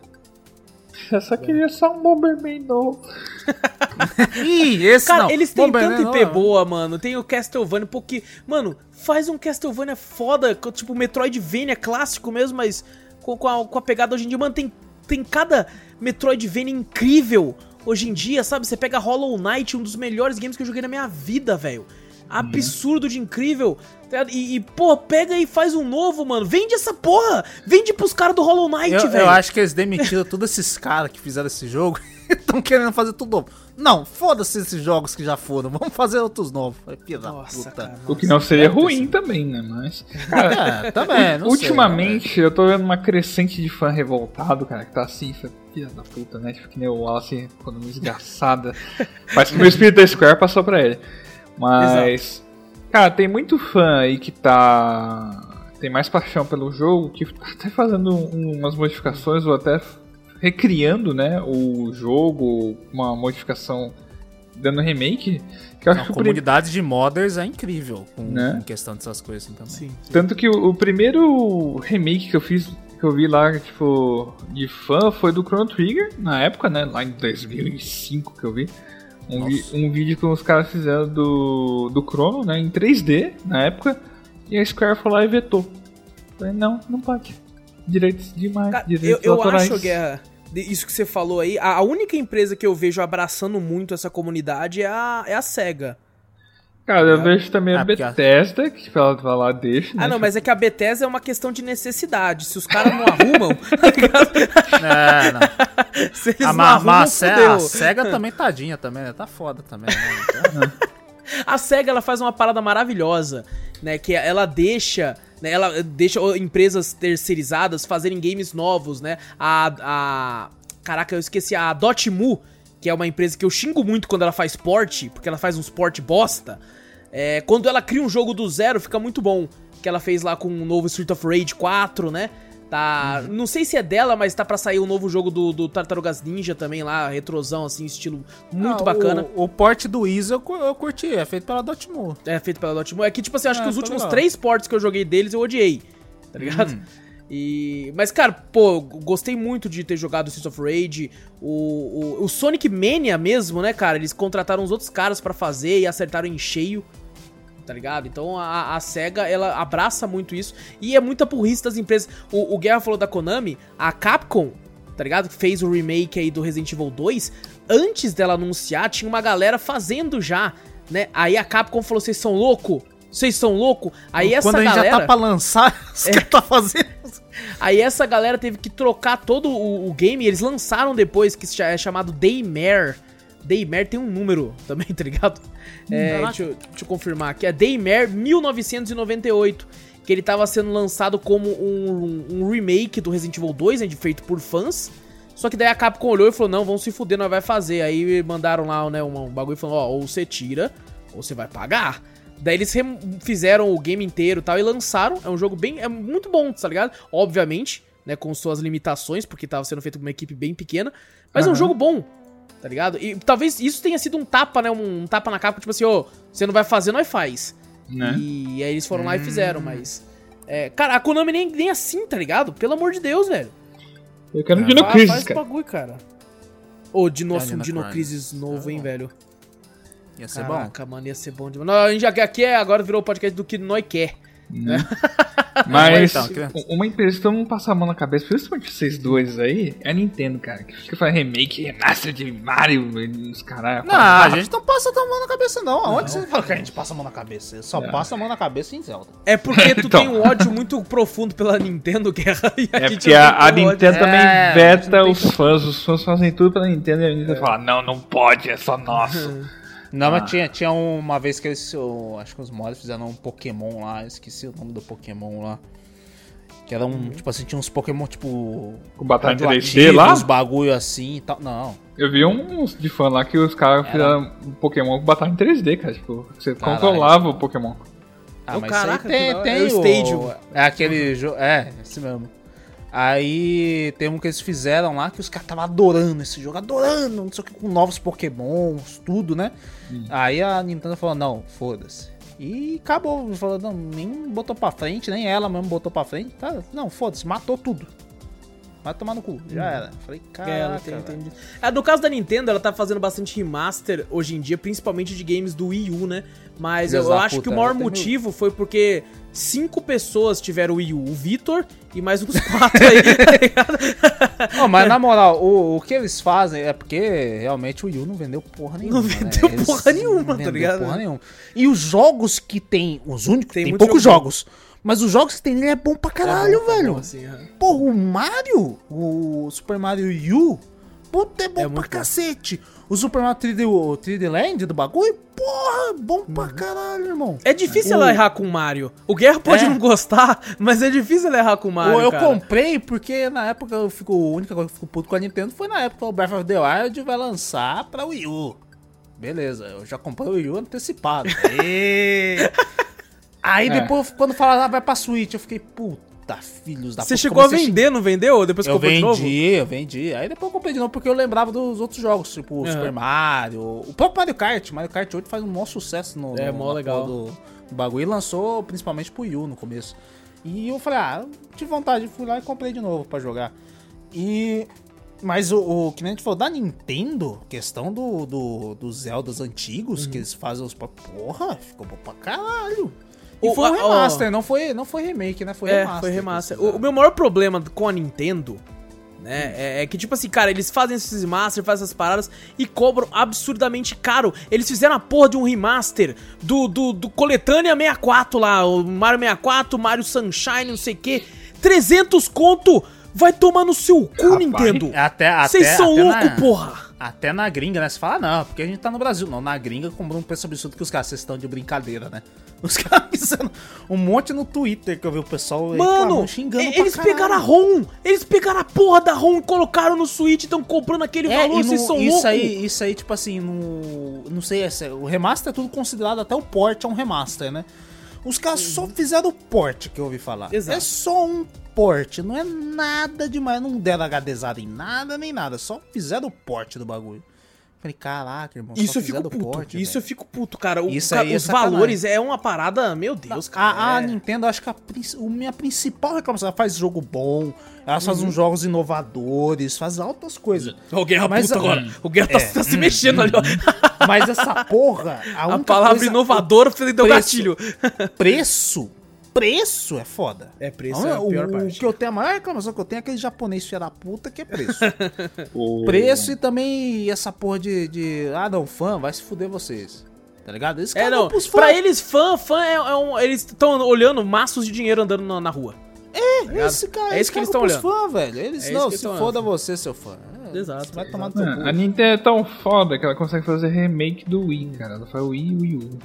Eu só queria só um Bomberman novo.
Ih, esse
Cara,
não.
eles têm
Bomberman
tanta IP
não.
boa, mano. Tem o Castlevania, porque... Mano, faz um Castlevania foda, tipo Metroidvania clássico mesmo, mas com, com, a, com a pegada hoje em dia. Mano, tem, tem cada Metroidvania incrível hoje em dia, sabe? Você pega Hollow Knight, um dos melhores games que eu joguei na minha vida, velho. Absurdo de incrível. Tá? E, e, pô, pega e faz um novo, mano. Vende essa porra! Vende pros caras do Hollow Knight, velho.
eu acho que eles demitiram todos esses caras que fizeram esse jogo e estão querendo fazer tudo novo. Não, foda-se esses jogos que já foram. Vamos fazer outros novos. Da
Nossa,
puta.
cara.
O que não seria
ter
ruim
sido.
também, né? Mas. Cara,
É, também, não sei,
ultimamente eu tô vendo uma crescente de fã revoltado, cara, que tá assim, filha da puta, né? Tipo, que nem o Wallace quando uma esgaçada. Parece que o meu espírito da Square passou pra ele. Mas. Cara, tem muito fã aí que tá. Tem mais paixão pelo jogo, que tá até fazendo um- umas modificações ou até recriando, né? O jogo, uma modificação dando remake. Que eu acho
Não, a
que prim-
comunidade de modders é incrível com,
Né?
com questão dessas coisas assim também.
Sim.
Tanto que o, o primeiro remake que eu fiz, que eu vi lá, tipo, de fã, foi do Chrono Trigger, na época, né? Lá em 2005 que eu vi. Um, um vídeo que os caras fizeram do, do Chrono, né? Em 3D, na época. E a Square foi lá e vetou. Falei, não, não pode. Direitos demais,
Cara, eu,
direitos
eu
autorais.
acho, Guerra, isso que você falou aí, a, a única empresa que eu vejo abraçando muito essa comunidade é a, é a SEGA.
Cara, eu vejo também a
Ah, a-
Bethesda, que ela vai lá, deixa, né?
Ah, não, mas é que a Bethesda é uma questão de necessidade. Se os caras não arrumam, tá?
É, não.
se eles
A,
não
ma-
arrumam,
ma- a
fudeu.
a SEGA também tadinha também, né? Tá foda também, né? Então,
A SEGA ela faz uma parada maravilhosa, né? Que ela deixa, né, ela deixa empresas terceirizadas fazerem games novos, né? A, a caraca, eu esqueci a Dotemu, que é uma empresa que eu xingo muito quando ela faz port, porque ela faz uns port bosta. É, quando ela cria um jogo do zero, fica muito bom. Que ela fez lá com o novo Street of Rage 4, né? Tá. Não sei se é dela, mas tá pra sair um novo jogo do, do Tartarugas Ninja também lá, retrosão, assim, estilo muito
Ah,
bacana.
O, o port do Easy eu, eu curti, é feito pela Dotemu.
É, feito pela Dotemu. É que, tipo assim, acho
Ah,
que os
tá
últimos
legal.
três ports que eu joguei deles eu odiei. Tá ligado?
Hum.
E... Mas, cara, pô, gostei muito de ter jogado Streets of Rage. O, o, o Sonic Mania mesmo, né, cara? Eles contrataram os outros caras pra fazer e acertaram em cheio. Tá ligado? Então a, a SEGA, ela abraça muito isso. E é muita burrice das empresas. O, o Guerra falou da Konami. A Capcom, tá ligado? Fez o remake aí do Resident Evil 2. Antes dela anunciar, tinha uma galera fazendo já, né? Aí a Capcom falou: vocês são louco? Vocês são louco? Aí essa
Quando a gente
galera.
já tá pra lançar, os caras tá fazendo.
Aí essa galera teve que trocar todo o, o game, e eles lançaram depois, que é chamado Daymare. Daymare tem um número também, tá ligado? É, deixa, eu, deixa eu confirmar aqui. É Daymare 1998. Que ele tava sendo lançado como um, um remake do Resident Evil 2, né, feito por fãs. Só que daí a Capcom olhou e falou, não, vamos se fuder, nós vai fazer. Aí mandaram lá, né, um, um bagulho falando, ó, ou você tira, ou você vai pagar. Daí eles fizeram o game inteiro e tal e lançaram. É um jogo bem. É muito bom, tá ligado? Obviamente, né? Com suas limitações, porque tava sendo feito com uma equipe bem pequena. Mas é um jogo bom, tá ligado? E talvez isso tenha sido um tapa, né? Um, um tapa na capa, tipo assim, ô, você não vai fazer, nós faz.
Né?
E aí eles foram lá e fizeram, mas. É, cara, a Konami nem, nem assim, tá ligado? Pelo amor de Deus, velho.
Eu quero um
Fa-
Dino
faz
Crisis,
esse
cara.
bagulho, cara. Ô, de nossa, um
Dino Crisis.
Crisis novo, hein, velho.
Ia ser bom.
Caraca, mano, ia ser bom demais. Não, a gente já aqui é, agora virou o podcast do que nós quer.
Mas
Então,
uma empresa que todo mundo passa a mão na cabeça, principalmente vocês dois aí, é a Nintendo, cara. Que fica fazendo remake, remaster de Mario, e os caras.
Não, a gente não passa a mão na cabeça, não. Aonde você fala que a gente passa a mão na cabeça? Só
Não.
passa a mão na cabeça em Zelda.
É porque tu
Então.
tem um ódio muito profundo pela Nintendo, Guerra. E
É
gente
porque
não
a, a
ódio.
Nintendo também
É, a
veta
não
os fãs, os fãs fazem tudo pela Nintendo e a Nintendo fala, não, não pode, é só nosso.
Não,
Ah.
mas tinha, tinha uma vez que eles. eu acho que os mods fizeram um Pokémon lá, esqueci o nome do Pokémon lá. Que era um. Tipo assim, tinha uns Pokémon tipo.
Com batalha em 3D
radioativos,
lá,
Uns bagulho assim e tal. Não.
eu vi uns de fã lá que os caras fizeram um Pokémon com batalha em 3D, cara. Tipo, você
Caralho.
controlava o Pokémon.
Ah, mas
caraca,
isso aí
que
tem,
hora.
tem
É o Stadium.
É aquele jogo. É, esse mesmo. Aí tem um que eles fizeram lá que os caras estavam adorando esse jogo, adorando, não sei o que, com novos pokémons, tudo, né? Aí a Nintendo falou, não, foda-se. E acabou, falou, não, nem botou pra frente, nem ela mesmo botou pra frente. Tá, não, foda-se, matou tudo. Vai tomar no cu, já era. Falei,
É, ela
caraca,
tem,
velho.
tem... É, no caso da Nintendo, ela tá fazendo bastante remaster hoje em dia, principalmente de games do Wii U, né? Mas eu,
Filhas
eu acho
puta,
que o maior
ela tem
motivo foi porque cinco pessoas tiveram o Wii U. O Vitor e mais uns quatro aí, tá ligado?
Ô, mas na moral, o, o que eles fazem é porque realmente o Wii U não vendeu porra nenhuma.
Não
né?
vendeu
Eles
porra nenhuma,
não
tá
vendeu
ligado?
Porra nenhuma. E os jogos que tem, os únicos,
Tem
tem, poucos
jogo
jogos. Mas os jogos que tem nele é bom pra caralho,
Tá bom,
velho.
assim, aham.
Porra, o Mario, o Super Mario U, puta é bom
É
pra
muito bom.
cacete. O Super Mario 3D, o 3D Land do bagulho, porra, bom pra
Uhum.
caralho, irmão.
É difícil
O-
ela errar com o Mario. O Guerra pode
É.
não gostar, mas é difícil ela errar com o Mario.
eu eu comprei porque na época eu fico. A única coisa que eu fico puto com a Nintendo foi na época que o Breath of the Wild vai lançar pra Wii U. Beleza, eu já comprei o Wii U antecipado. Aí
É.
depois, quando falaram, ah, vai pra Switch, eu fiquei, puta, filhos da
Você
puta,
chegou a vender, não vendeu? Depois
Eu
comprou de novo?
vendi, eu vendi. Aí depois eu comprei de novo porque eu lembrava dos outros jogos, tipo
Aham.
Super Mario, o próprio Mario Kart. Mario Kart 8 faz um maior sucesso no,
É,
no-
mó legal.
Do, do bagulho e lançou principalmente pro Wii U no começo. E eu falei, ah, tive vontade, fui lá e comprei de novo pra jogar. E. Mas o, o que nem a gente falou da Nintendo, questão do, do, dos Zeldas antigos,
Uhum.
que eles fazem os. Porra, ficou bom pra caralho. E
O-
foi um
a-
remaster, não, foi, não foi remake, né? Foi
é,
remaster.
foi remaster. O, o meu maior problema com a Nintendo, né, é, é que, tipo assim, cara, eles fazem esses remaster, fazem essas paradas e cobram absurdamente caro. Eles fizeram a porra de um remaster do, do, do Coletânea 64 lá, o Mario 64, Mario Sunshine, não sei o que. 300 conto! Vai tomar no seu cu,
Rapaz,
Nintendo!
Até, até,
Vocês são loucos,
na-
porra!
Até na gringa, né? Você fala, não, porque a gente tá no Brasil. Não, na gringa comprou um preço absurdo que os caras, vocês estão de brincadeira, né? Os caras fizeram um monte no Twitter que eu vi o pessoal
Mano,
xingando
e-
pra
eles pegaram a ROM! Eles pegaram a porra da ROM e colocaram no Switch, estão comprando aquele
É,
valor,
e
vocês são
isso
loucos!
aí, isso aí, tipo assim, no. Não sei, o remaster é tudo considerado, até o port é um remaster, né? Os caras só fizeram o port que eu ouvi falar.
Exato.
É só um port, não é nada demais. Não deram HDzada em nada nem nada. Só fizeram o port do bagulho. Falei, caraca, irmão.
Isso eu fico puto.
port,
isso
velho.
eu fico puto, cara. O-
Isso aí é
os
sacanagem.
valores é uma parada, meu Deus, cara.
A, a
é-
Nintendo, acho que a, o minha principal reclamação, ela faz jogo bom, ela faz
Uhum.
uns jogos inovadores, faz altas coisas.
O Guerra
Mas
puto
a-
agora. O Guerra tá,
É.
tá se mexendo ali, ó.
Mas essa porra, a,
A palavra
coisa-
inovadora fez deu
preço.
gatilho.
preço, preço é foda.
É, preço é a
o,
pior
o
parte.
que eu tenho, a maior reclamação que eu tenho é aquele japonês filha da puta que é preço.
O-
preço e também essa porra de, de, ah não, fã, vai se fuder vocês. Tá ligado? Eles
É, não.
pros fãs.
Pra eles, fã, fã é, é um. Eles estão olhando maços de dinheiro andando na, na rua. ligado?
Esse cara,
É isso que eles estão
pros fãs, velho. Eles,
É isso
não, se foda
olhando.
você, seu fã. É,
Exato,
Vai tomar no
exato.
cu.
a Nintendo é tão foda que ela consegue fazer remake do Wii, cara. Ela faz o Wii e Wii U.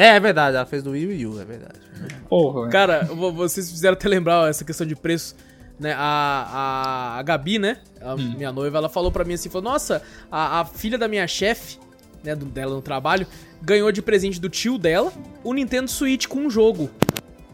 É, é verdade, ela fez do Wii U, é verdade.
Porra.
Cara, vo- vocês fizeram até lembrar ó, essa questão de preço. Né, a, a, a Gabi, né? A minha noiva, ela falou pra mim assim: falou, Nossa, a, a filha da minha chefe, né, do- dela no trabalho, ganhou de presente do tio dela o Nintendo Switch com um jogo,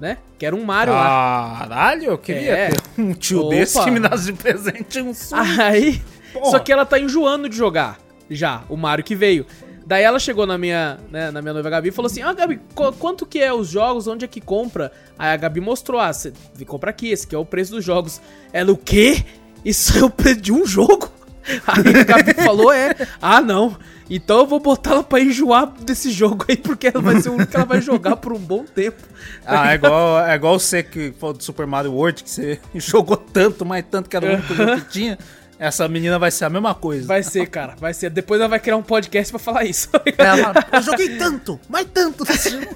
né? Que era um Mario lá.
Caralho, eu queria
É.
ter um tio
Opa.
desse que me desse de presente um Switch.
Aí,
Porra.
só que ela tá enjoando de jogar já, o Mario que veio. Daí ela chegou na minha, né, na minha noiva Gabi e falou assim: Ah, Gabi, qu- quanto que é os jogos? Onde é que compra? Aí a Gabi mostrou: Ah, você compra aqui, esse aqui é o preço dos jogos. Ela, o quê? Isso é o preço de um jogo? Aí a Gabi falou: É, ah, não. Então eu vou botar ela pra enjoar desse jogo aí, porque ela vai ser o único que ela vai jogar por um bom tempo.
Ah, é igual, é igual você que falou do Super Mario World, que você jogou tanto, mas tanto que era o único jogo que tinha. Essa menina vai ser a mesma coisa.
Vai ser, cara, vai ser. Depois ela vai criar um podcast pra falar isso.
Ela, eu joguei tanto, mas tanto nesse jogo.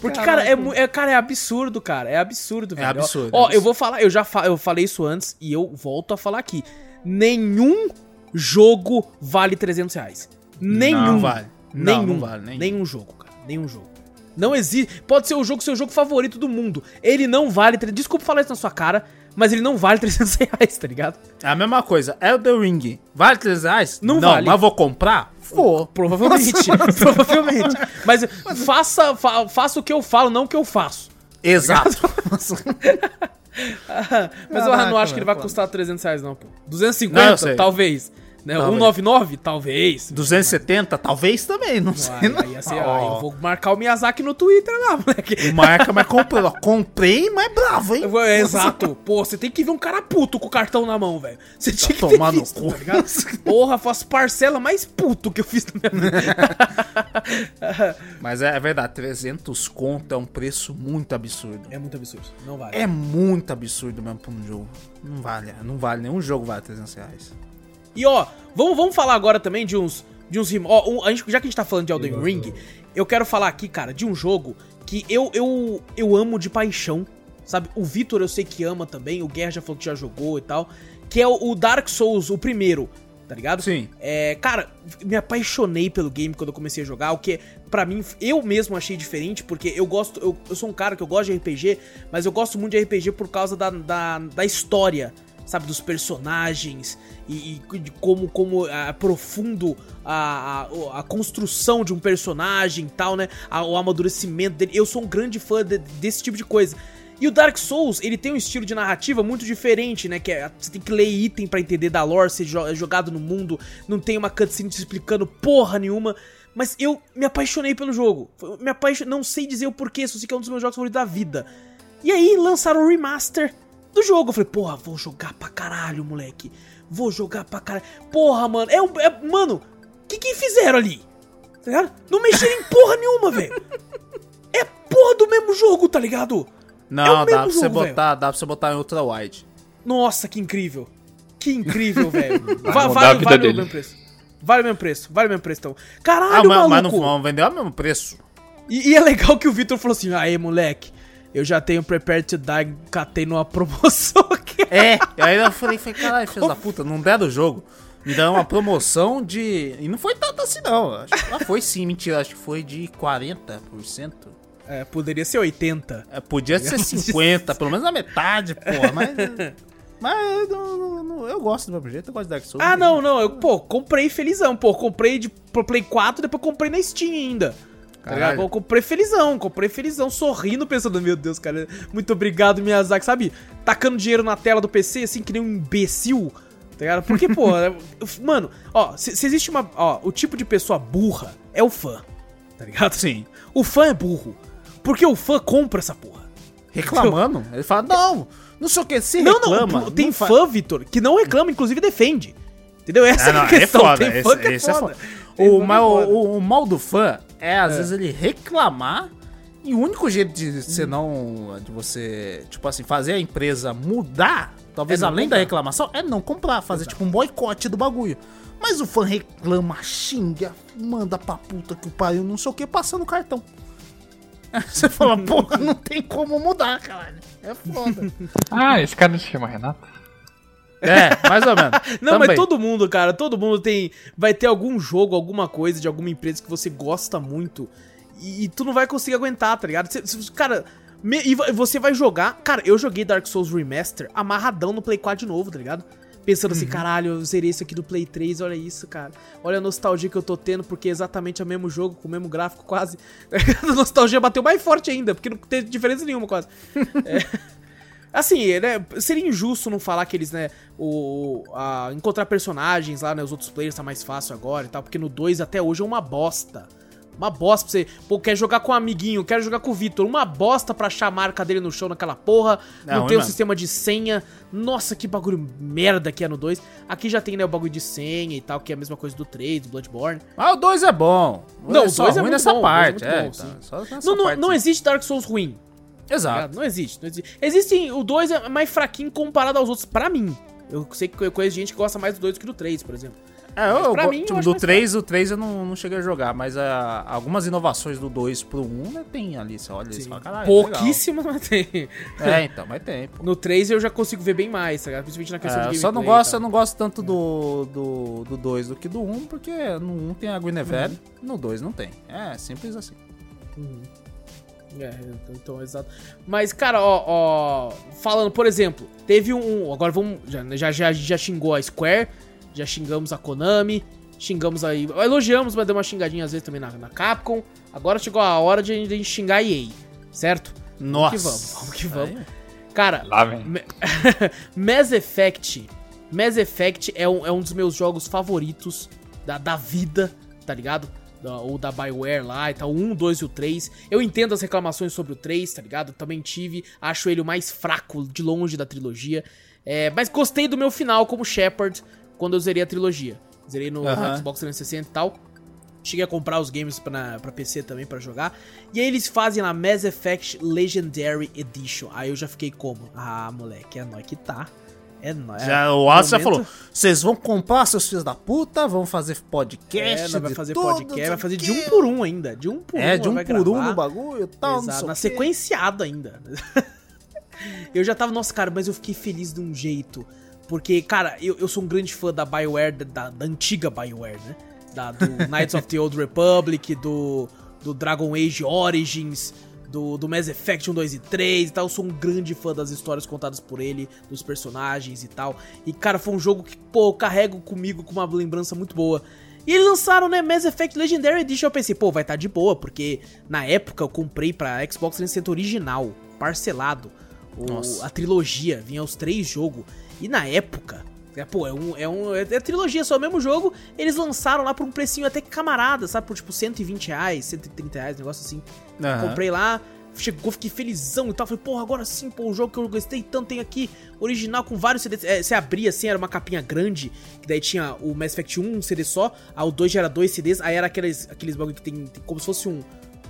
Porque, cara, é, é, cara, é absurdo, cara. É absurdo, velho.
absurdo,
Ó,
é
ó, eu
absurdo.
vou falar, eu já fa eu falei isso antes e eu volto a falar aqui. Nenhum jogo vale 300 reais. Nenhum.
Não vale. Não,
Nenhum.
não vale, nenhum.
Nenhum jogo, cara. Nenhum jogo. Não existe. Pode ser o jogo, seu jogo favorito do mundo. Ele não vale. Desculpa falar isso na sua cara, mas ele não vale 300 reais, tá ligado?
É a mesma coisa. Elden Ring, vale 300 reais?
Não vale.
mas vou comprar? Vou.
Provavelmente. provavelmente. Mas faça, fa- faça o que eu falo, não o que eu faço.
Exato.
Mas eu não acho que ele vai custar 300 reais, não, pô. 250,
Não,
talvez. Né?
Talvez.
199, talvez.
270? Talvez também, não
Aí,
sei. não.
aí ia ser-
Ó,
aí eu vou marcar o Miyazaki no Twitter lá, moleque.
Marca, mas comprei. Comprei, mas bravo, hein?
É, exato. Pô, você tem que ver um cara puto com o cartão na mão, velho. Você tinha que ter
tomar no
visto,
cu.
tá? Porra, faço parcela mais puto que eu fiz na minha vida.
Mas é, é verdade, 300 conto é um preço muito absurdo.
É muito absurdo. Não vale.
É muito absurdo mesmo pra um jogo. Não vale, não vale. Nenhum jogo vale 300 reais.
E ó, vamos, vamos falar agora também de uns. De uns ó, um- a gente- já que a gente tá falando de Elden Ring, eu quero falar aqui, cara, de um jogo que eu, eu, eu amo de paixão, sabe? O Vitor eu sei que ama também, o Guerra já falou que já jogou e tal, que é o, Dark Souls, o primeiro, tá ligado?
Sim.
É, cara, me apaixonei pelo game quando eu comecei a jogar, o que pra mim eu mesmo achei diferente, porque eu gosto, eu, eu sou um cara que eu gosto de RPG, mas eu gosto muito de RPG por causa da, da, da história, sabe, dos personagens e, e de como, como é profundo a, a, a, construção de um personagem e tal, né? A, o amadurecimento dele. Eu sou um grande fã de, desse tipo de coisa. E o Dark Souls, ele tem um estilo de narrativa muito diferente, né? Que é, você tem que ler item para entender da lore, ser jogado no mundo, não tem uma cutscene te explicando porra nenhuma. Mas eu me apaixonei pelo jogo. Me apaixonei, não sei dizer o porquê, só sei que é um dos meus jogos favoritos da vida. E aí lançaram o remaster do jogo. Eu falei, porra, vou jogar pra caralho, moleque. Vou jogar pra caralho. Porra, mano. É um. É, mano, o que que fizeram ali? Tá ligado? Não mexeram em porra nenhuma, velho. É porra do mesmo jogo, tá ligado?
Não, é dá pra você botar, dá pra você botar em ultra wide.
Nossa, que incrível. Que incrível, velho. Va vale, vale o mesmo preço. Vale o mesmo preço, vale o mesmo preço, então. Caralho, ah, mas,
maluco. Mas não, não vendeu o mesmo preço.
E, e, é legal que o Victor falou assim, aí, moleque, eu já tenho Prepare to Die, catei numa promoção aqui.
É, aí eu falei, falei caralho, filho da puta, não der do jogo. Me dá uma promoção de. E não foi tanto assim, não. Acho que... Ah, foi sim, mentira. Acho que foi de 40%.
É, poderia ser 80.
É, podia ser 50, pelo menos na metade, porra, mas. Mas não, não, eu gosto do meu jeito, eu gosto de Dark Souls.
Ah, não, não. Eu, pô, comprei felizão, pô. Comprei de, pro Play 4, depois comprei na Steam ainda. Tá eu comprei felizão, comprei felizão, sorrindo, pensando, meu Deus, cara, muito obrigado, Miyazaki, sabe? Tacando dinheiro na tela do PC, assim, que nem um imbecil, tá ligado? Porque, pô, mano, ó, se, se, existe uma. Ó, o tipo de pessoa burra é o fã, tá ligado?
Sim.
O fã é burro. Porque o fã compra essa porra.
Reclamando? Ele fala, não, não sei o que, se não, reclama.
Não, tem não fã, Vitor, que não reclama, inclusive defende. Entendeu? Essa ah, não, é a é questão. É foda,
tem fã esse, que é, é foda. É o, mal, o, o, mal do fã é, às é. vezes, ele reclamar e o único jeito de você não. de você, tipo assim, fazer a empresa mudar, talvez é além comprar. da reclamação, é não comprar, fazer Exato. tipo um boicote do bagulho. Mas o fã reclama, xinga, manda pra puta que o pariu, não sei o que, passando o cartão. Você fala, porra, não tem como mudar, caralho. É foda.
ah, esse cara se chama Renato?
É, mais ou menos.
não, Também. mas todo mundo, cara, todo mundo tem. Vai ter algum jogo, alguma coisa de alguma empresa que você gosta muito. E, e tu não vai conseguir aguentar, tá ligado? Cê, cara, me, e você vai jogar. Cara, eu joguei Dark Souls Remaster amarradão no Play 4 de novo, tá ligado? Pensando assim, uhum. caralho, eu zerei isso aqui do Play 3, olha isso, cara. Olha a nostalgia que eu tô tendo, porque é exatamente o mesmo jogo, com o mesmo gráfico quase. a nostalgia bateu mais forte ainda, porque não teve diferença nenhuma quase. é. Assim, né, seria injusto não falar que eles, né, o, a, encontrar personagens lá, né, os outros players tá mais fácil agora e tal, porque no 2 até hoje é uma bosta. Uma bosta pra você. Pô, quer jogar com um amiguinho, quer jogar com o Vitor. Uma bosta pra achar a marca dele no chão naquela porra. Não, não tem o um sistema de senha. Nossa, que bagulho merda que é no 2. Aqui já tem, né, o bagulho de senha e tal, que é a mesma coisa do 3, do Bloodborne.
Ah, o 2 é bom.
Não, o 2 é, é muito nessa bom, parte. É, muito é, bom, tá, nessa não, parte, não existe Dark Souls ruim.
Exato.
Não existe, não existe. Existem. O 2 é mais fraquinho comparado aos outros, pra mim. Eu sei que eu conheço gente que gosta mais do 2 do que do 3, por exemplo.
É, eu, pra eu, mim, tipo, eu do 3, o 3 eu não, não cheguei a jogar, mas uh, algumas inovações do 2 pro 1 né, tem ali, você olha e fala, caralho.
Pouquíssimas, mas tem.
É, então, mas tem. Pô.
No 3 eu já consigo ver bem mais, tá ligado? Principalmente na questão
é,
de
gameplay. Só não gosto, eu não gosto tanto do, do, do 2 do que do 1, porque no 1 tem a Guinevere, uhum. no 2 não tem. É, simples assim. Uhum.
É, então, exato. Mas, cara, ó, ó, falando, por exemplo, teve um. Agora vamos. Já, já, já xingou a Square, já xingamos a Konami, xingamos aí. Elogiamos, mas deu uma xingadinha às vezes também na, na Capcom. Agora chegou a hora de a gente xingar a EA, certo?
Nossa.
Vamos que vamos, vamos que vamos. Cara, Lá vem. Mass Effect. Mass Effect é um, é um dos meus jogos favoritos da, da vida, tá ligado? Ou da Bioware lá e tal, o 1, 2 e o 3. Eu entendo as reclamações sobre o 3, tá ligado? Também tive, acho ele o mais fraco de longe da trilogia. É, mas gostei do meu final como Shepard quando eu zerei a trilogia. Zerei no uhum. Xbox 360 e tal. Cheguei a comprar os games pra, pra PC também para jogar. E aí eles fazem a Mass Effect Legendary Edition. Aí eu já fiquei como? Ah, moleque, é nóis que tá. É,
é já, o Wallace já falou: vocês vão comprar seus filhos da puta, vão fazer podcast.
É, vai fazer podcast, vai fazer de um por um ainda. De um por
é,
um.
de um por gravar. um no bagulho e tal.
Exato, na sequenciado ainda. Eu já tava, nossa, cara, mas eu fiquei feliz de um jeito. Porque, cara, eu, eu sou um grande fã da BioWare, da, da antiga BioWare, né? Da, do Knights of the Old Republic, do, do Dragon Age Origins, do, do Mass Effect 1, 2 e 3 e tal. Eu sou um grande fã das histórias contadas por ele, dos personagens e tal. E, cara, foi um jogo que, pô, eu carrego comigo com uma lembrança muito boa. E eles lançaram, né, Mass Effect Legendary Edition. Eu pensei, pô, vai estar tá de boa, porque na época eu comprei pra Xbox 360 original, parcelado. O, a trilogia, vinha os três jogos. E na época, é, pô, é um, é um. É trilogia só, o mesmo jogo. Eles lançaram lá por um precinho até camarada, sabe? Por tipo 120 reais, 130 reais, negócio assim. Uhum. Comprei lá, chegou, fiquei felizão e tal. Falei, porra, agora sim, pô, o jogo que eu gostei tanto tem aqui, original com vários CDs. É, você abria assim, era uma capinha grande, que daí tinha o Mass Effect 1, um CD só, aí o 2 já era dois CDs, aí era aqueles, aqueles bagulho que tem, tem como se fosse um,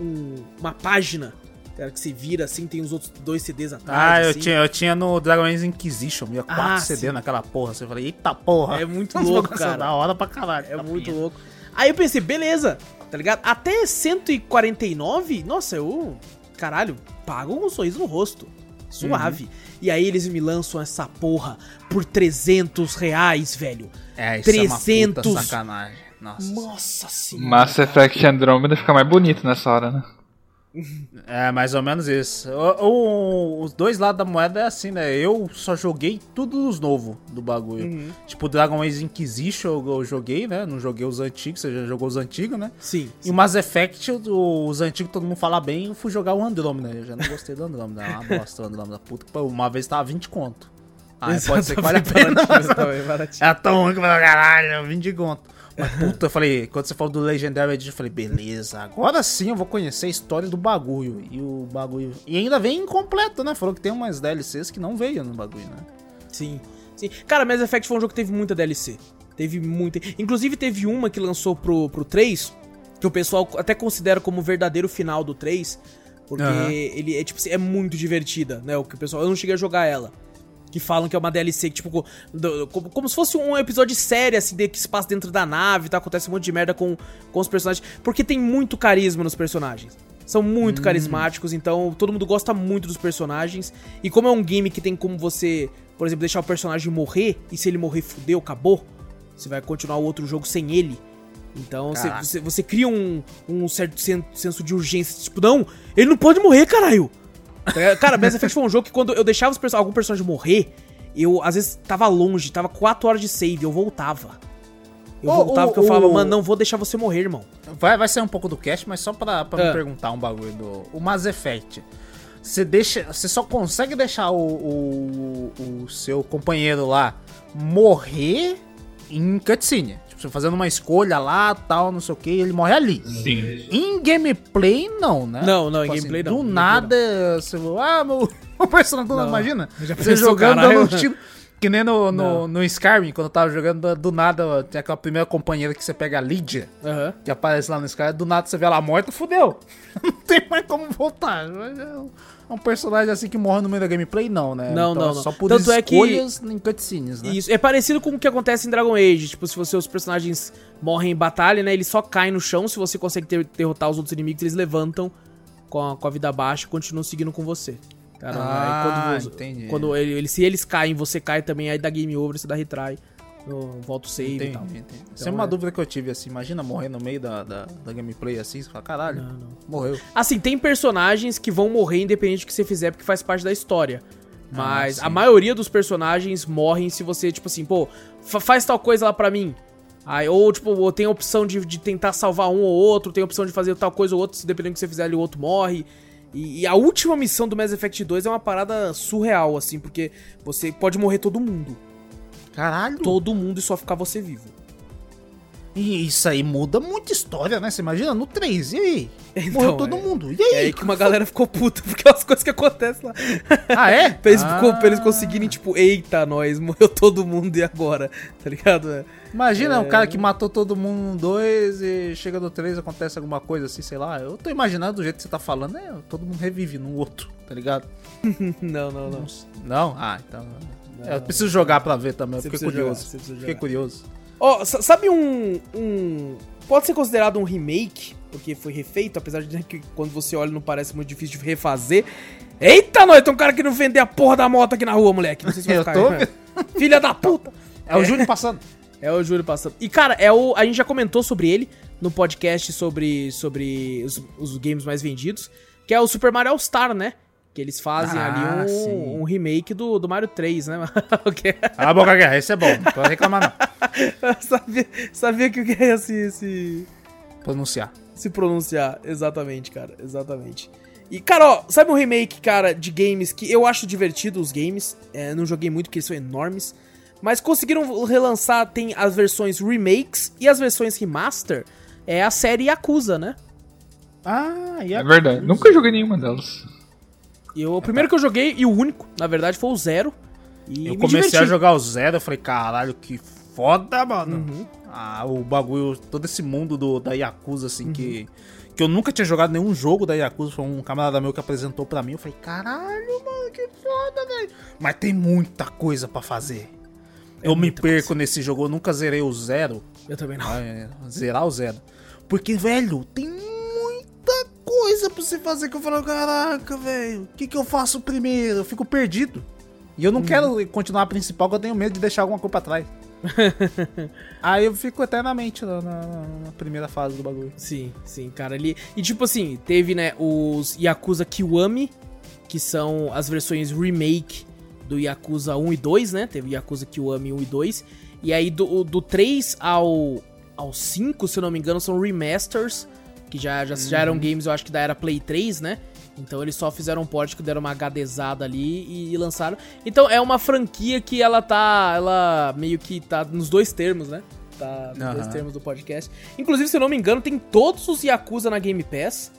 um uma página Cara, que se vira assim, tem os outros dois CDs atrás.
Ah, eu,
assim.
tinha, eu tinha no Dragon Age Inquisition, minha quatro ah, CD sim. naquela porra. Você falei, eita porra.
É muito louco, cara.
Da hora pra caralho.
É muito louco. Aí eu pensei, beleza, tá ligado? Até 149, nossa, eu. Caralho, pago com um sorriso no rosto. Suave. Uhum. E aí eles me lançam essa porra por 300 reais, velho.
É, isso 300. é uma sacanagem.
Nossa. Nossa senhora.
Mass Effect Andromeda fica mais bonito nessa hora, né?
É, mais ou menos isso. O, o, os dois lados da moeda é assim, né? Eu só joguei tudo os novos do bagulho. Uhum. Tipo, Dragon Age Inquisition eu joguei, né? Não joguei os antigos, você já jogou os antigos, né?
Sim.
E o Mass Effect, os antigos todo mundo fala bem, eu fui jogar o Andromeda. Eu já não gostei do Andromeda. É uma bosta o Andromeda. Puta que uma vez tava 20 conto. Ah, pode ser que vale a pena. É tão ruim que caralho, 20 conto. Mas puta, eu falei, quando você falou do Legendary Edition, eu falei, beleza, agora sim eu vou conhecer a história do bagulho. E o bagulho. E ainda vem incompleto, né? Falou que tem umas DLCs que não veio no bagulho, né?
Sim. Sim. Cara, Mass Effect foi um jogo que teve muita DLC. Teve muita. Inclusive, teve uma que lançou pro, pro 3, que o pessoal até considera como o verdadeiro final do 3. Porque uhum. ele é, tipo, é muito divertida, né? O que o pessoal. Eu não cheguei a jogar ela que falam que é uma DLC, tipo, como, como se fosse um episódio de série, assim, de, que se passa dentro da nave, tá? Acontece um monte de merda com, com os personagens. Porque tem muito carisma nos personagens. São muito hum. carismáticos, então todo mundo gosta muito dos personagens. E como é um game que tem como você, por exemplo, deixar o personagem morrer, e se ele morrer, fudeu, acabou. Você vai continuar o outro jogo sem ele. Então você, você, você, cria um, um certo senso de urgência. Tipo, não, ele não pode morrer, caralho. É, cara, Mass Effect foi um jogo que quando eu deixava perso algum personagem morrer, eu às vezes tava longe, tava 4 horas de save, eu voltava. Eu oh, voltava porque oh, eu falava, mano, não vou deixar você morrer, irmão.
Vai, vai sair um pouco do cast, mas só pra, pra me ah. perguntar um bagulho do. O Mass Effect. Você deixa. Você só consegue deixar o, o, o seu companheiro lá morrer em cutscene você fazendo uma escolha lá, tal, não sei o que, ele morre ali.
Sim.
Em gameplay, não, né?
Não, não, tipo em gameplay
assim,
não.
Do nada, não. você ah, meu, o personagem, não, imagina, você jogando dando um tiro. Que nem no, no, no, Skyrim, quando eu tava jogando, do nada, tem aquela primeira companheira que você pega a Lydia, uhum. que aparece lá no Skyrim, do nada você vê ela morta, fudeu. não tem mais como voltar. É um personagem assim que morre no meio da gameplay, não, né?
Não, então, não, não.
Só por Tanto escolhas é que... em cutscenes, né?
Isso, é parecido com o que acontece em Dragon Age. Tipo, se você, os personagens morrem em batalha, né? Eles só caem no chão. Se você consegue ter, derrotar os outros inimigos, eles levantam com a, com a vida baixa e continuam seguindo com você.
Cara, ah,
aí quando, entendi. Quando ele, se eles caem, você cai também, aí dá game over, você dá retry volta o save entendi, e tal. Entendi.
Então, Isso é uma é... dúvida que eu tive, assim, imagina morrer no meio da, da, da gameplay assim, você fala, caralho, não, não. morreu.
Assim, tem personagens que vão morrer independente do que você fizer, porque faz parte da história. Ah, Mas ah, a maioria dos personagens morrem se você, tipo assim, pô, faz tal coisa lá pra mim. Aí, ou, tipo, tem a opção de, de tentar salvar um ou outro, tem a opção de fazer tal coisa ou outra, se dependendo do que você fizer ali, o outro morre. E, e, a última missão do Mass Effect 2 é uma parada surreal, assim, porque você pode morrer todo mundo.
Caralho.
Todo mundo e só ficar você vivo.
E isso aí muda muita história, né? Você imagina no 3, e aí? Então, Morreu todo é, mundo. E
aí? É aí que uma galera ficou puta porque as coisas que acontecem lá.
Ah, é?
pra, eles, ah. pra eles conseguirem, tipo, eita, nós, morreu todo mundo e agora? Tá ligado? É.
Imagina é... um cara que matou todo mundo no 2 e chega no 3 acontece alguma coisa assim, sei lá. Eu tô imaginando do jeito que você tá falando, é, todo mundo revive no outro, tá ligado?
não, não, não.
Não? Ah, então. É, eu preciso jogar pra ver também, eu fiquei curioso. Jogar, fiquei curioso.
Ó, oh, sabe um, um. Pode ser considerado um remake, porque foi refeito, apesar de que quando você olha não parece muito difícil de refazer. Eita, nós, tem um cara que não vender a porra da moto aqui na rua, moleque. Não sei se vai
Eu
ficar.
tô
né? Filha da puta.
É o Júnior passando.
É o Júlio passando. E, cara, é o, a gente já comentou sobre ele no podcast sobre, sobre os, os games mais vendidos, que é o Super Mario All Star, né? Que eles fazem
Ah,
ali um, um remake do, do Mario 3, né? O quê?
Ah, boca guerra, esse é bom. Não pode reclamar não.
Eu sabia, sabia que eu queria se, se,
Pronunciar.
se pronunciar. Exatamente, cara. Exatamente. E, cara, ó, sabe um remake, cara, de games que eu acho divertido os games? É, não joguei muito porque eles são enormes. Mas conseguiram relançar, tem as versões remakes e as versões remaster. É a série Yakuza, né?
Ah, e
É verdade. Nunca joguei nenhuma delas.
Eu, o primeiro que eu joguei, e o único, na verdade, foi o Zero. E
Eu
me
comecei
diverti.
a jogar o Zero, eu falei, caralho, que foda, mano.
Uhum.
Ah, o bagulho, todo esse mundo do, da Yakuza, assim,
Uhum.
que, que eu nunca tinha jogado nenhum jogo da Yakuza. Foi um camarada meu que apresentou pra mim. Eu falei, caralho, mano, que foda, velho. Mas tem muita coisa pra fazer.
É
eu me perco nesse jogo, eu nunca zerei o Zero.
Eu também não.
Ah, é, zerar o Zero. Porque, velho, tem coisa pra você fazer que eu falo, caraca, velho, o que, que eu faço primeiro? Eu fico perdido. E eu não quero continuar a principal, porque eu tenho medo de deixar alguma coisa pra trás. Aí eu fico eternamente na, na- na primeira fase do bagulho.
Sim, sim, cara. Ali. E tipo assim, teve, né, os Yakuza Kiwami, que são as versões remake do Yakuza 1 e 2, né? Teve Yakuza Kiwami 1 e 2. E aí do, do 3 ao, ao 5, se eu não me engano, são remasters, que já, já, já eram games, eu acho que da era Play 3, né? Então eles só fizeram um port que deram uma HDzada ali e, e lançaram. Então é uma franquia que ela tá. Ela meio que tá nos dois termos, né? Tá nos dois
Aham.
termos do podcast. Inclusive, se eu não me engano, tem todos os Yakuza na Game Pass.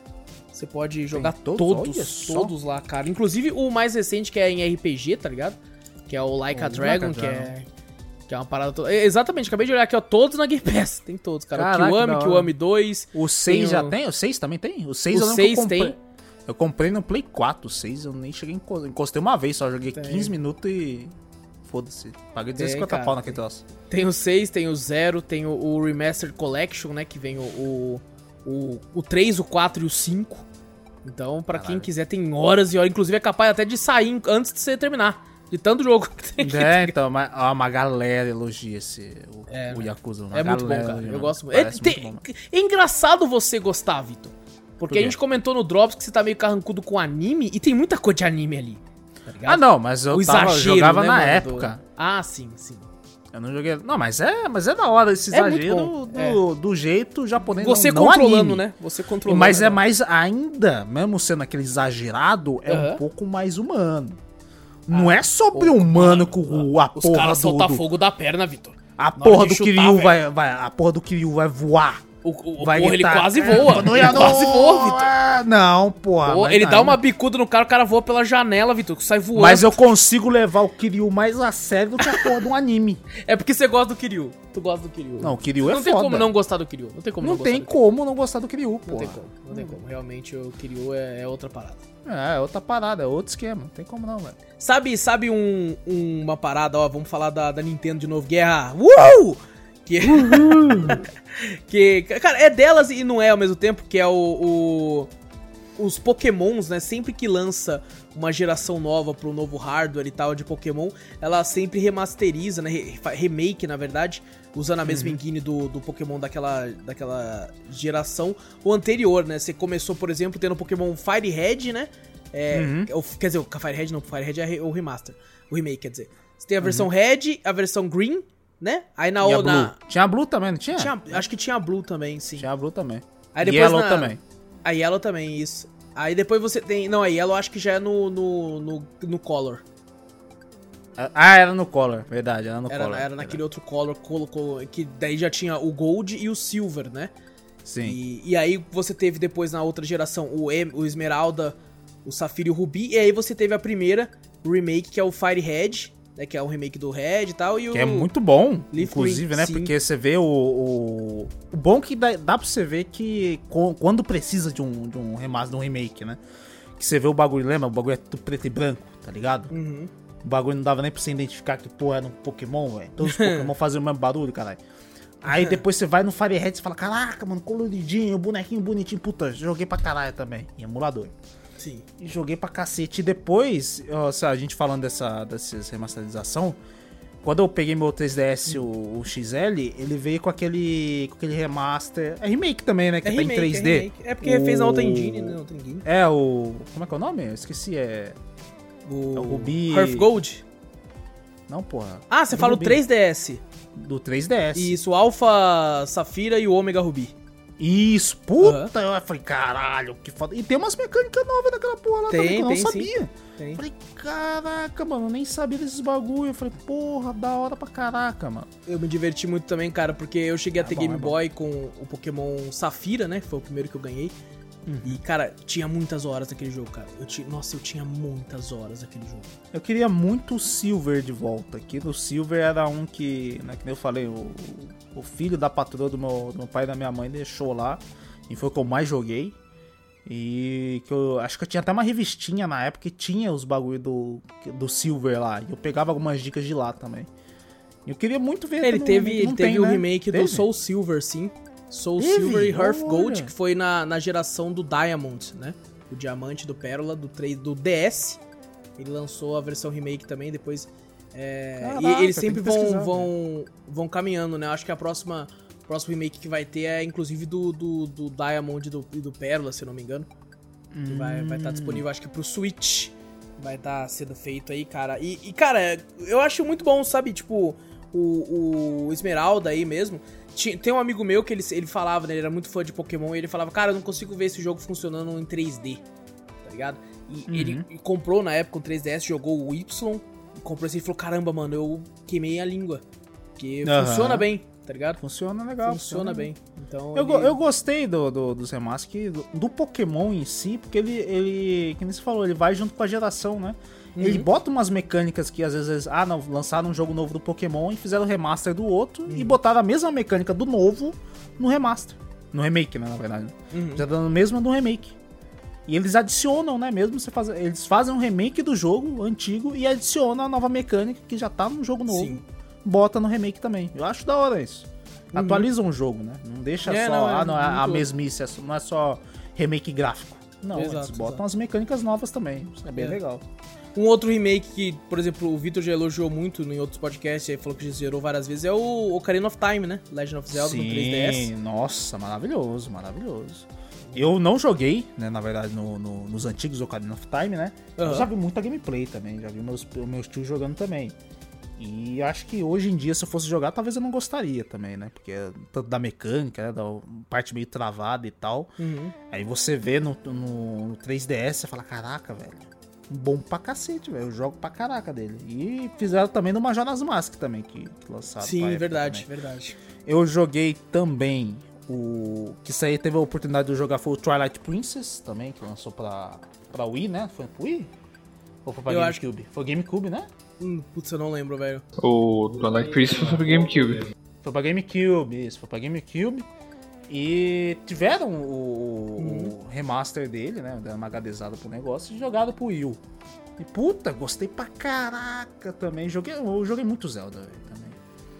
Você pode jogar
todos?
todos,
só.
todos lá, cara. Inclusive o mais recente que é em RPG, tá ligado? Que é o Like a Dragon,
Like a
que é que é uma parada toda. É, Exatamente, acabei de olhar aqui, ó, todos na Game Pass. Tem todos, cara.
Caraca,
o Kiwami. Kiwami 2.
O 6
Tem
já
o-
tem? O 6 também tem? O 6
O
eu lembro que eu
6
comprei.
tem.
Eu comprei no Play 4, o 6 eu nem cheguei encostei uma vez só, joguei
Tem.
15 minutos e. Foda-se. Paguei 250
cara,
pau naquele troço.
Tem o 6, tem o 0, tem o, o Remastered Collection, né? Que vem o, o, o, o 3, o 4 e o 5. Então, pra quem quiser, tem horas e horas. Inclusive, é capaz até de sair antes de você terminar. De tanto jogo que tem
É, então, mas, ó, uma galera elogia esse, o,
É,
o? Yakuza. uma
É muito bom, cara. Eu gosto muito. É, tem-
muito bom,
é engraçado você gostar, Vitor. Porque
Por
a gente comentou no Drops que você tá meio carrancudo com anime e tem muita coisa de anime ali. Tá?
Ah, não, mas eu
o
tava,
exagero,
jogava
né,
na
mano, do-
época.
Ah, sim, sim.
Eu não joguei. Não, mas é, mas é da hora esse
É
exagero do, do jeito japonês.
Você
não, não
controlando,
anime.
né? Você controlando.
Mas é
né?
mais ainda, mesmo sendo aquele exagerado, é
Aham.
um pouco mais humano. Não é sobre humano com o- a
Os
porra
caras
do,
soltam
do-
fogo da perna, Vitor.
a porra do
chutar,
Kiryu
velho.
vai, vai a porra do Kiryu vai voar.
O, o,
Vai
porra, ele
gritar,
quase
"É,
voa.
não
Ele quase
não,
voa, Vitor.
é, Não, porra. Mas
ele
não,
dá uma bicuda no cara, o cara voa pela janela, Vitor, sai voando.
Mas eu consigo levar o Kiryu mais a sério do que a porra de um anime.
É porque você gosta do Kiryu. Tu gosta do Kiryu.
Não, o Kiryu é
Não tem
foda.
como não gostar do Kiryu. Não tem como não,
Não tem
gostar
como não gostar do Kiryu,
Não
porra.
tem como, não tem como. Realmente o Kiryu é, é outra parada.
É, é outra parada, é outro esquema. Não tem como não, velho.
Sabe, sabe um, um- uma parada, ó, vamos falar da, da Nintendo de novo, Guerra. Uh! Que, que, cara, é delas e não é ao mesmo tempo, que é o, o- os Pokémons, né? Sempre que lança uma geração nova pro novo hardware e tal de Pokémon, ela sempre remasteriza, né? re- remake, na verdade, usando a mesma engine do, do Pokémon daquela, daquela geração, o anterior, né? Você começou, por exemplo, tendo o Pokémon Fire Red, né? É, o- quer dizer, o Fire Red não, o Fire Red é o remaster. O remake, quer dizer. Você tem a versão Red, a versão Green, né? Aí na
E a
outra.
Blue? Tinha a Blue também, não tinha?
Tinha, acho que tinha a Blue também, sim.
Tinha a Blue também.
Aí
E
depois
Yellow
na-
também.
A Yellow também, isso. Aí depois você tem. Não, a Yellow acho que já é no, no, no, no Color.
Ah, era no Color, verdade, era no
Era,
Color.
era naquele outro Color, colocou. Que daí já tinha o Gold e o Silver, né?
Sim.
E, e aí você teve depois na outra geração o, em, o Esmeralda, o Safira e o Rubi. E aí você teve a primeira remake, que é o Fire Red, né? Que é o remake do Red e tal. E
Que
o,
é muito bom,
Leaf
inclusive,
Green,
né?
sim.
Porque você vê o, o. O bom que dá, dá pra você ver que quando precisa de um, de um remaster, de um remake, né? Que você vê o bagulho, lembra? O bagulho é tudo preto e branco, tá ligado?
Uhum.
O bagulho não dava nem pra você identificar que, pô, era um Pokémon, velho. Todos os Pokémon faziam o mesmo barulho, caralho. Aí depois você vai no Fire Red e fala, caraca, mano, coloridinho, bonequinho bonitinho. Puta, joguei pra caralho também. Em emulador.
Sim.
E joguei pra cacete. E depois, ó, a gente falando dessa, dessa remasterização, quando eu peguei meu 3DS, o, o XL, ele veio com aquele, com aquele remaster. É remake também, né? Que
É
tá
remake,
em 3D.
é remake. É porque refez na outra
O-
engine, né? Outra engine.
É, o. Como é que é o nome? Eu esqueci. É.
O,
É o Ruby-
Hearth Gold.
Não, porra.
Ah, você
Do
fala o
Ruby.
3DS.
Do 3DS.
Isso, o Alpha Safira e o Omega Ruby.
Isso, puta, eu falei, caralho, que foda. E tem umas mecânicas novas daquela porra lá
Tem,
também que eu não sabia.
Tem.
Falei, caraca, mano, eu nem sabia desses bagulho. Eu falei, porra, da hora pra caraca, mano.
Eu me diverti muito também, cara, porque eu cheguei a
É
ter
bom,
Game
é.
Boy com o Pokémon Safira, né? Que foi o primeiro que eu ganhei. E, cara, tinha muitas horas daquele jogo, cara. Eu ti... Nossa, eu tinha muitas horas daquele jogo.
Eu queria muito o Silver de volta. Que no Silver era um que, né, que nem eu falei, o, o filho da patroa do meu, do meu pai e da minha mãe deixou lá. E foi o que eu mais joguei. E que eu acho que eu tinha até uma revistinha na época que tinha os bagulho do, do Silver lá. E eu pegava algumas dicas de lá também. Eu queria muito ver.
Ele teve, ele
não
teve
tem,
o
né?
remake
Teve?
do Soul Silver, sim. Soul
Teve?
Silver e Hearth. Gold, que foi na, na geração do Diamond, né? O Diamante do Pérola, do, 3, do DS. Ele lançou a versão remake também, depois. é,
Caraca,
e eles sempre
que
vão,
pesquisar,
vão, vão caminhando, né? Acho que a próxima o próximo remake que vai ter é inclusive do, do, do Diamond e do, do Pérola, se eu não me engano. Que vai estar tá disponível, acho que pro Switch. Vai estar sendo feito aí, cara. E, e, cara, eu acho muito bom, sabe? Tipo, o, o Esmeralda aí mesmo. Ti- Tem um amigo meu que ele, ele falava, né? Ele era muito fã de Pokémon e ele falava, cara, eu não consigo ver esse jogo funcionando em 3D. Tá ligado? E ele comprou na época um 3DS, jogou o Y, comprou assim e falou, caramba, mano, eu queimei a língua. Porque
Aham.
funciona bem, tá ligado?
Funciona legal.
funciona bem. Então.
Eu, go-
ele-
eu gostei do, do, dos remaster, que- do, do Pokémon em si, porque ele, ele, que nem você falou, ele vai junto com a geração, né? Ele bota umas mecânicas que às vezes, ah, não, lançaram um jogo novo do Pokémon e fizeram o remaster do outro e botaram a mesma mecânica do novo no remaster. No remake, né, na verdade.
Uhum.
Já dando a mesma do remake. E eles adicionam, né, mesmo você faz, eles fazem um remake do jogo antigo e adicionam a nova mecânica que já tá no jogo novo.
Sim.
Bota no remake também. Eu acho da hora isso. Atualizam o jogo, né? Não deixa
É,
só,
não, é
ah, não, é a
muito-
mesmice, é não é só remake gráfico. Não,
Exato,
eles botam
exato.
as mecânicas novas também. Isso é bem
É.
legal.
Um outro remake que, por exemplo, o Victor já elogiou muito em outros podcasts, ele falou que já zerou várias vezes, é o Ocarina of Time, né? Legend of Zelda no 3DS.
nossa, maravilhoso, maravilhoso. Eu não joguei, né, na verdade, no- no- nos antigos Ocarina of Time, né? Eu
Aham.
já vi muita gameplay também, já vi meus, meus tios jogando também. E acho que hoje em dia, se eu fosse jogar, talvez eu não gostaria também, né? Porque é tanto da mecânica, né? Da parte meio travada e tal.
Uhum.
Aí você vê no, no, no 3DS e fala, caraca, velho. Bom pra cacete, velho. Eu jogo pra caraca dele. E fizeram também no Majora's Mask também, que, que lançaram.
Sim, verdade,
também.
verdade.
Eu joguei também o. Que isso aí teve a oportunidade de eu jogar foi o Twilight Princess também, que lançou pra, pra Wii, né? Foi pro Wii? Ou foi pra
Eu acho
GameCube? Foi GameCube, né?
Hum, putz, eu não lembro, velho.
O Twilight Princess foi pro GameCube.
Foi pra GameCube, isso, foi pra GameCube. E tiveram o, o remaster dele, né? Dando uma HDzada pro negócio e jogaram pro Wii. E puta, gostei pra caraca também. Joguei, eu joguei muito Zelda velho, também.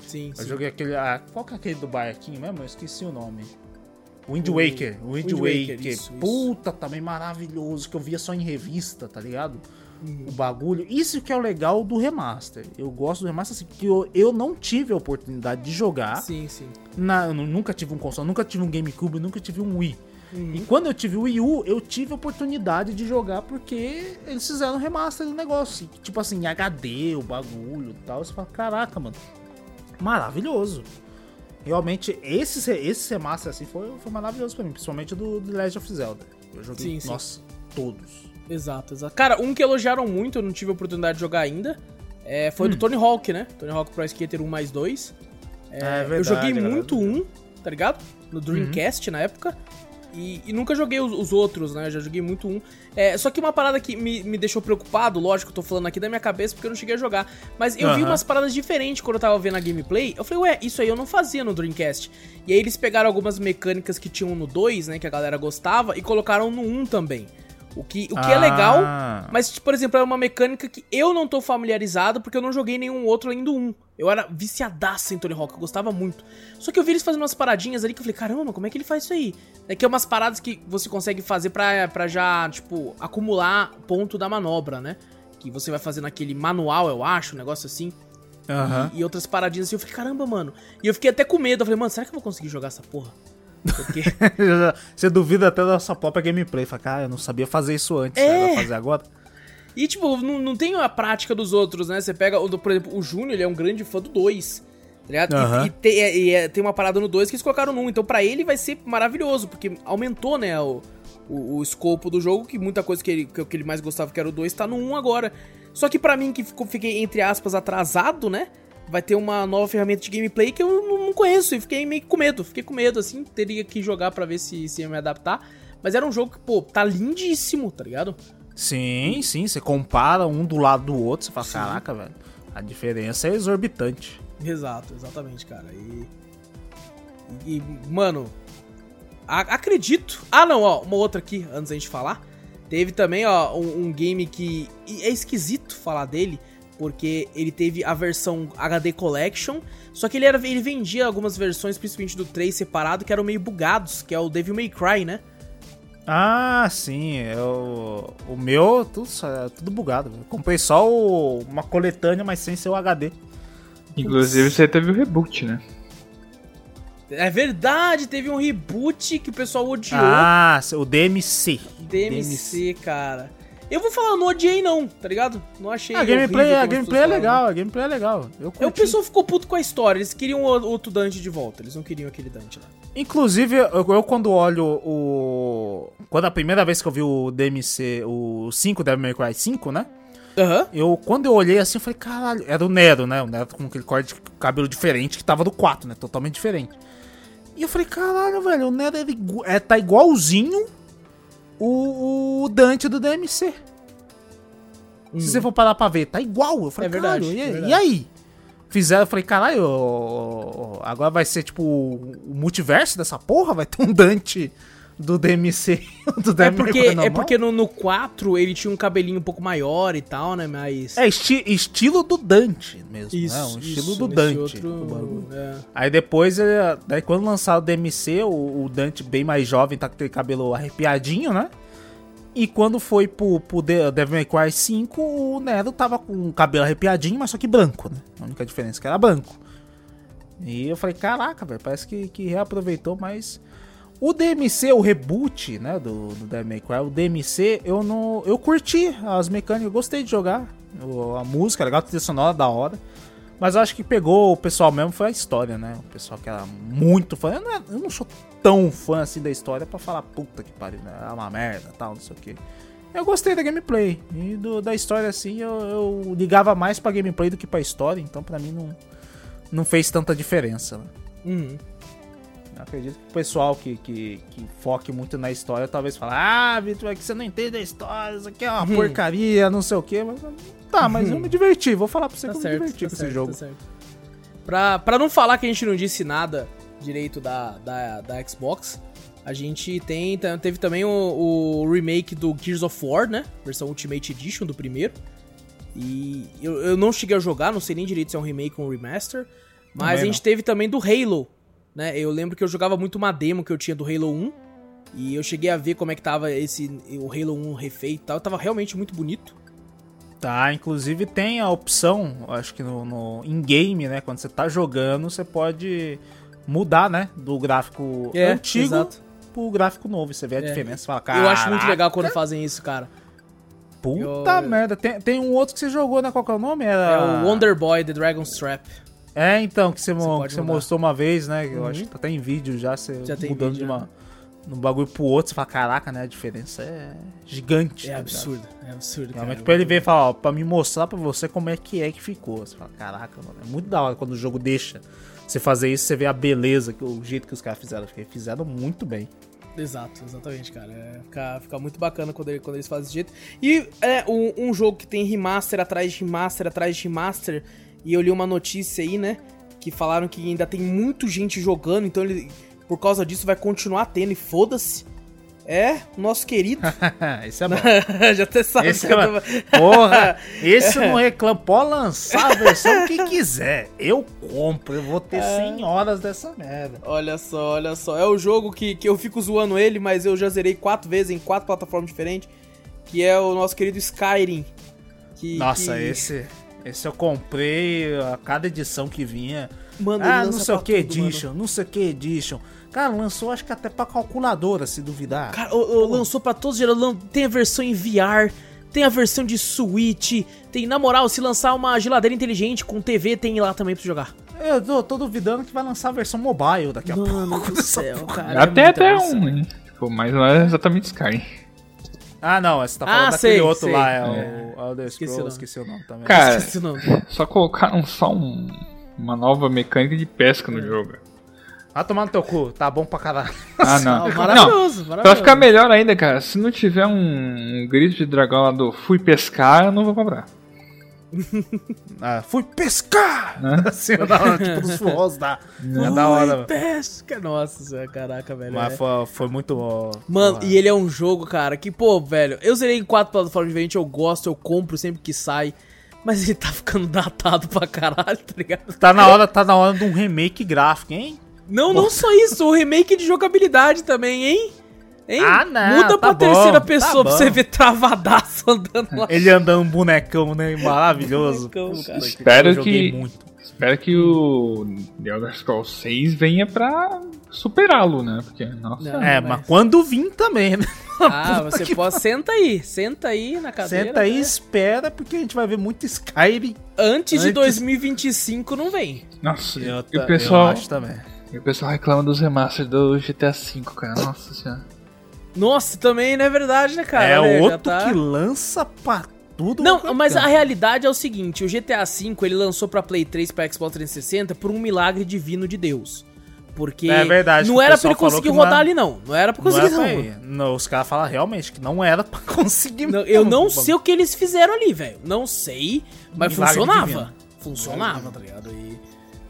Sim,
Eu
sim.
joguei aquele. Ah, qual que é aquele do barquinho mesmo? Eu esqueci o nome. Wind Waker. Wind,
Wind
Waker.
Waker, isso, isso.
Puta, também maravilhoso. Que eu via só em revista, tá ligado? O bagulho. Isso que é o legal do remaster. Eu gosto do remaster assim, que eu, eu não tive a oportunidade de jogar.
Sim, sim.
Na, eu nunca tive um console, nunca tive um GameCube, nunca tive um Wii.
Uhum.
E quando eu tive o Wii U, eu tive a oportunidade de jogar porque eles fizeram remaster do negócio. Tipo assim, HD, o bagulho e tal. Você fala, caraca, mano. Maravilhoso. Realmente, esse, esse remaster assim foi, foi maravilhoso pra mim, principalmente do, do Legend of Zelda. Eu joguei,
Sim,
todos.
Exato, exato. Cara, um que elogiaram muito, eu não tive a oportunidade de jogar ainda, é, foi
Hum.
do Tony Hawk, né? Tony Hawk Pro Skater 1 mais 2. É,
É
eu
verdade,
joguei
é
muito um, tá ligado? No Dreamcast na época. E, e nunca joguei os, os outros, né? Eu já joguei muito um. É, só que uma parada que me, me deixou preocupado, lógico, eu tô falando aqui da minha cabeça porque eu não cheguei a jogar. Mas eu vi
Aham.
umas paradas diferentes quando eu tava vendo a gameplay. Eu falei, ué, isso aí eu não fazia no Dreamcast. E aí eles pegaram algumas mecânicas que tinham no 2, né? Que a galera gostava, e colocaram no 1 também. O que, o que é
Ah.
legal, mas, por exemplo, é uma mecânica que eu não tô familiarizado porque eu não joguei nenhum outro além do 1, Eu era viciadaço em Tony Hawk, eu gostava muito. Só que eu vi eles fazendo umas paradinhas ali que eu falei, caramba, como é que ele faz isso aí? É que é umas paradas que você consegue fazer pra, pra já, tipo, acumular ponto da manobra, né? Que você vai fazendo aquele manual, eu acho, um negócio assim.
Aham.
E, e outras paradinhas assim. Eu falei, caramba, mano. E eu fiquei até com medo. Eu falei, mano, será que eu vou conseguir jogar essa porra? Porque.
Você duvida até da sua própria gameplay. Fala, cara, eu não sabia fazer isso antes,
É.
né? Fazer agora.
E, tipo, não, não tem a prática dos outros, né? Você pega, por exemplo, o Júnior, ele é um grande fã do 2. Tá ligado? E-
Aham.
E, tem, é- e é- tem uma parada no 2 que eles colocaram no 1. Então, pra ele vai ser maravilhoso, porque aumentou, né, o, o, o escopo do jogo, que muita coisa que ele, que, ele mais gostava, que era o 2, tá no 1 agora. Só que pra mim, que ficou, fiquei, entre aspas, atrasado, né? Vai ter uma nova ferramenta de gameplay que eu não, conheço. E fiquei meio que com medo. Fiquei com medo, assim. Teria que jogar pra ver se, se ia me adaptar. Mas era um jogo que, pô, tá lindíssimo, tá ligado?
Sim, sim. Você compara um do lado do outro. Você fala,
Sim.
caraca, velho. A diferença é exorbitante.
Exato, exatamente, cara. E. E, mano. a- acredito. Ah, não, ó, uma outra aqui, antes da gente falar. Teve também, ó, um, um game que. é esquisito falar dele, porque ele teve a versão HD Collection. Só que ele, era, ele vendia algumas versões, principalmente do 3 separado, que eram meio bugados, que é o Devil May Cry, né?
Ah, sim. Eu, o meu, tudo, é tudo bugado. velho. Comprei só o- uma coletânea, mas sem ser o HD.
Inclusive você teve o reboot, né?
É verdade, teve um reboot que o pessoal odiou.
Ah, o DMC.
DMC, cara. Eu vou falar, não odiei não, tá ligado? Não achei
A gameplay,
horrível
a
as
gameplay é legal, a gameplay é legal. Eu
falavam.
curti.
O pessoal ficou puto com a história, eles queriam outro Dante de volta, eles não queriam aquele Dante lá.
Inclusive, eu, eu quando olho o. Quando a primeira vez que eu vi o DMC, o 5, Devil May Cry 5, né?
Aham.
Eu, quando eu olhei assim, eu falei, caralho, era o Nero, né? O Nero com aquele corte de cabelo diferente que tava do 4, né? Totalmente diferente. E eu falei, caralho, velho, o Nero é, tá igualzinho o, o Dante do DMC. Se você for parar pra ver, tá igual. Eu falei,
É verdade,
e,
é verdade.
e aí? Fizeram, eu falei, caralho, agora vai ser tipo o multiverso dessa porra? Vai ter um Dante do DMC, do
É porque, é porque no, no 4 ele tinha um cabelinho um pouco maior e tal, né? Mas.
É esti- estilo do Dante mesmo,
isso,
né? Um estilo
isso,
do Dante.
outro- é.
Aí depois, é, daí quando lançaram o DMC, o, o Dante bem mais jovem, tá com aquele cabelo arrepiadinho, né? E quando foi pro, pro Devil May Cry 5, o Nero tava com o cabelo arrepiadinho, mas só que branco, né? A única diferença é que era branco. E eu falei, caraca, velho, parece que, que reaproveitou, mas... O DMC, o reboot, né, do, do Devil May Cry, o DMC, eu não... Eu curti as mecânicas, eu gostei de jogar. O- a música, legal, a trilha sonora, da hora. Mas acho que pegou o pessoal mesmo foi a história, né? O pessoal que era muito fã. Eu não, é- eu não sou tão fã assim da história pra falar, puta que pariu, né? É uma merda tal, não sei o que. Eu gostei da gameplay. E do- da história, assim, eu, eu ligava mais pra gameplay do que pra história, então pra mim não, não fez tanta diferença. Né?
Uhum.
Eu acredito que o pessoal que, que, que foque muito na história talvez fale, ah, Vitor, é que você não entende a história, isso aqui é uma
Uhum.
porcaria, não sei o que. Mas, tá, mas eu me diverti, vou falar pra você
Tá
que eu
certo,
me diverti
tá
com
certo,
esse jogo.
tá certo. Pra, pra não falar que a gente não disse nada direito da, da, da Xbox, a gente tem, teve também o, o remake do Gears of War, né? Versão Ultimate Edition do primeiro. E eu, eu não cheguei a jogar, não sei nem direito se é um remake ou um remaster. Mas
Também
a gente teve também do Halo, né? Eu lembro que eu jogava muito uma demo que eu tinha do Halo 1. E eu cheguei a ver como é que tava esse o Halo 1 refeito e tal. Tava realmente muito bonito.
Tá, inclusive tem a opção, acho que no, no in-game, né? Quando você tá jogando, você pode mudar, né? Do gráfico
É,
antigo
exato.
pro gráfico novo. Você vê a
É.
diferença fala,
eu acho muito
"Caraca,
legal quando fazem isso, cara.
Puta
Eu-
merda. Tem, tem um outro que você jogou, né? Qual que é o nome?
É
Era...
o Wonder Boy The Dragon's Trap.
É, então, que você,
pode
que você mostrou uma vez, né? Eu
Uhum.
acho que tá até em vídeo já, você
Já
mudando
vídeo,
de uma, um bagulho pro outro, você fala, caraca, né? A diferença é gigante.
É
tá
absurdo, é absurdo.
Realmente
cara.
pra ele ver e falar, ó, pra me mostrar pra você como é que é que ficou. Você fala, caraca, mano, é muito da hora quando o jogo deixa você fazer isso, você vê a beleza, que- o jeito que os caras fizeram. Fizeram muito bem.
Exato, exatamente, cara. É, fica, fica muito bacana quando, ele- quando eles fazem desse jeito. E é um, um jogo que tem remaster atrás de remaster atrás de remaster. E eu li uma notícia aí, né? Que falaram que ainda tem muita gente jogando, então ele, por causa disso, vai continuar tendo e foda-se. É, o nosso querido.
Esse é bom.
Já até sabe
Esse é...
tava...
Porra, esse não reclama. Pode lançar a versão que quiser. Eu compro. Eu vou ter 100 horas dessa merda.
Olha só, olha só. É o jogo que, que eu fico zoando ele, mas eu já zerei quatro vezes em quatro plataformas diferentes. Que é o nosso querido Skyrim. Que,
Nossa,
que-
esse. Esse eu comprei a cada edição que vinha.
Mano,
ah, não sei o que
tudo, mano.
edition, não sei o que edition. Cara, lançou acho que até pra calculadora, se duvidar.
Cara, o- o- lançou pra todos os. Tem a versão em VR, tem a versão de Switch. Tem, na moral, se lançar uma geladeira inteligente com TV, tem lá também pra você jogar.
Eu tô, tô duvidando que vai lançar a versão mobile daqui a
Mano
pouco.
do céu, cara.
até
é
até um, hein? Tipo, mas não é exatamente Skyrim.
Ah, não, você tá
Ah,
falando daquele
sei,
outro
sei.
lá, é,
É.
o Elder Scrolls,
nome.
esqueci o nome também.
Cara,
Esqueci o nome.
só colocaram só um- uma nova mecânica de pesca no jogo.
Vai tomar no teu cu, tá bom pra caralho.
Ah, não.
Ah,
não,
maravilhoso, maravilhoso.
pra ficar melhor ainda, cara, se não tiver um, um grito de dragão lá do fui pescar, eu não vou comprar.
Ah, fui pescar!
Né?
Assim, da hora, tipo dos forros da. É da hora,
pesca. Nossa senhora, caraca, velho.
Mas
é.
foi, foi muito. ó,
Mano, e ele é um jogo, cara, que, pô, velho, eu zerei em quatro plataformas diferentes, eu gosto, eu compro sempre que sai. Mas ele tá ficando datado pra caralho, tá ligado?
Tá na hora, tá na hora de um remake gráfico, hein?
Não, não só isso, o remake de jogabilidade também, hein? Hein?
Ah, não,
Muda
tá
pra
bom,
terceira
tá
pessoa pra
bom.
você ver travadaço andando lá.
Ele andando um bonecão, né? Maravilhoso.
Bonecão, cara.
Espero
pariu, eu joguei
que-
muito.
Espero que o The Elder Scrolls 6 venha pra superá-lo, né? Porque, nossa.
Não.
É,
mas-
mas quando vir também, né?
Ah, você pode. Senta aí, senta aí na cadeira.
Senta aí e
né?
espera, porque a gente vai ver muito Skyrim.
Antes de
Antes-
2025 não vem.
Nossa,
Eu,
e o pessoal,
eu acho também.
e o pessoal reclama dos remasters do GTA V, cara. Nossa senhora.
Nossa, também não é verdade, né, cara?
é
Olha,
outro
tá-
que lança pra tudo.
Não, mas a realidade é o seguinte, o GTA V ele lançou pra Play 3 e pra Xbox 360 por um milagre divino de Deus. Porque
É verdade,
não era pra ele conseguir
não
rodar
era-
ali não, não era pra
Não,
conseguir
era
não.
pra. Não, os caras falam realmente que não era pra conseguir.
Não, eu não sei o que eles fizeram ali, velho. Não sei, mas
Milagre
funcionava.
divino.
Funcionava, tá ligado? E,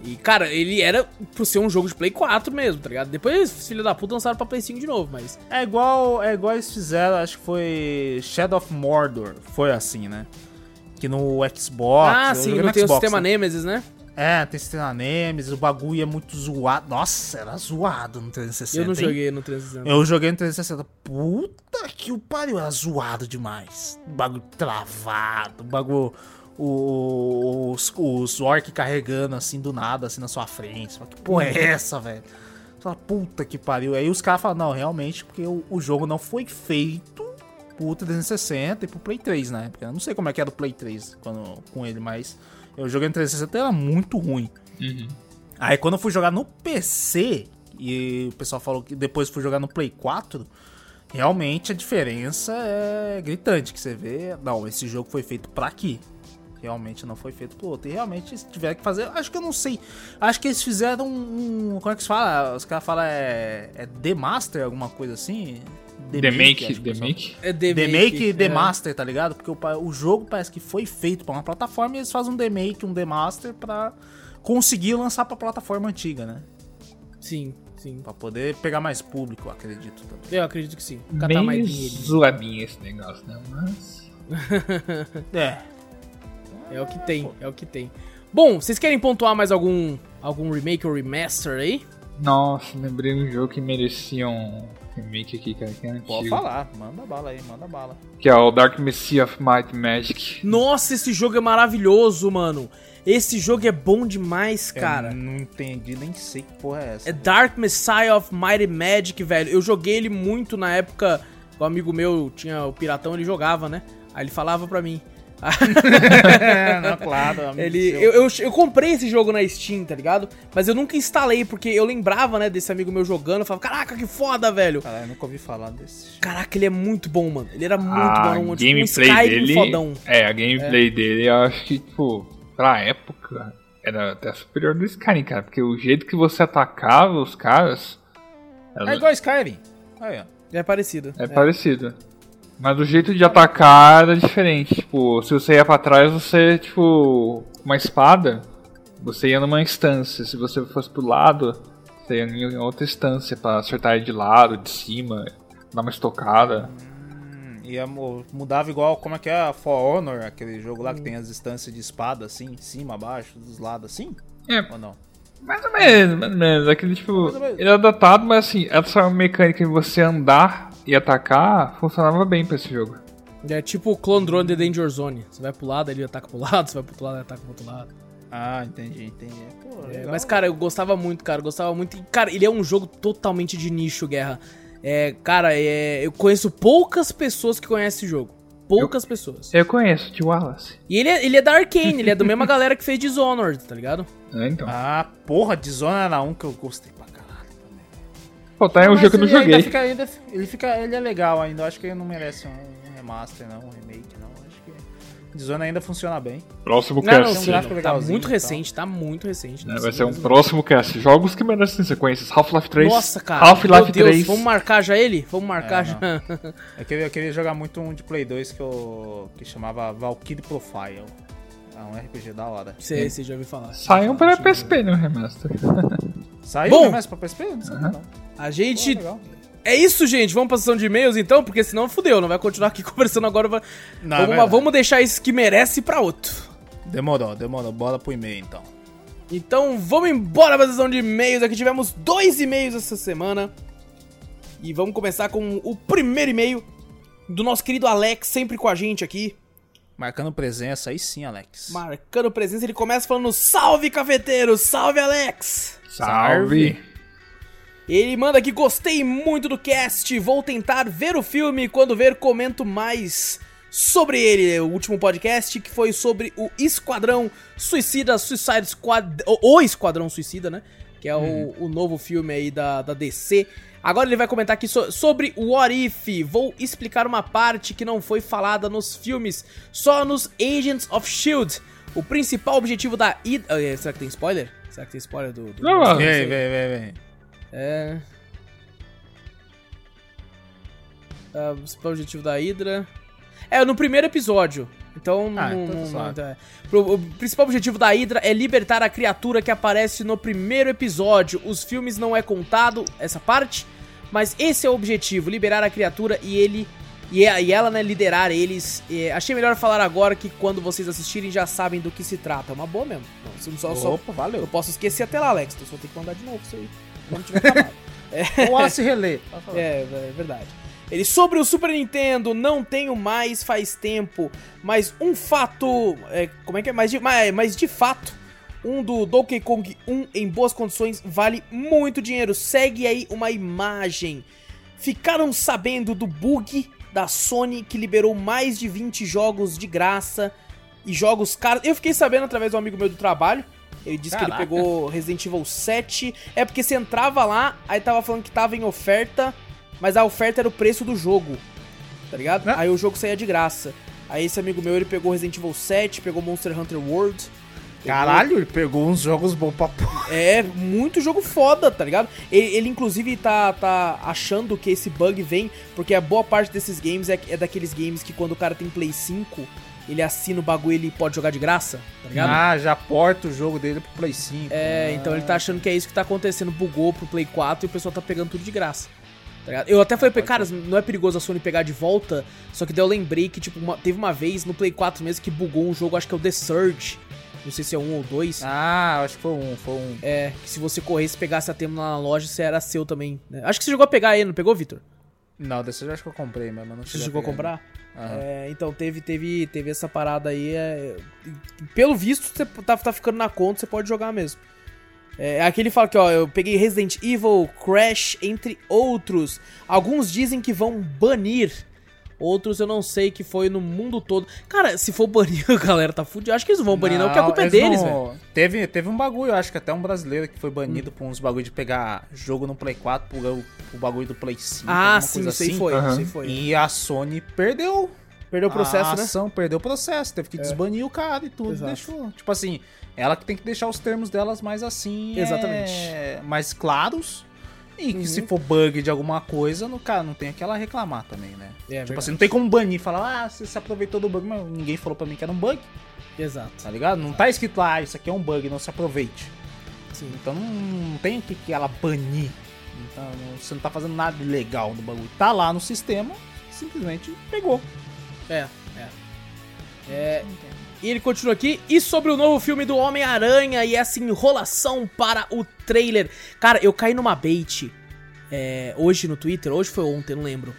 e, cara, ele era por ser um jogo de Play 4 mesmo, tá ligado? Depois, os filhos da puta lançaram pra Play 5 de novo, mas...
É igual, é igual eles fizeram, acho que foi Shadow of Mordor, foi assim, né? Que no Xbox.
ah, sim, não tem o
Xbox,
sistema
né?
Nemesis, né?
É, tem sistema Nemesis, o bagulho é muito zoado. Nossa, era zoado no 360.
Eu não joguei no 360.
Eu joguei no 360. Puta que o pariu, era zoado demais. Bagulho travado, bagulho. Os, os orc carregando assim do nada, assim na sua frente. Você fala, que porra é essa, velho? Você fala, puta que pariu. Aí os caras falam, não, realmente, porque o, o jogo não foi feito pro 360 e pro Play 3, né? Eu não sei como é que era o Play 3 quando, com ele, mas eu joguei no 360 e era muito ruim. Aí quando eu fui jogar no PC, e o pessoal falou que depois fui jogar no Play 4, realmente a diferença é gritante, que você vê, não, esse jogo foi feito pra aqui. Realmente não foi feito pro outro. E realmente tiveram que fazer, acho que eu não sei, acho que eles fizeram um, como é que se fala? Os caras falam é, é The Master, alguma coisa assim?
The Make,
acho que o
The
pessoal-
Make.
É
The Make e The
é.
Master, tá ligado? Porque o, o jogo parece que foi feito pra uma plataforma e eles fazem um The Make, um The Master pra conseguir lançar pra plataforma antiga, né?
Sim, sim.
Pra poder pegar mais público, acredito também.
Eu acredito que sim. Catar mais
Meio
dinheiro.
zoadinho esse negócio, né? Mas.
É.
É o que tem, é o que tem. Bom, vocês querem pontuar mais algum algum remake ou remaster aí?
Nossa, lembrei um jogo que merecia um remake aqui, cara, que é antigo.
Pode falar, manda bala aí, manda bala.
Que é o Dark Messiah of Might and Magic.
Nossa, esse jogo é maravilhoso, mano. Esse jogo é bom demais, cara.
Eu não entendi, nem sei que porra é essa.
É Dark Messiah of Might and Magic, velho. Eu joguei ele muito na época. O amigo meu tinha o Piratão, ele jogava, né? Aí ele falava pra mim.
É, não, claro, amigo
Ele, eu, eu, eu comprei esse jogo na Steam, tá ligado? Mas eu nunca instalei, porque eu lembrava, né, desse amigo meu jogando. Eu falava, caraca, que foda, velho.
Caralho, eu nunca ouvi falar desse.
Caraca, ele é muito bom, mano. Ele era muito
a
bom. Tipo, um
gameplay
Skyrim
dele.
fodão.
É, a gameplay dele eu acho que, tipo, pra época, era até superior do Skyrim, cara. Porque o jeito que você atacava os caras. era-
É igual Skyrim. Aí, ó.
É parecido.
É parecido. Mas o jeito de atacar era diferente. Tipo, se você ia pra trás, você, tipo, uma espada, você ia numa instância. Se você fosse pro lado, você ia em outra instância pra acertar ele de lado, de cima. dar uma estocada.
Hum, e mudava igual, como é que é a For Honor, aquele jogo lá que tem as distâncias de espada, assim, em cima, abaixo, dos lados, assim?
É,
Ou não?
mais ou menos, mais ou menos. Aquele tipo.
Mais ou menos.
Ele é adaptado, mas assim, essa mecânica de você andar e atacar funcionava bem pra esse jogo.
É tipo o Clone Drone de Danger Zone. Você vai pro lado, ele ataca pro lado, você vai pro outro lado, ele ataca pro outro lado.
Ah, entendi, entendi. Pô,
É, mas, cara, eu gostava muito, cara. eu Gostava muito. E, cara, ele é um jogo totalmente de nicho, Guerra. É, cara, é, eu conheço poucas pessoas que conhecem esse jogo. Poucas pessoas.
Eu conheço, de Wallace.
E ele é, ele é da Arkane, ele é da mesma galera que fez Dishonored, tá ligado?
É, então.
Ah, porra, Dishonored era um que eu gostei.
Pô, tá é um
Mas
jogo que eu não
ele ainda
joguei.
fica- ainda- ele, fica, ele é legal ainda, eu acho que ele não merece um, um remaster, não, um remake, não. Acho que Dishonored ainda funciona bem.
Próximo
Não, não,
cast.
sim,
gráfico
tá muito recente, tá muito recente.
É, vai ser um
mesmo.
próximo cast. Jogos que merecem sequências. Half-Life 3.
Nossa, cara.
Half-Life
Deus,
3.
vamos marcar já ele? Vamos marcar
É,
já.
Eu queria, eu queria jogar muito um de Play 2 que, eu, que chamava Valkyrie Profile. É um RPG da hora.
Sei, você já ouviu falar.
Saiam para PSP, né, remaster?
Saiu
Bom.
mais pra PSP? Não não.
A
Pô,
gente.
legal.
É isso, gente. Vamos pra sessão de e-mails então, porque senão fudeu. Não vai continuar aqui conversando agora. vai-
Não, é
vamos,
verdade.
vamos deixar isso que merece pra outro.
Demorou, demorou. Bora pro e-mail então.
Então vamos embora pra sessão de e-mails. Aqui tivemos dois e-mails essa semana. E vamos começar com o primeiro e-mail do nosso querido Alex, sempre com a gente aqui.
Marcando presença, aí sim, Alex.
Marcando presença, ele começa falando: Salve, cafeteiro! Salve, Alex!
Salve!
Ele manda aqui: Gostei muito do cast. Vou tentar ver o filme. Quando ver, comento mais sobre ele. O último podcast que foi sobre o Esquadrão Suicida, Suicide Squad. O, o Esquadrão Suicida, né? Que é o, o novo filme aí da, da DC. Agora ele vai comentar aqui so- sobre o What If. Vou explicar uma parte que não foi falada nos filmes, só nos Agents of Shield. O principal objetivo da id... Ah, é, Será que tem spoiler? Será que tem spoiler do. do...
Não.
Vem, vem, vem, vem.
É. Ah, o principal objetivo da Hydra. É, no primeiro episódio. Então,
Ah,
não,
então tá
não-
suave.
é. O principal objetivo da Hydra é libertar a criatura que aparece no primeiro episódio. Os filmes não é contado essa parte, mas esse é o objetivo: liberar a criatura e ele. E, é- e ela, né, liderar eles. É, achei melhor falar agora que quando vocês assistirem já sabem do que se trata. É uma boa mesmo. Não, só, só-
Opa, valeu.
eu posso esquecer até lá, Alex. Então só tem que mandar de novo isso aí. Quando tiver acabado.
O Wallace relê. Pode falar.
É, é verdade. Ele sobre o Super Nintendo, não tenho mais faz tempo, mas um fato, é, como é que é? Mas de, mas, mas de fato, um do Donkey Kong 1 em boas condições vale muito dinheiro. Segue aí uma imagem. Ficaram sabendo do bug da Sony que liberou mais de 20 jogos de graça e jogos caros. Eu fiquei sabendo através um amigo meu do trabalho. Ele disse que
Caraca.
ele pegou Resident Evil 7. É porque você entrava lá, aí tava falando que tava em oferta, mas a oferta era o preço do jogo. Tá ligado? Aí o jogo saía de graça. Aí esse amigo meu, ele pegou Resident Evil 7, pegou Monster Hunter World.
Caralho, ele pegou uns jogos bons pra porra.
é, muito jogo foda, tá ligado? Ele, ele, inclusive tá, tá achando que esse bug vem, porque a boa parte desses games é, é daqueles games que quando o cara tem Play 5, ele assina o bagulho e ele pode jogar de graça, tá ligado?
Ah, já porta o jogo dele pro Play 5.
É, então ele tá achando que é isso que tá acontecendo, bugou pro Play 4 e o pessoal tá pegando tudo de graça. Tá ligado? Eu até falei cara, não é perigoso a Sony pegar de volta, só que daí eu lembrei que, tipo, uma- teve uma vez no Play 4 mesmo que bugou um jogo, acho que é o The Surge, não sei se é um ou dois,
Ah, acho que foi um, foi um.
é, que se você corresse e pegasse a tema na loja, você era seu também. né? Acho que você chegou a pegar aí, não pegou, Vitor?
Não, desse eu acho que eu comprei, mas não
Você chegou a
pegar
comprar?
Aham.
É, então teve, teve, teve essa parada aí. é, pelo visto, você tá, tá ficando na conta, você pode jogar mesmo. É, aqui ele fala que, ó, eu peguei Resident Evil, Crash, entre outros. Alguns dizem que vão banir. Outros eu não sei que foi no mundo todo. Cara, se for banir, a galera tá fudida. Acho que eles não vão banir, não, porque a culpa é
eles
deles,
não-
velho.
Teve, teve um bagulho, eu acho que até um brasileiro que foi banido por uns bagulho de pegar jogo no Play 4 pro, pro bagulho do Play 5.
Ah, sim,
coisa
aí
assim.
foi, isso aí foi.
E a Sony perdeu
Perdeu o processo,
a
né?
ação, perdeu o processo, teve que desbanir o cara e tudo,
Exato.
deixou. Tipo assim, ela que tem que deixar os termos delas mais assim,
Exatamente.
é, mais claros. E que
Uhum.
se for bug de alguma coisa, no cara não tem aquela reclamar também, né?
É,
tipo
verdade.
assim, não tem como banir, falar, ah, você se aproveitou do bug, mas ninguém falou pra mim que era um bug,
Exato.
tá ligado? Não tá escrito lá, ah, isso aqui é um bug, não se aproveite.
Sim.
Então não, não tem o que, que ela banir. Então, você não tá fazendo nada legal no bagulho. Tá lá no sistema, simplesmente pegou.
É, é. É. E ele continua aqui. E sobre o novo filme do Homem-Aranha e essa enrolação para o trailer. Cara, eu caí numa bait é, hoje no Twitter, hoje foi ontem, não lembro.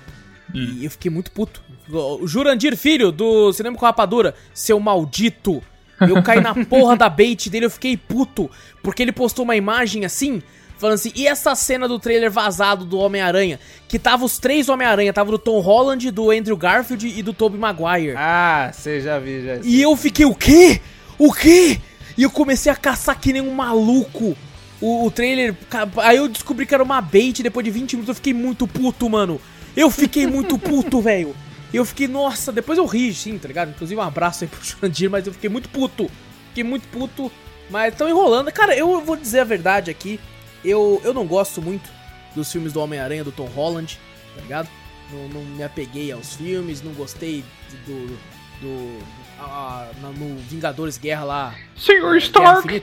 E eu fiquei muito puto. O Jurandir Filho, do Cinema com Rapadura, seu maldito. Eu caí na porra da bait dele, eu fiquei puto. Porque ele postou uma imagem assim, falando assim, e essa cena do trailer vazado do Homem-Aranha? Que tava os três Homem-Aranha, tava do Tom Holland, do Andrew Garfield e do Tobey Maguire.
Ah, você já viu, já.
E eu fiquei, o quê? O quê? E eu comecei a caçar que nem um maluco. O, o trailer. Aí eu descobri que era uma bait depois de 20 minutos. Eu fiquei muito puto, mano. Eu fiquei muito puto, velho. Eu fiquei, nossa, depois eu ri, sim, tá ligado? Inclusive um abraço aí pro Jandir, mas eu fiquei muito puto. Fiquei muito puto. Mas estão enrolando. Cara, eu vou dizer a verdade aqui. Eu, eu não gosto muito dos filmes do Homem-Aranha, do Tom Holland, tá ligado? Não, não me apeguei aos filmes, não gostei do. do. ah, na- no Vingadores Guerra lá.
Senhor Stark!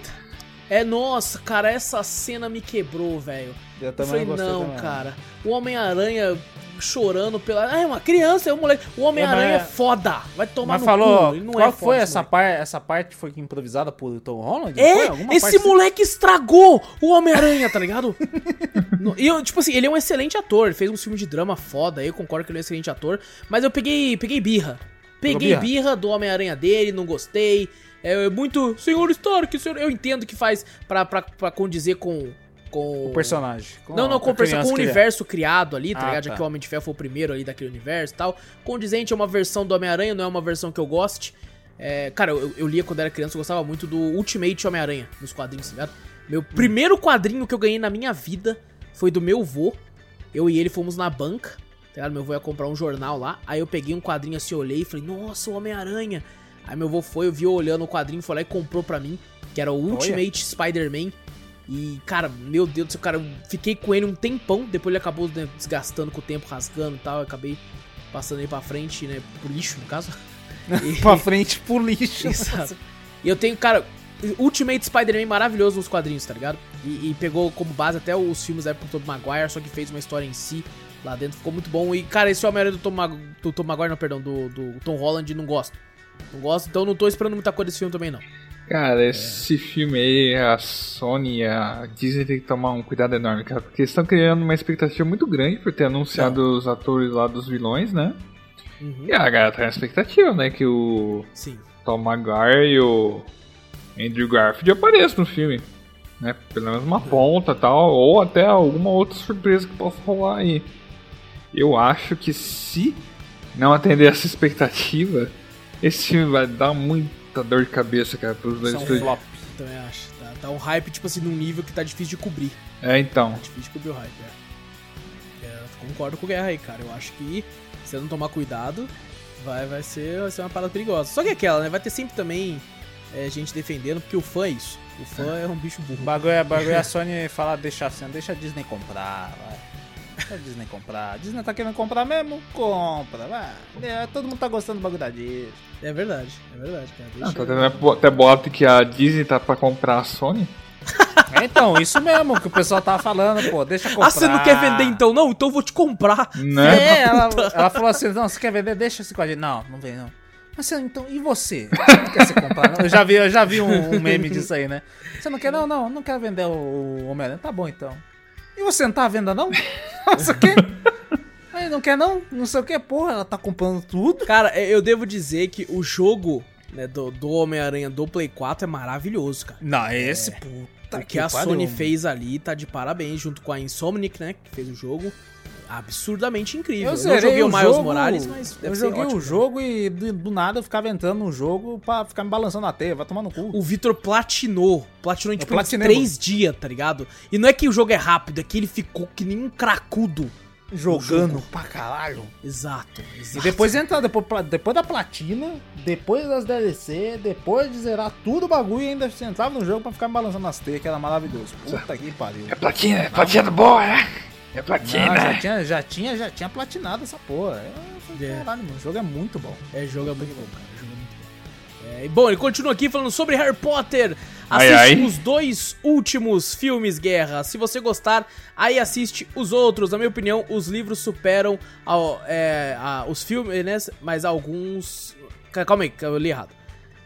É, nossa, cara, essa cena me quebrou, velho.
Eu
falei, não,
também.
cara. O Homem-Aranha chorando pela. Ah, é uma criança, é um moleque. O Homem-Aranha é,
mas-
foda. Vai tomar
Mas
no
falou,
cu. Ele não
qual
é
foi essa, par, essa parte foi improvisada por Tom Holland?
É, esse moleque estragou o Homem-Aranha, tá ligado? E eu, tipo assim, ele é um excelente ator, ele fez um filme de drama foda, eu concordo que ele é um excelente ator, mas eu peguei, peguei birra. Peguei birra?
birra?
do Homem-Aranha dele, não gostei. É, é muito, senhor Stark, senhor... eu entendo que faz pra, pra, pra condizer com... com...
O personagem. Com
Não, não, com, o perso- com o
é.
universo criado ali, tá
Ah,
ligado? Já
tá.
que o Homem de Ferro foi o primeiro ali daquele universo e tal. Condizente é uma versão do Homem-Aranha, não é uma versão que eu goste. É, cara, eu, eu lia quando era criança, eu gostava muito do Ultimate Homem-Aranha nos quadrinhos, tá ligado? Meu primeiro quadrinho que eu ganhei na minha vida foi do meu vô. Eu e ele fomos na banca, tá ligado? Meu vô ia comprar um jornal lá. Aí eu peguei um quadrinho assim, olhei e falei, nossa, o Homem-Aranha. Aí meu vô foi, eu vi eu olhando o quadrinho, foi lá e comprou pra mim, que era o Ultimate Spider-Man. E, cara, meu Deus do céu, cara, eu fiquei com ele um tempão, depois ele acabou né, desgastando com o tempo, rasgando e tal, eu acabei passando ele pra frente, né, pro lixo, no caso. E-
Pra frente pro lixo.
Exato. E eu tenho, cara, Ultimate Spider-Man maravilhoso nos quadrinhos, tá ligado? E, e pegou como base até os filmes da época do Tobey Maguire, só que fez uma história em si lá dentro, ficou muito bom. E, cara, esse Homem-Aranha do Tom, Mag do Tom Maguire, não, perdão, do, do Tom Holland, não gosto. Não gosto, então não tô esperando muita coisa desse filme também, não.
Cara, esse filme aí, a Sony e a Disney tem que tomar um cuidado enorme, cara, porque eles estão criando uma expectativa muito grande por ter anunciado os atores lá dos vilões, né?
Uhum.
E a galera tá na expectativa, né? Que o
Sim.
Tom Maguire e o Andrew Garfield apareçam no filme. Né? Pelo menos uma ponta e tal, ou até alguma outra surpresa que possa rolar aí. Eu acho que se não atender essa expectativa, esse filme vai dar muita dor de cabeça, cara, pros dois
São flop.
Também acho. Tá, tá um hype, tipo assim, num nível que tá difícil de cobrir.
É, então.
Tá difícil de cobrir o hype, é. É, eu concordo com o Guerra aí, cara. Eu acho que se eu não tomar cuidado, vai, vai, ser, vai ser uma parada perigosa. Só que é aquela, né? Vai ter sempre também é, gente defendendo, porque o fã é isso. O fã é um bicho burro.
bagulho, é- bagulho é a Sony falar, deixa assim, deixa a Disney comprar, vai. Deixa a Disney comprar. A Disney tá querendo comprar mesmo? Compra, vai. É, todo mundo tá gostando do bagulho da Disney.
É verdade, é verdade, cara. Deixa
Ah, tá tendo até- bota que a Disney tá pra comprar a Sony.
É, então, isso mesmo que o pessoal tava falando, pô, deixa comprar.
Ah, você não quer vender então? Não, então eu vou te comprar.
Né?
É, ela, ela falou assim, não, você quer vender? Deixa esse quadrinho. Não, não vem não. Mas você, então, e você? Você não quer se comprar? não? Eu já vi, eu já vi um, um meme disso aí, né? Você não quer? Não, não, não quero vender o, o Homem-Aranha. Tá bom, então. E você não tá à venda, não? Não sei o quê. Aí, não quer não? Não sei o que, porra, ela tá comprando tudo.
Cara, é, eu devo dizer que o jogo né, do, do Homem-Aranha do Play 4 é maravilhoso, cara.
Não, esse, puta
O que a Sony fez ali tá de parabéns, junto com a Insomniac, né? Que fez o jogo. Absurdamente incrível.
Eu
Eu, joguei o Miles
jogo,
Morales, mas deve
Eu
ser
joguei
ótimo.
o jogo e do, do nada eu ficava entrando no jogo pra ficar me balançando na teia. Vai tomar no cu.
O Vitor platinou. Platinou em tipo uns três dias, tá ligado? E não é que o jogo é rápido, é que ele ficou que nem um cracudo.
Jogando
jogo.
pra caralho.
Exato,
E
exato.
depois entra, depois, depois da platina, depois das DLC, depois de zerar tudo o bagulho e ainda você entrava no jogo pra ficar me balançando nas teias, que era maravilhoso. Puta que pariu.
É platina, é platina boa, né? É
Não,
platina.
já, tinha, já, tinha, já tinha platinado essa porra. É,
É.
Caralho, mano, o jogo é muito bom.
É, jogo é muito bom, cara. Jogo é muito bom. É, e bom, ele continua aqui falando sobre Harry Potter. Assiste
Ai, ai.
os dois últimos filmes, Guerra. Se você gostar, aí assiste os outros. Na minha opinião, os livros superam ao- é, a- os filmes, né? Mas alguns. Ca- Calma aí, que eu li errado.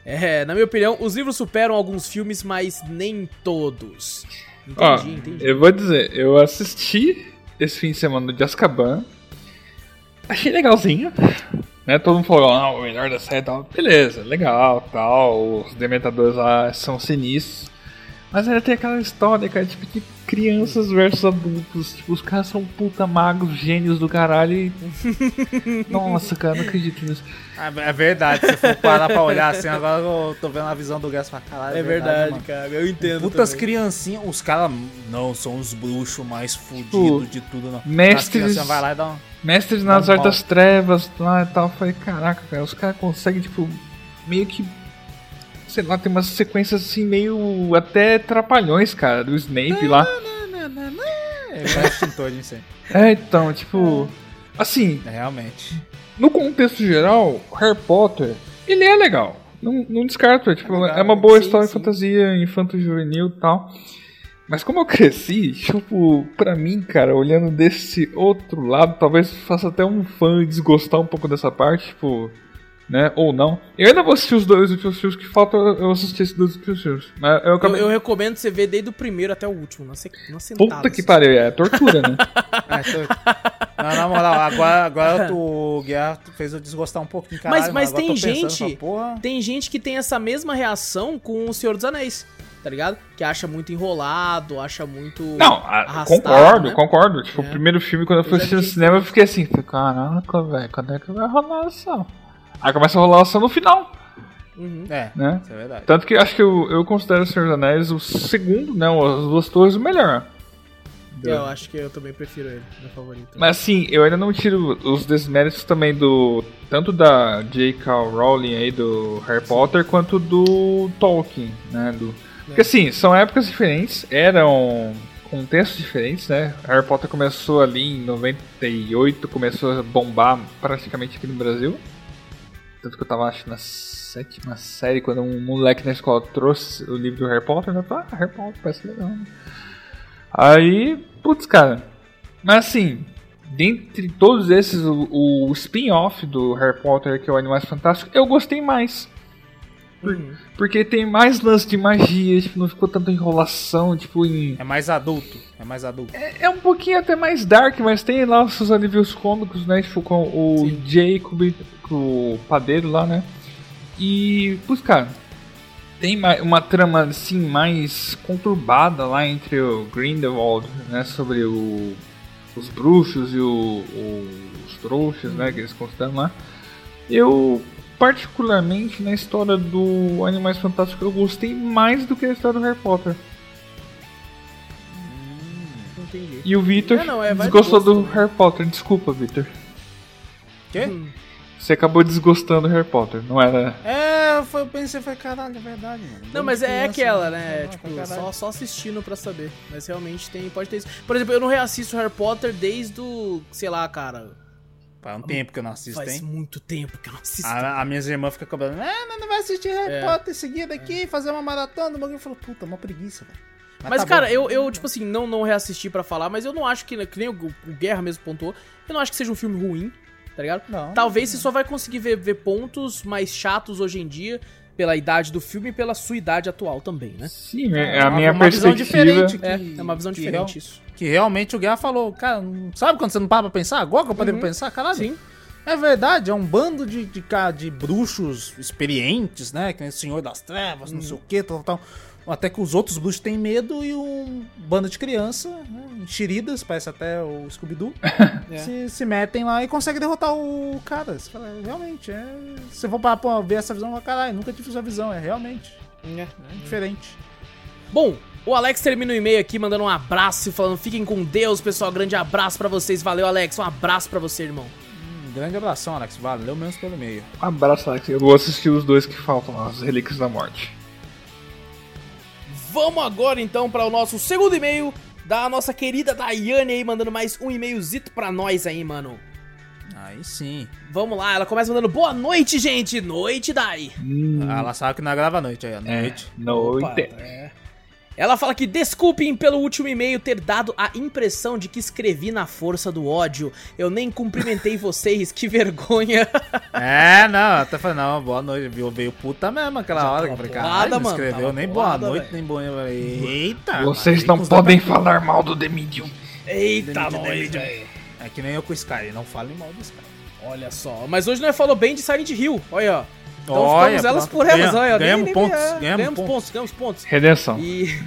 É, na minha opinião, os livros superam alguns filmes, mas nem todos. Entendi,
Ó,
entendi.
eu vou dizer, eu assisti esse fim de semana de Azkaban. Achei legalzinho. Né? Todo mundo falou, ah, o melhor da série tal. Beleza, legal, tal. Os dementadores lá são sinistros. Mas ainda tem aquela história, cara, tipo, de crianças versus adultos. Tipo, os caras são puta magos, gênios do caralho. E... Nossa, cara, não acredito nisso.
É verdade, se for parar pra olhar assim, agora eu tô vendo a visão do Gas pra caralho.
É verdade,
mano.
cara. Eu entendo.
Putas
também.
criancinhas, os caras não são os bruxos mais fudidos de tudo, não.
mestres-
vai lá e dá um...
Mestres nas artes trevas lá e tal. Eu falei, caraca, cara, os caras conseguem, tipo, meio que. Sei lá, tem umas sequências assim, meio até trapalhões, cara, do Snape lá.
É, incêndio.
É, então, tipo. Assim,
É, realmente.
no contexto geral, Harry Potter, ele é legal. Não, não descarto, é, tipo,
É legal,
é uma boa
sim,
história de
sim.
fantasia infanto-juvenil e tal. Mas como eu cresci, tipo, pra mim, cara, olhando desse outro lado, talvez faça até um fã desgostar um pouco dessa parte, tipo, né? Ou não. Eu ainda vou assistir os dois últimos filmes que faltam, eu assistir esses dois últimos filmes. Mas eu
Eu,
acabei.
eu recomendo você ver desde o primeiro até o último, na, se, na sentada.
Puta que
assim.
pariu, é tortura, né?
É, tô- Não, na moral, agora, agora tu, o Guiar fez eu desgostar um pouquinho, caralho.
Mas- mas tem gente- Tem gente que tem essa mesma reação com o Senhor dos Anéis, tá ligado? Que acha muito enrolado, acha muito.
Não, concordo,
né?
concordo. Tipo,
É.
o primeiro filme, quando eu fui
já
assistir no cinema, eu fiquei assim, caraca, velho, quando é que vai rolar a ação? Aí começa a rolar a ação no final,
Uhum.
é,
né?
isso é verdade.
Tanto que eu acho que eu, eu considero o Senhor dos Anéis o segundo, né? As duas torres o melhor.
Eu acho que eu também prefiro ele, meu favorito.
Mas assim, eu ainda não tiro os desméritos também do. Tanto da J.K. Rowling aí do Harry Potter quanto do Tolkien, né? Do, porque assim, são épocas diferentes, eram contextos diferentes, né? Harry Potter começou ali em 98, começou a bombar praticamente aqui no Brasil. Tanto que eu tava acho na sétima série, quando um moleque na escola trouxe o livro do Harry Potter, falei, ah, Harry Potter parece legal, né? Aí, putz, cara. Mas assim, dentre todos esses, o, o spin-off do Harry Potter, que é o Animais Fantásticos, eu gostei mais.
Uhum.
Porque tem mais lance de magia, tipo, não ficou tanta enrolação, tipo, em.
É mais adulto, é mais adulto.
É um pouquinho até mais dark, mas tem lá os seus alívios cômicos, né? Tipo, com o
Sim.
Jacob, com o padeiro lá, né? E, putz, cara, tem ma- uma trama, assim, mais conturbada lá entre o Grindelwald, né? Sobre o, os bruxos e o, o- os trouxas, né? Que eles consideram lá. Eu, particularmente, na história do Animais Fantásticos, eu gostei mais do que a história do Harry Potter.
Entendi.
E o Victor
É, não, é,
desgostou
gosto
do
também.
Harry Potter. Desculpa, Victor.
Quê?
Hum.
Você acabou desgostando do Harry Potter, não era?
É, foi, eu pensei, foi caralho, é verdade, mano.
Não, mas é
Criança,
aquela,
mano,
né?
pra
Tipo, só, só assistindo pra saber. Mas realmente tem, pode ter isso. Por exemplo, eu não reassisto Harry Potter desde o, sei lá, cara.
Faz um tempo que eu não assisto,
Faz
hein?
muito tempo que eu não assisto.
A, a minha irmã fica cobrando, ah, não, não vai assistir Harry
É.
Potter seguido aqui, fazer uma maratona. O bagulho falou, puta, uma preguiça, velho.
Mas,
tá
cara,
bom.
eu, eu, tipo assim, não, não reassisti pra falar, mas eu não acho que, que nem o, o Guerra mesmo pontuou, eu não acho que seja um filme ruim, tá ligado?
Não.
Talvez você só vai conseguir ver, ver pontos mais chatos hoje em dia pela idade do filme e pela sua idade atual também, né?
Sim, é a
uma-
minha
uma visão
perspectiva.
diferente.
É,
Que-
é uma visão
que
diferente
real-
isso.
Que realmente o Guerra falou, cara, sabe quando você não para pra pensar? Agora que eu parei
Uhum.
pra pensar, caralho.
Sim.
É verdade, é um bando de, de, ca- de bruxos experientes, né? Que nem o Senhor das Trevas, não sei o que, tal, tal. Até que os outros bruxos têm medo e um bando de criança, né, enxeridas, parece até o Scooby-Doo,
É.
se, se metem lá e conseguem derrotar o cara. Você fala, realmente, é... se você for parar pra ver essa visão, fala, caralho, nunca tive essa visão, é realmente
É.
é diferente.
Bom, o Alex termina o e-mail aqui mandando um abraço e falando: fiquem com Deus, pessoal. Grande abraço pra vocês. Valeu, Alex. Um abraço pra você, irmão.
Um grande abração, Alex, valeu menos pelo e-mail.
Um abraço, Alex. Eu vou assistir os dois que faltam, as Relíquias da Morte.
Vamos agora então para o nosso segundo e-mail da nossa querida Daiane aí, mandando mais um e-mailzito pra nós aí, mano.
Aí sim.
Vamos lá, ela começa mandando boa noite, gente. Noite, Dai.
Hum,
Ela sabe que não grava à noite aí, à
é,
noite.
noite.
Opa, é. Ela fala que desculpem pelo último e-mail ter dado a impressão de que escrevi na força do ódio. Eu nem cumprimentei vocês, que vergonha.
É, não, até falei, não, boa noite, viu? Veio puta mesmo aquela
Já
hora.
tava
Eu falei, caralho, não
mano,
escreveu nem
porrada,
boa noite,
velho.
nem boa falei, Eita.
Vocês não podem falar mal do The Medium.
Eita, velho.
É que nem eu com o Sky, não fale mal do Sky.
Olha só, mas hoje nós falou bem de Silent Hill, olha ó. Então
Olha,
ficamos elas por elas,
Ganha-
olha.
ganhamos
nem-
pontos,
é,
ganhamos
pontos,
pontos.
ganhamos pontos.
Redenção.
E,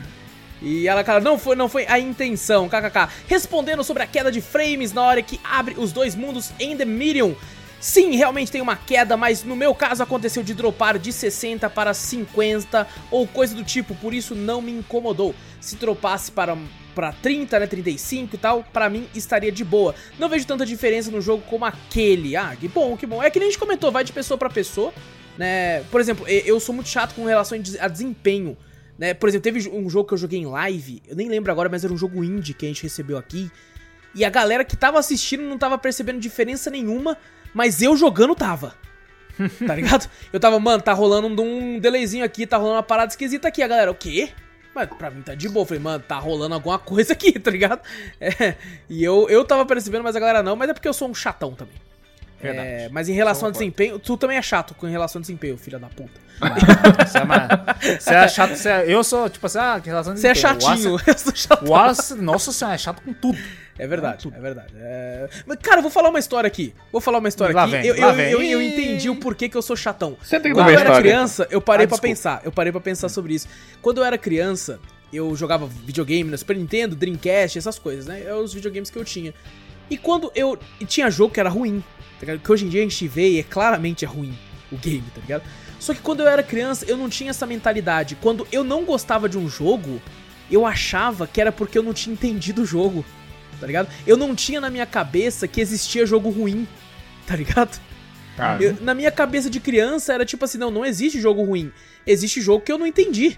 e ela, cara, não foi, não foi a intenção, kkk. Respondendo sobre a queda de frames na hora que abre os dois mundos em The Medium. Sim, realmente tem uma queda, mas no meu caso aconteceu de dropar de 60 para 50 ou coisa do tipo, por isso não me incomodou. Se dropasse para para 30, né, 35 e tal, pra mim estaria de boa. Não vejo tanta diferença no jogo como aquele. Ah, que bom, que bom. É que nem a gente comentou, vai de pessoa pra pessoa, né? Por exemplo, eu sou muito chato com relação a desempenho. Né? Por exemplo, teve um jogo que eu joguei em live, eu nem lembro agora, mas era um jogo indie que a gente recebeu aqui. E a galera que tava assistindo não tava percebendo diferença nenhuma, mas eu jogando tava. Tá ligado? Eu tava, mano, tá rolando um, um delayzinho aqui, tá rolando uma parada esquisita aqui. A galera, o quê? Mas pra mim tá de boa. Eu falei, mano, tá rolando alguma coisa aqui, tá ligado? É, e eu, eu tava percebendo, mas a galera não, mas é porque eu sou um chatão também.
Verdade.
É, mas em relação ao desempenho, tu também é chato com relação ao desempenho, filha da puta.
Você é, você é chato, você é- eu sou, tipo assim, ah, que relação de
Você é
desempenho.
chatinho,
O
eu sou chatão.
Wallace, o Wallace, nossa senhora, é chato com tudo.
É verdade, é verdade. É... Mas, cara, eu vou falar uma história aqui. Vou falar uma história
Lá
aqui.
vem,
eu,
lá
eu,
vem.
eu, eu entendi o porquê que eu sou chatão.
Você tem que
Quando eu era
história.
criança, eu parei
Ah,
pra
desculpa.
pensar. Eu parei pra pensar sobre isso. Quando eu era criança, eu jogava videogame na Super Nintendo, Dreamcast, essas coisas, né? É os videogames que eu tinha. E quando eu. E tinha jogo que era ruim, tá ligado? Que hoje em dia a gente vê e é claramente é ruim o game, tá ligado? Só que quando eu era criança, eu não tinha essa mentalidade. Quando eu não gostava de um jogo, eu achava que era porque eu não tinha entendido o jogo, tá ligado? Eu não tinha na minha cabeça que existia jogo ruim, tá ligado?
Cara,
Eu- na minha cabeça de criança era tipo assim, não, não existe jogo ruim. Existe jogo que eu não entendi.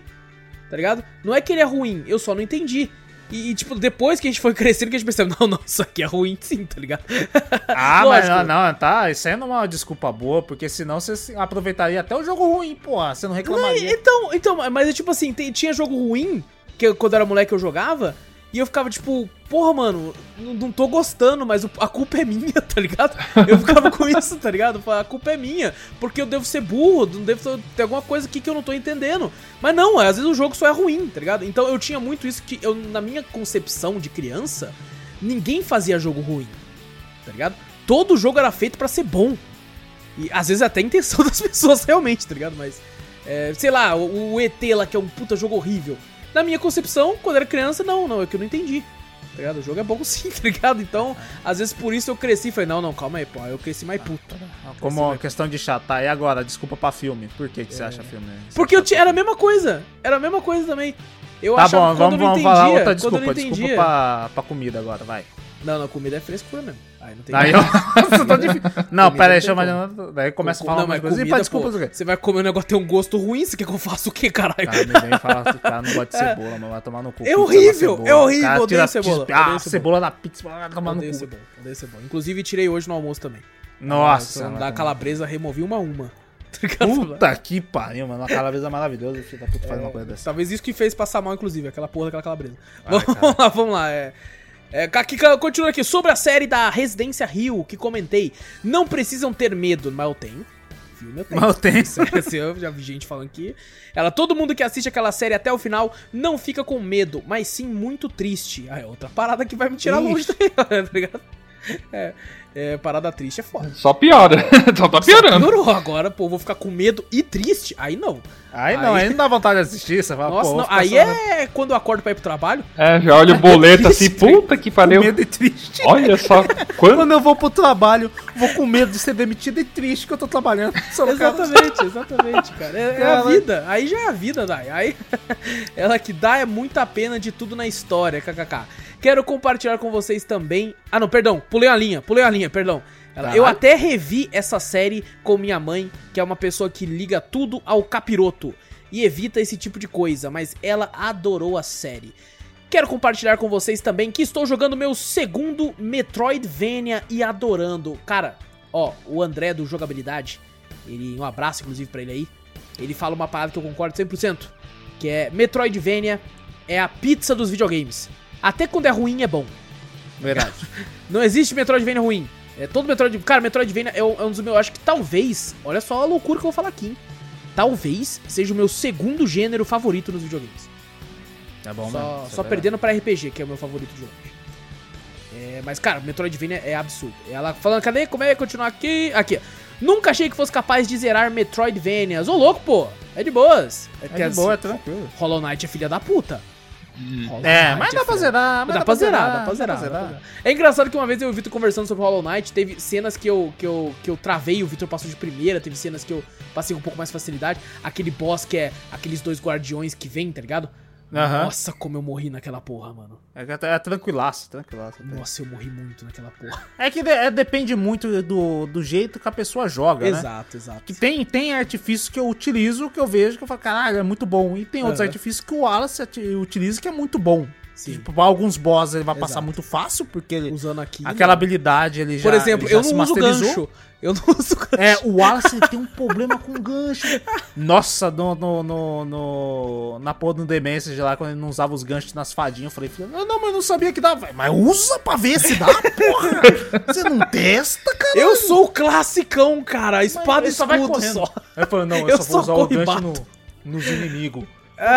Tá ligado? Não é que ele é ruim, eu só não entendi. E, e, tipo, depois que a gente foi crescendo, que a gente percebeu, não, não, isso aqui é ruim sim, tá ligado?
Ah, mas não, não, tá, isso aí não é uma desculpa boa, porque senão você aproveitaria até o jogo ruim, porra, você não reclamaria.
Então, então, mas é tipo assim, tem- tinha jogo ruim, que eu- quando eu era moleque eu jogava, e eu ficava tipo, porra, mano, não, tô gostando, mas a culpa é minha, tá ligado? Eu ficava com isso, tá ligado? Eu falava, A culpa é minha, porque eu devo ser burro, não devo ter- alguma coisa aqui que eu não tô entendendo. Mas não, às vezes o jogo só é ruim, tá ligado? Então eu tinha muito isso que eu, na minha concepção de criança, ninguém fazia jogo ruim, tá ligado? Todo jogo era feito pra ser bom. E às vezes até a intenção das pessoas realmente, tá ligado? Mas, é, sei lá, o, o ET lá, que é um puta jogo horrível. Na minha concepção, quando era criança, não, não, é que eu não entendi. Tá ligado? O jogo é bom sim, tá ligado? Então, às vezes por isso eu cresci e falei, não, não, calma aí, pô, eu cresci mais puto.
Como questão de chatar, e agora, desculpa pra filme, por que, que você acha filme?
Porque eu tinha, era a mesma coisa, era a mesma coisa também. Eu
Tá
achava
bom,
que
vamos,
eu não
vamos falar
entendia,
outra
quando eu
desculpa, desculpa pra, pra comida agora, vai.
Não, não, comida é frescura mesmo. Aí não tem
Aí,
jeito.
nossa, tá difícil. Não,
Comida
pera aí,
não
chama
tem
de... Daí começa a falar
não,
umas
mas
coisas. E
comida,
pra desculpas
pô? Você vai comer um negócio tem um gosto ruim, você quer que eu faça o quê, caralho?
Cara, me vem falar que o cara não gosta de cebola, mas vai tomar no cu.
É horrível, é horrível,
cara
odeio cebola,
Ah,
odeio
cebola. na pizza, vai tomar no
Odeio
cu.
cebola, odeio cebola. Inclusive, tirei hoje no almoço também.
Nossa, vai
da calabresa, removi uma a uma. Tá?
Puta que pariu, mano. Uma calabresa maravilhosa, filho da puta, fazer uma coisa dessa.
Talvez isso que fez passar mal, inclusive, aquela porra daquela calabresa. Vamos lá, vamos lá. É, é, aqui, continua aqui. Sobre a série da Residência Rio, que comentei. Não precisam ter medo, mas eu tenho. Filme eu tenho.
Mas eu tenho.
Esse eu já vi gente falando aqui. Ela, todo mundo que assiste aquela série até o final não fica com medo, mas sim muito triste. Ah, é outra parada que vai me tirar
Ixi.
longe, tá ligado? É, é, parada triste é foda.
Só piora. Só tá piorando.
Piorou agora, pô, vou ficar com medo e triste? Aí não.
Aí não,
Aí-
aí não dá vontade de assistir, você fala,
Nossa,
pô,
não. Aí
só
é quando eu acordo pra ir pro trabalho.
É, já olha o boleto assim, puta que
com
pariu.
medo e triste.
Olha só, quando
Quando eu vou pro trabalho, vou com medo de ser demitido e triste que eu tô trabalhando. Só
Exatamente, exatamente, cara. É, é a vida. Aí já é a vida, Dai. Aí ela que dá é muita pena de tudo na história, kkk. Quero compartilhar com vocês também. Ah, não, perdão, pulei a linha, pulei a linha, perdão. Ela- eu até revi essa série com minha mãe, que é uma pessoa que liga tudo ao capiroto e evita esse tipo de coisa, mas ela adorou a série. quero compartilhar com vocês também que estou jogando meu segundo Metroidvania e adorando. Cara, ó, o André do Jogabilidade, ele, um abraço inclusive pra ele aí, ele fala uma parada que eu concordo 100%, que é Metroidvania é a pizza dos videogames. Até quando é ruim é bom.
Verdade.
Não existe Metroidvania ruim. É todo Metroid. Cara, Metroidvania é um é um dos meus. Eu acho que talvez. Olha só a loucura que eu vou falar aqui, hein? Talvez seja o meu segundo gênero favorito nos videogames.
É bom
Só,
mesmo.
só
isso é
perdendo pra RPG, que é o meu favorito de longe. É, mas, cara, Metroidvania é absurdo. Ela falando, cadê? Como é que continuar aqui? Aqui. Nunca achei que fosse capaz de zerar Metroidvanias. Ô, louco, pô. É de boas.
É
as-
de boa, é tranquilo.
Hollow Knight é filha da puta.
É, mas dá pra zerar. mas
Dá pra zerar, dá pra zerar, dá pra zerar. É engraçado que uma vez eu e o Vitor conversando sobre Hollow Knight, teve cenas que eu, que eu, que eu travei o Vitor passou de primeira, teve cenas que eu passei com um pouco mais facilidade. Aquele boss que é aqueles dois guardiões que vêm, tá ligado?
Aham.
Nossa, como eu morri naquela porra, mano.
É, que é tranquilaço, tranquilaço. até.
Nossa, eu morri muito naquela porra.
É que de- é, depende muito do, do jeito que a pessoa joga, né?
Exato, exato.
Que tem, tem artifícios que eu utilizo, que eu vejo, que eu falo, caralho, é muito bom. E tem outros
Aham.
artifícios que o Wallace utiliza que é muito bom.
Sim.
Tipo, alguns boss ele vai passar
Exato.
muito fácil, porque ele,
Usando
aquela habilidade ele já
Por exemplo,
já
eu não uso gancho. Eu não uso gancho.
É, o Wallace tem um problema com gancho. Nossa, no, no, no, no- na porra do The Message lá, quando ele não usava os ganchos nas fadinhas, eu falei, não, não, mas eu não sabia que dava. Mas usa pra ver se dá, porra. Você não testa, cara.
Eu sou o classicão, cara. Espada e
Ele só vai
escudo
correndo.
só.
Aí falou, não, eu,
Eu
só vou usar o gancho no, nos inimigos.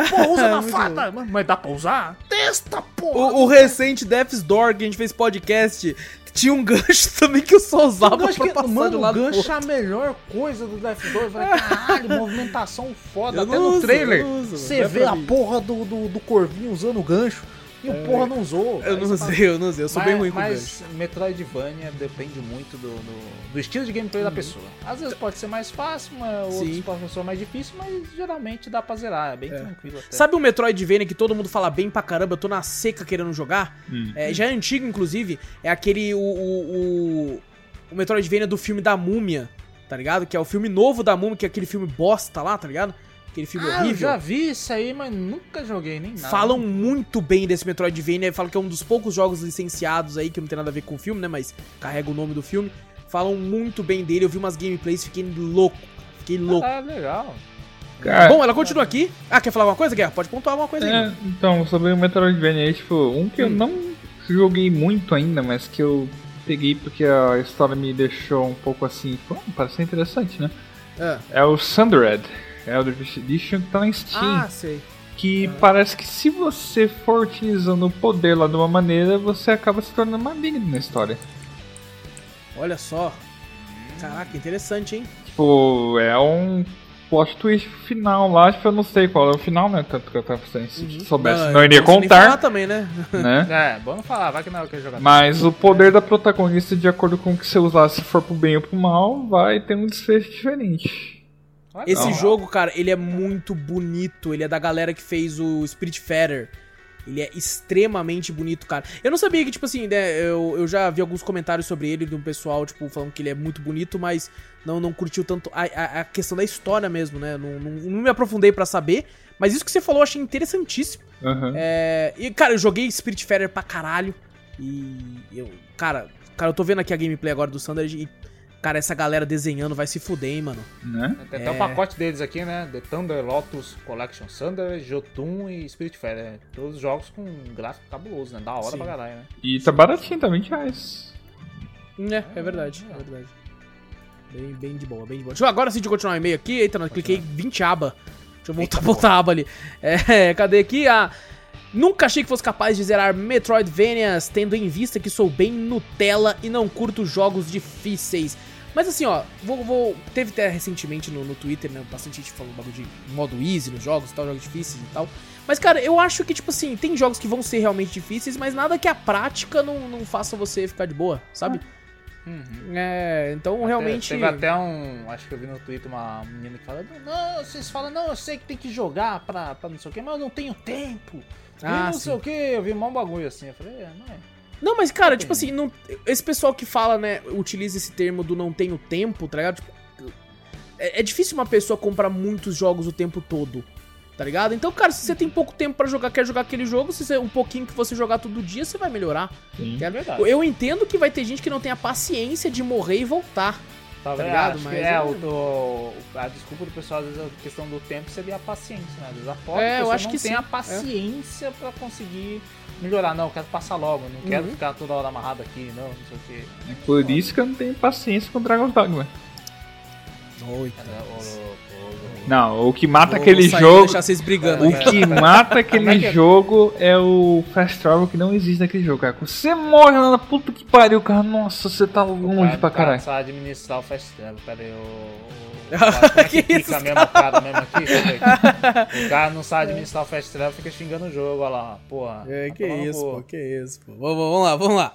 Pô, usa na fada. Mas- Mas dá pra usar? Testa, porra.
O, o recente Death's Door que a gente fez podcast tinha um gancho também que eu só usava
O gancho
pra
que-
passar
mano,
de um
o
lado pro
gancho
outro.
é a melhor coisa do Death Door. Eu falei, caralho, movimentação foda.
Eu
Até no
uso,
trailer,
uso,
você vê a porra do, do, do corvinho usando o gancho. E o porra não usou.
Eu não usei, eu não usei. Eu sou bem
mas,
ruim com
mas
gancho.
Metroidvania depende muito do, do, do estilo de gameplay da pessoa. Às vezes pode ser mais fácil, outros podem ser mais difícil, mas geralmente dá pra zerar. É bem tranquilo até.
Sabe um Metroidvania que todo mundo fala bem pra caramba? Eu tô na seca querendo jogar. É, já é antigo, inclusive. É aquele. O, o, o, o Metroidvania do filme da Múmia, tá ligado? Que é o filme novo da Múmia, que é aquele filme bosta lá, tá ligado? Aquele filme
ah, eu
horrível.
já vi isso aí, mas nunca joguei nem nada.
Falam muito bem desse Metroidvania, falam que é um dos poucos jogos licenciados aí, que não tem nada a ver com o filme, né? Mas carrega o nome do filme. Falam muito bem dele, eu vi umas gameplays, fiquei louco. Fiquei louco.
Ah, legal.
Cara,
Bom, ela continua aqui. Ah, quer falar alguma coisa, Guerra? Pode pontuar alguma coisa aí.
é, então, sobre o Metroidvania aí, tipo, um que eu
Hum.
não joguei muito ainda, mas que eu peguei porque a história me deixou um pouco assim, pô, parece interessante, né?
Ah.
É o Sundered, é o Edition que tá na Steam.
Ah, sei.
que parece que se você for utilizando o poder lá de uma maneira, você acaba se tornando maligno na história.
Olha só. Caraca, interessante, hein?
Tipo, é um plot twist final lá, tipo, eu não sei qual é o final, né? Tanto que eu tava pensando, se soubesse, não,
eu
iria
nem falar
contar,
também, né?
né?
É, bom não falar, vai que não é o que eu jogar.
Mas o poder da protagonista, de acordo com o que você usar, se for pro bem ou pro mal, vai ter um desfecho diferente.
Esse
Não.
jogo, cara, ele é muito bonito. Ele é da galera que fez o Spirit Feather. Ele é extremamente bonito, cara. Eu não sabia que, tipo assim, né, eu, eu já vi alguns comentários sobre ele de um pessoal, tipo, falando que ele é muito bonito, mas não, não curtiu tanto a, a, a questão da história mesmo, né? Não, não, não me aprofundei pra saber. Mas isso que você falou eu achei interessantíssimo.
Aham.
É, e, cara, eu joguei Spirit Feather pra caralho. E eu, cara, cara, eu tô vendo aqui a gameplay agora do Thunder e, cara, essa galera desenhando vai se fuder, hein, mano.
Né?
Tem até
É.
o pacote deles aqui, né? The Thunder Lotus Collection Thunder, Jotun e Spirit Fair. Né? Todos os jogos com gráfico cabuloso, né? Da hora
Sim.
pra caralho, né?
E tá baratinho, tá 20 reais.
É, é verdade, é verdade. Bem, bem de boa, bem de boa. Deixa eu agora sim de continuar o e-mail aqui. Eita, não, cliquei 20 aba. Deixa eu voltar, voltar a aba ali. É, cadê aqui? Ah, nunca achei que fosse capaz de zerar Metroidvanias, tendo em vista que sou bem Nutella e não curto jogos difíceis. Mas assim, ó, vou, vou- teve até recentemente no, no Twitter, né, bastante gente falando bagulho de modo easy nos jogos e tal, jogos difíceis e tal. Mas, cara, eu acho que, tipo assim, tem jogos que vão ser realmente difíceis, mas nada que a prática não, não faça você ficar de boa, sabe? É, então realmente.
Teve até um. Acho que eu vi no Twitter uma menina que fala: Não, vocês falam, não, eu sei que tem que jogar pra, pra não sei o que, mas eu não tenho tempo. E
Ah,
não
sim.
sei o que, eu vi um bagulho assim. Eu falei: É, não é.
Não, mas, cara, tipo assim, não, esse pessoal que fala, né, utiliza esse termo do não tenho tempo, tá ligado? Tipo, é, é difícil uma pessoa comprar muitos jogos o tempo todo. Tá ligado? Então, cara, se você tem pouco tempo pra jogar, quer jogar aquele jogo, se você, um pouquinho que você jogar todo dia, você vai melhorar.
Sim.
É-
verdade.
Eu entendo que vai ter gente que não tem a paciência de morrer e voltar.
Tá
Tá
ligado? que
Mas
é, o, o- a desculpa do pessoal, às vezes, a questão do tempo seria a paciência, né? Às vezes a pobre
É, eu acho
não
que
tem
sim,
a paciência pra conseguir melhorar. Não, eu quero passar logo, não quero
Uhum.
ficar toda hora amarrado aqui, não, não sei o que.
É por isso que eu não tenho paciência com Dragon's Dogma.
Oi.
Não, o que mata
Vou-
aquele
vou sair
jogo.
deixar vocês brigando.
O
aqui.
que mata aquele
é que é?
jogo é o Fast Travel que não existe naquele jogo, cara. Você morre lá na puta que pariu, cara. Nossa, você tá longe pra caralho.
Só administrar o fast travel. Pera aí, o. o- Como é que,
Que isso,
fica mesmo cara mesmo aqui? O cara não sabe administrar o fast travel, fica xingando o jogo, olha lá. Porra.
É, que
no
isso, pô, que isso, pô. Vamos, vamos lá, vamos lá.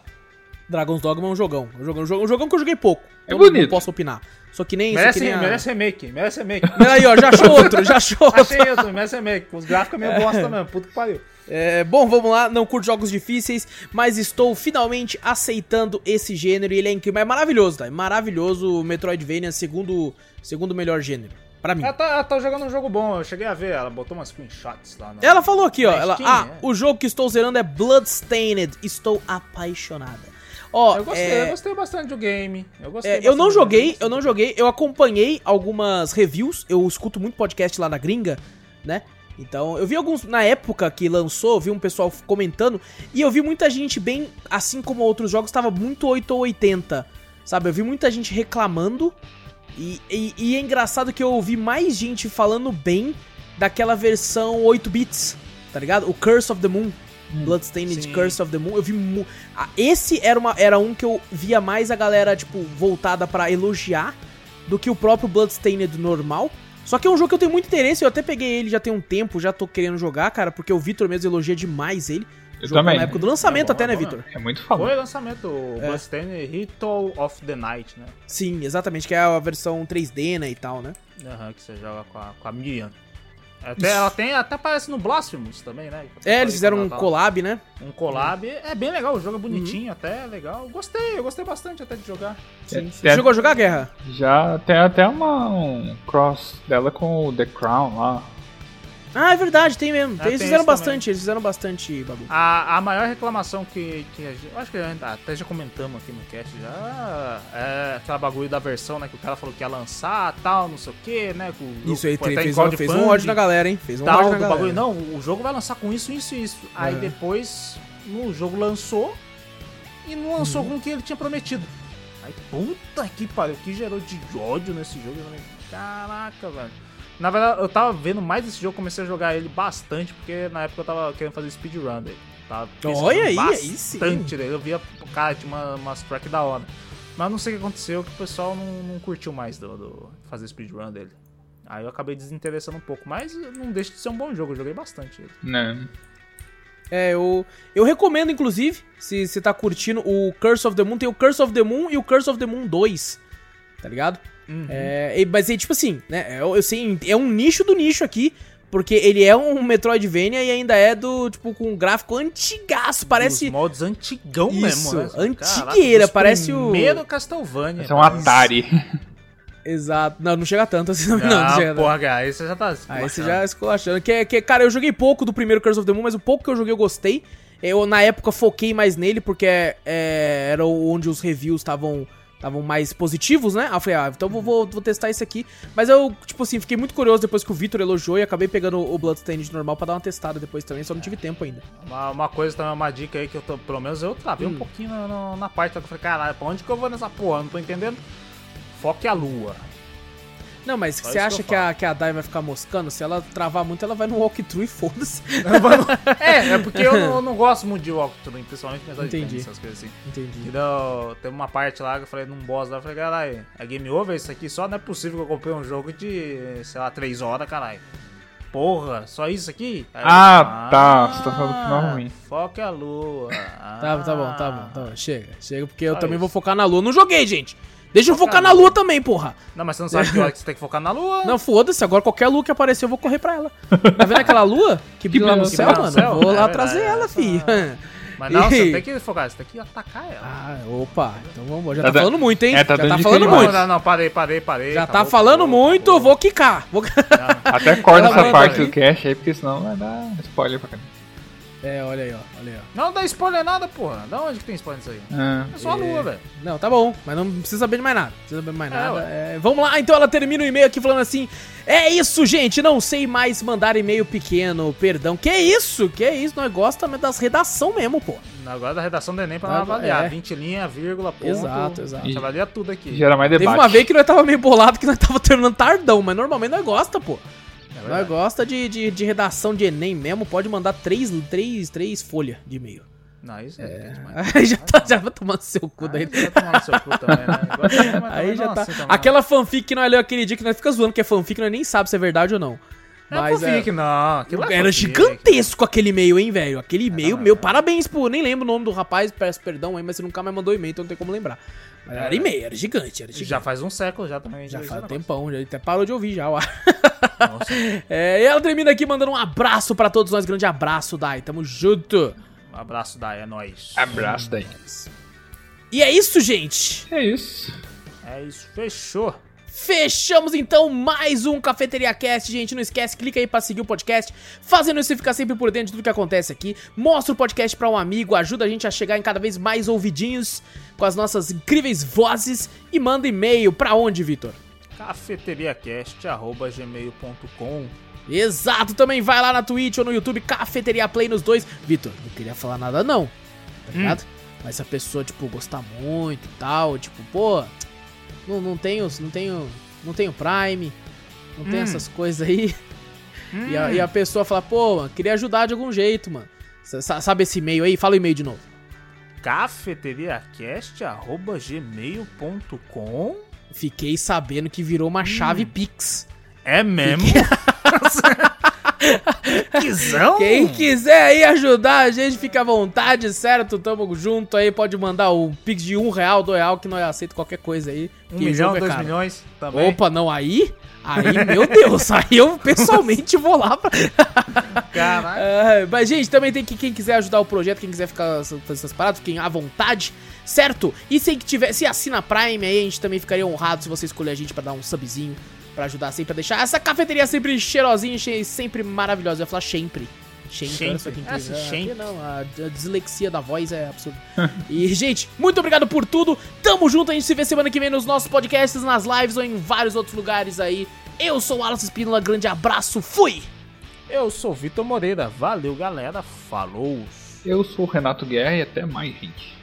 Dragon's Dogma é um jogão. Um jogão, um jogão, um jogão que eu joguei pouco.
É
então
bonito.
Não posso opinar. Só que nem.
Merece,
que nem a-
merece remake, merece remake.
Aí, ó, já achou outro, já achou outro.
Achei também, merece remake. Os gráficos é meio bosta mesmo, puta que pariu.
É, bom, vamos lá. Não curto jogos difíceis, mas estou finalmente aceitando esse gênero e ele é incrível. É maravilhoso, tá? É maravilhoso o Metroidvania, segundo, segundo melhor gênero. Pra mim.
Ela tá, ela tá jogando um jogo bom, eu cheguei a ver, ela botou umas screenshots lá. No...
Ela falou aqui, ó. Ela, ah,
é.
o jogo que estou zerando é Bloodstained. Estou apaixonada. Ó,
Eu gostei,
é,
eu gostei bastante do game. Eu gostei
É, eu não joguei, eu não joguei, eu acompanhei algumas reviews, eu escuto muito podcast lá na gringa, né? Então, eu vi alguns, na época que lançou, eu vi um pessoal comentando, e eu vi muita gente bem, assim como outros jogos, tava muito 8 ou 80, sabe? Eu vi muita gente reclamando, e, e, e é engraçado que eu ouvi mais gente falando bem daquela versão 8 bits, tá ligado? O Curse of the Moon. Bloodstained
sim.
Curse of the Moon, eu vi mu ah, Esse era, uma, era um que eu via mais a galera, tipo, voltada pra elogiar do que o próprio Bloodstained normal. Só que é um jogo que eu tenho muito interesse, eu até peguei ele já tem um tempo, já tô querendo jogar, cara, porque o Vitor mesmo elogia demais ele.
Eu
Jogou
também.
Na época do lançamento
É bom,
até,
é
né,
bom,
Vitor?
É muito
Foi
foda.
o lançamento, o
É.
Bloodstained Ritual of the Night, né?
Sim, exatamente, que é a versão 3D, né, e tal, né?
Aham, que você joga com a, com a Miriam. Até, ela tem, até aparece no Blasphemous também, né?
É, eles fizeram um
tá-
collab, né?
Um collab. É bem legal, o jogo é
Uhum.
bonitinho até, é legal. Gostei, eu gostei bastante até de jogar.
Sim. Você chegou a jogar Guerra?
Já tem até uma, um cross dela com o The Crown lá.
Ah, é verdade, tem mesmo.
Ah,
eles
tem
fizeram bastante, eles fizeram bastante bagulho.
A, a maior reclamação que, que a gente, acho que a gente- até já comentamos aqui no cast já é aquela bagulho da versão, né? Que o cara falou que ia lançar, tal, não sei o que, né? que o
Isso aí,
foi
fez, um, fez um ódio na galera, hein? Fez um
tal,
ódio na galera.
bagulho. Não, o jogo vai lançar com isso, isso e isso. Aí
É.
depois no jogo lançou e não lançou
Uhum.
com o que ele tinha prometido. Aí, puta que pariu, o que gerou de ódio nesse jogo? Eu falei, caraca, velho. Na verdade, eu tava vendo mais esse jogo, comecei a jogar ele bastante, porque na época eu tava querendo fazer speedrun dele. Tava
Olha aí, aí sim.
bastante dele. Eu via, cara, tinha uma, umas track da hora. Mas não sei o que aconteceu, que o pessoal não, não curtiu mais do, do fazer speedrun dele. Aí eu acabei desinteressando um pouco, mas não deixa de ser um bom jogo, eu joguei bastante ele.
Né?
É, eu, eu recomendo, inclusive, se você tá curtindo o Curse of the Moon, tem o Curse of the Moon e o Curse of the Moon 2, tá ligado? É, e- mas é tipo assim, né? Eu, eu sei, é um nicho do nicho aqui, porque ele é um Metroidvania e ainda é do, tipo, com um gráfico antigaço, parece...
Os mods antigão
Isso,
mesmo, né?
antigueira,
dos
parece o-
Primeiro Castlevania.
Esse é um Atari.
Exato. Não, não chega tanto assim, não.
Não,
não, chega tanto.
porra, cara, aí você já tá.
Aí você já esculachando. Que, que, cara, eu joguei pouco do primeiro Curse of the Moon, mas o pouco que eu joguei eu gostei. Eu, na época, foquei mais nele, porque é, era onde os reviews estavam estavam mais positivos, né? Aí eu falei, ah, então vou, vou, vou testar esse aqui. Mas eu, tipo assim, fiquei muito curioso depois que o Victor elogiou e acabei pegando o Bloodstained normal pra dar uma testada depois também, só não tive tempo ainda.
Uma, uma coisa também, uma dica aí que eu tô, pelo menos eu travei
Hum.
um pouquinho na, na, na parte que eu falei, caralho, pra onde que eu vou nessa porra? Não tô entendendo. Foque a lua.
Não, mas
Só
você acha
que
a, que a Dai vai ficar moscando? Se ela travar muito, ela vai no walkthrough e foda-se.
é, é porque eu não, eu não gosto muito de walkthrough, principalmente com
Entendi.
essas coisas assim.
Entendi.
Então, teve uma parte lá que eu falei num boss lá, eu falei, caralho, é game over isso aqui? Só não é possível que eu comprei um jogo de, sei lá, 3 horas, caralho. Porra, só isso aqui? Aí eu,
Ah, tá, você tá falando do final ruim.
Foque a lua.
Tá, tá bom, tá bom, tá bom. Chega, chega, porque eu também
isso.
vou focar na lua. Não joguei, gente. Deixa eu
Foca
focar
na lua.
lua também, porra.
Não, mas você não sabe que hora que você tem que focar na lua?
Não, foda-se, agora qualquer lua que aparecer eu vou correr pra ela. Tá vendo aquela lua que brilha lá no
brilha
céu,
no
mano?
céu?
Vou
É
lá
verdade,
trazer ela,
essa-
filho.
Mas não,
E-
você tem que focar, você tem que atacar ela.
Ah, opa, então vamos, já
Tá
tá,
da-
falando muito, hein?
É, tá
já tá falando muito.
Não, não, parei, parei, parei.
Já tá
acabou,
falando
acabou,
muito,
acabou.
vou quicar. Vou...
Até corta
Ela
essa parte do cast aí, porque senão vai dar spoiler pra caramba.
É, olha aí, ó, olha aí, ó.
Não dá spoiler nada, porra. Da onde que tem spoiler nisso aí?
Ah,
É só a lua, velho.
Não, tá bom, mas não precisa saber de mais nada. Não precisa saber de mais
É,
nada. É, vamos lá, então ela termina o e-mail aqui falando assim: É isso, gente, não sei mais mandar e-mail pequeno, perdão. Que isso? Que isso? Nós gostamos das redação mesmo, pô.
Agora da redação do Enem pra
Agora,
avaliar.
é.
20 linhas, vírgula, ponto.
Exato, exato.
A gente avalia tudo aqui.
gera mais
Teve
debate.
uma vez que nós tava meio bolado que nós tava terminando tardão, mas normalmente nós gosta, pô.
É
Nós gosta de, de, de redação de Enem mesmo, pode mandar três, três, três folhas de e-mail.
Não, isso é. demais.
Aí já tá, já vai tomando seu cu
Aí
daí.
vai tomar no seu cu também, né? Também,
Aí já tá.
assim também,
Aquela fanfic que nós leu aquele dia que nós fica zoando que é fanfic, nós nem sabe se é verdade ou não.
é
Mas
fanfic, não. Aquilo é
Era gigantesco aquele e-mail, hein, velho? Aquele e-mail, meu, parabéns, pô. Nem lembro o nome do rapaz, peço perdão aí, mas você nunca mais mandou e-mail, então não tem como lembrar. Era e-mail, era gigante, era gigante.
Já faz um século já também.
Já faz um tempão, já até parou de ouvir já, ó.
Nossa,
É, e ela termina aqui mandando um abraço pra todos nós. Grande abraço, Dai. Tamo junto.
um abraço, Dai, é nóis.
Abraço daí.
E é isso, gente.
É isso.
É isso, fechou.
Fechamos então mais um Cafeteria Cast, gente. Não esquece, clica aí pra seguir o podcast. Fazendo isso, você fica sempre por dentro de tudo que acontece aqui. Mostra o podcast pra um amigo, ajuda a gente a chegar em cada vez mais ouvidinhos com as nossas incríveis vozes. E manda e-mail pra onde, Vitor?
cafeteriacast.gmail.com
Exato, também vai lá na Twitch ou no YouTube, Cafeteria Play nos dois. Vitor, não queria falar nada não, tá ligado? Mas se a pessoa, tipo, gostar muito e tal, tipo, pô, não, não tenho, não tenho, não tenho Prime, não tem
Hum.
essas coisas aí. E, a, e a pessoa fala, pô, mano, queria ajudar de algum jeito, mano. Sa- sa- Sabe esse e-mail aí? Fala o e-mail de novo.
cafeteriacast.gmail.com
Fiquei sabendo que virou uma chave Pix.
É mesmo? Quizão?
Quem quiser aí ajudar a gente, fica à vontade, certo? Tamo junto aí, pode mandar o Pix de um real, dois real, que nós aceitamos qualquer coisa aí.
Um milhão,
é
dois
caro.
milhões também.
Opa, não, aí? Aí, meu Deus, aí eu pessoalmente vou lá pra...
Caralho.
Ah, mas, gente, também tem que quem quiser ajudar o projeto, quem quiser ficar fazer essas paradas, fiquem à vontade, certo? E se tiver, se assina Prime aí, a gente também ficaria honrado se você escolher a gente pra dar um subzinho, pra ajudar sempre a deixar essa cafeteria sempre cheirosinha, che- sempre maravilhosa. Eu ia falar sempre.
Essa
Ah,
sempre.
não, a, a dislexia da voz é absurda. e, gente, muito obrigado por tudo. Tamo junto, a gente se vê semana que vem nos nossos podcasts, nas lives ou em vários outros lugares aí. Eu sou o Alas Espínola, grande abraço, fui!
Eu sou o Vitor Moreira. Valeu, galera. Falou.
Eu sou o Renato Guerra e até mais, gente.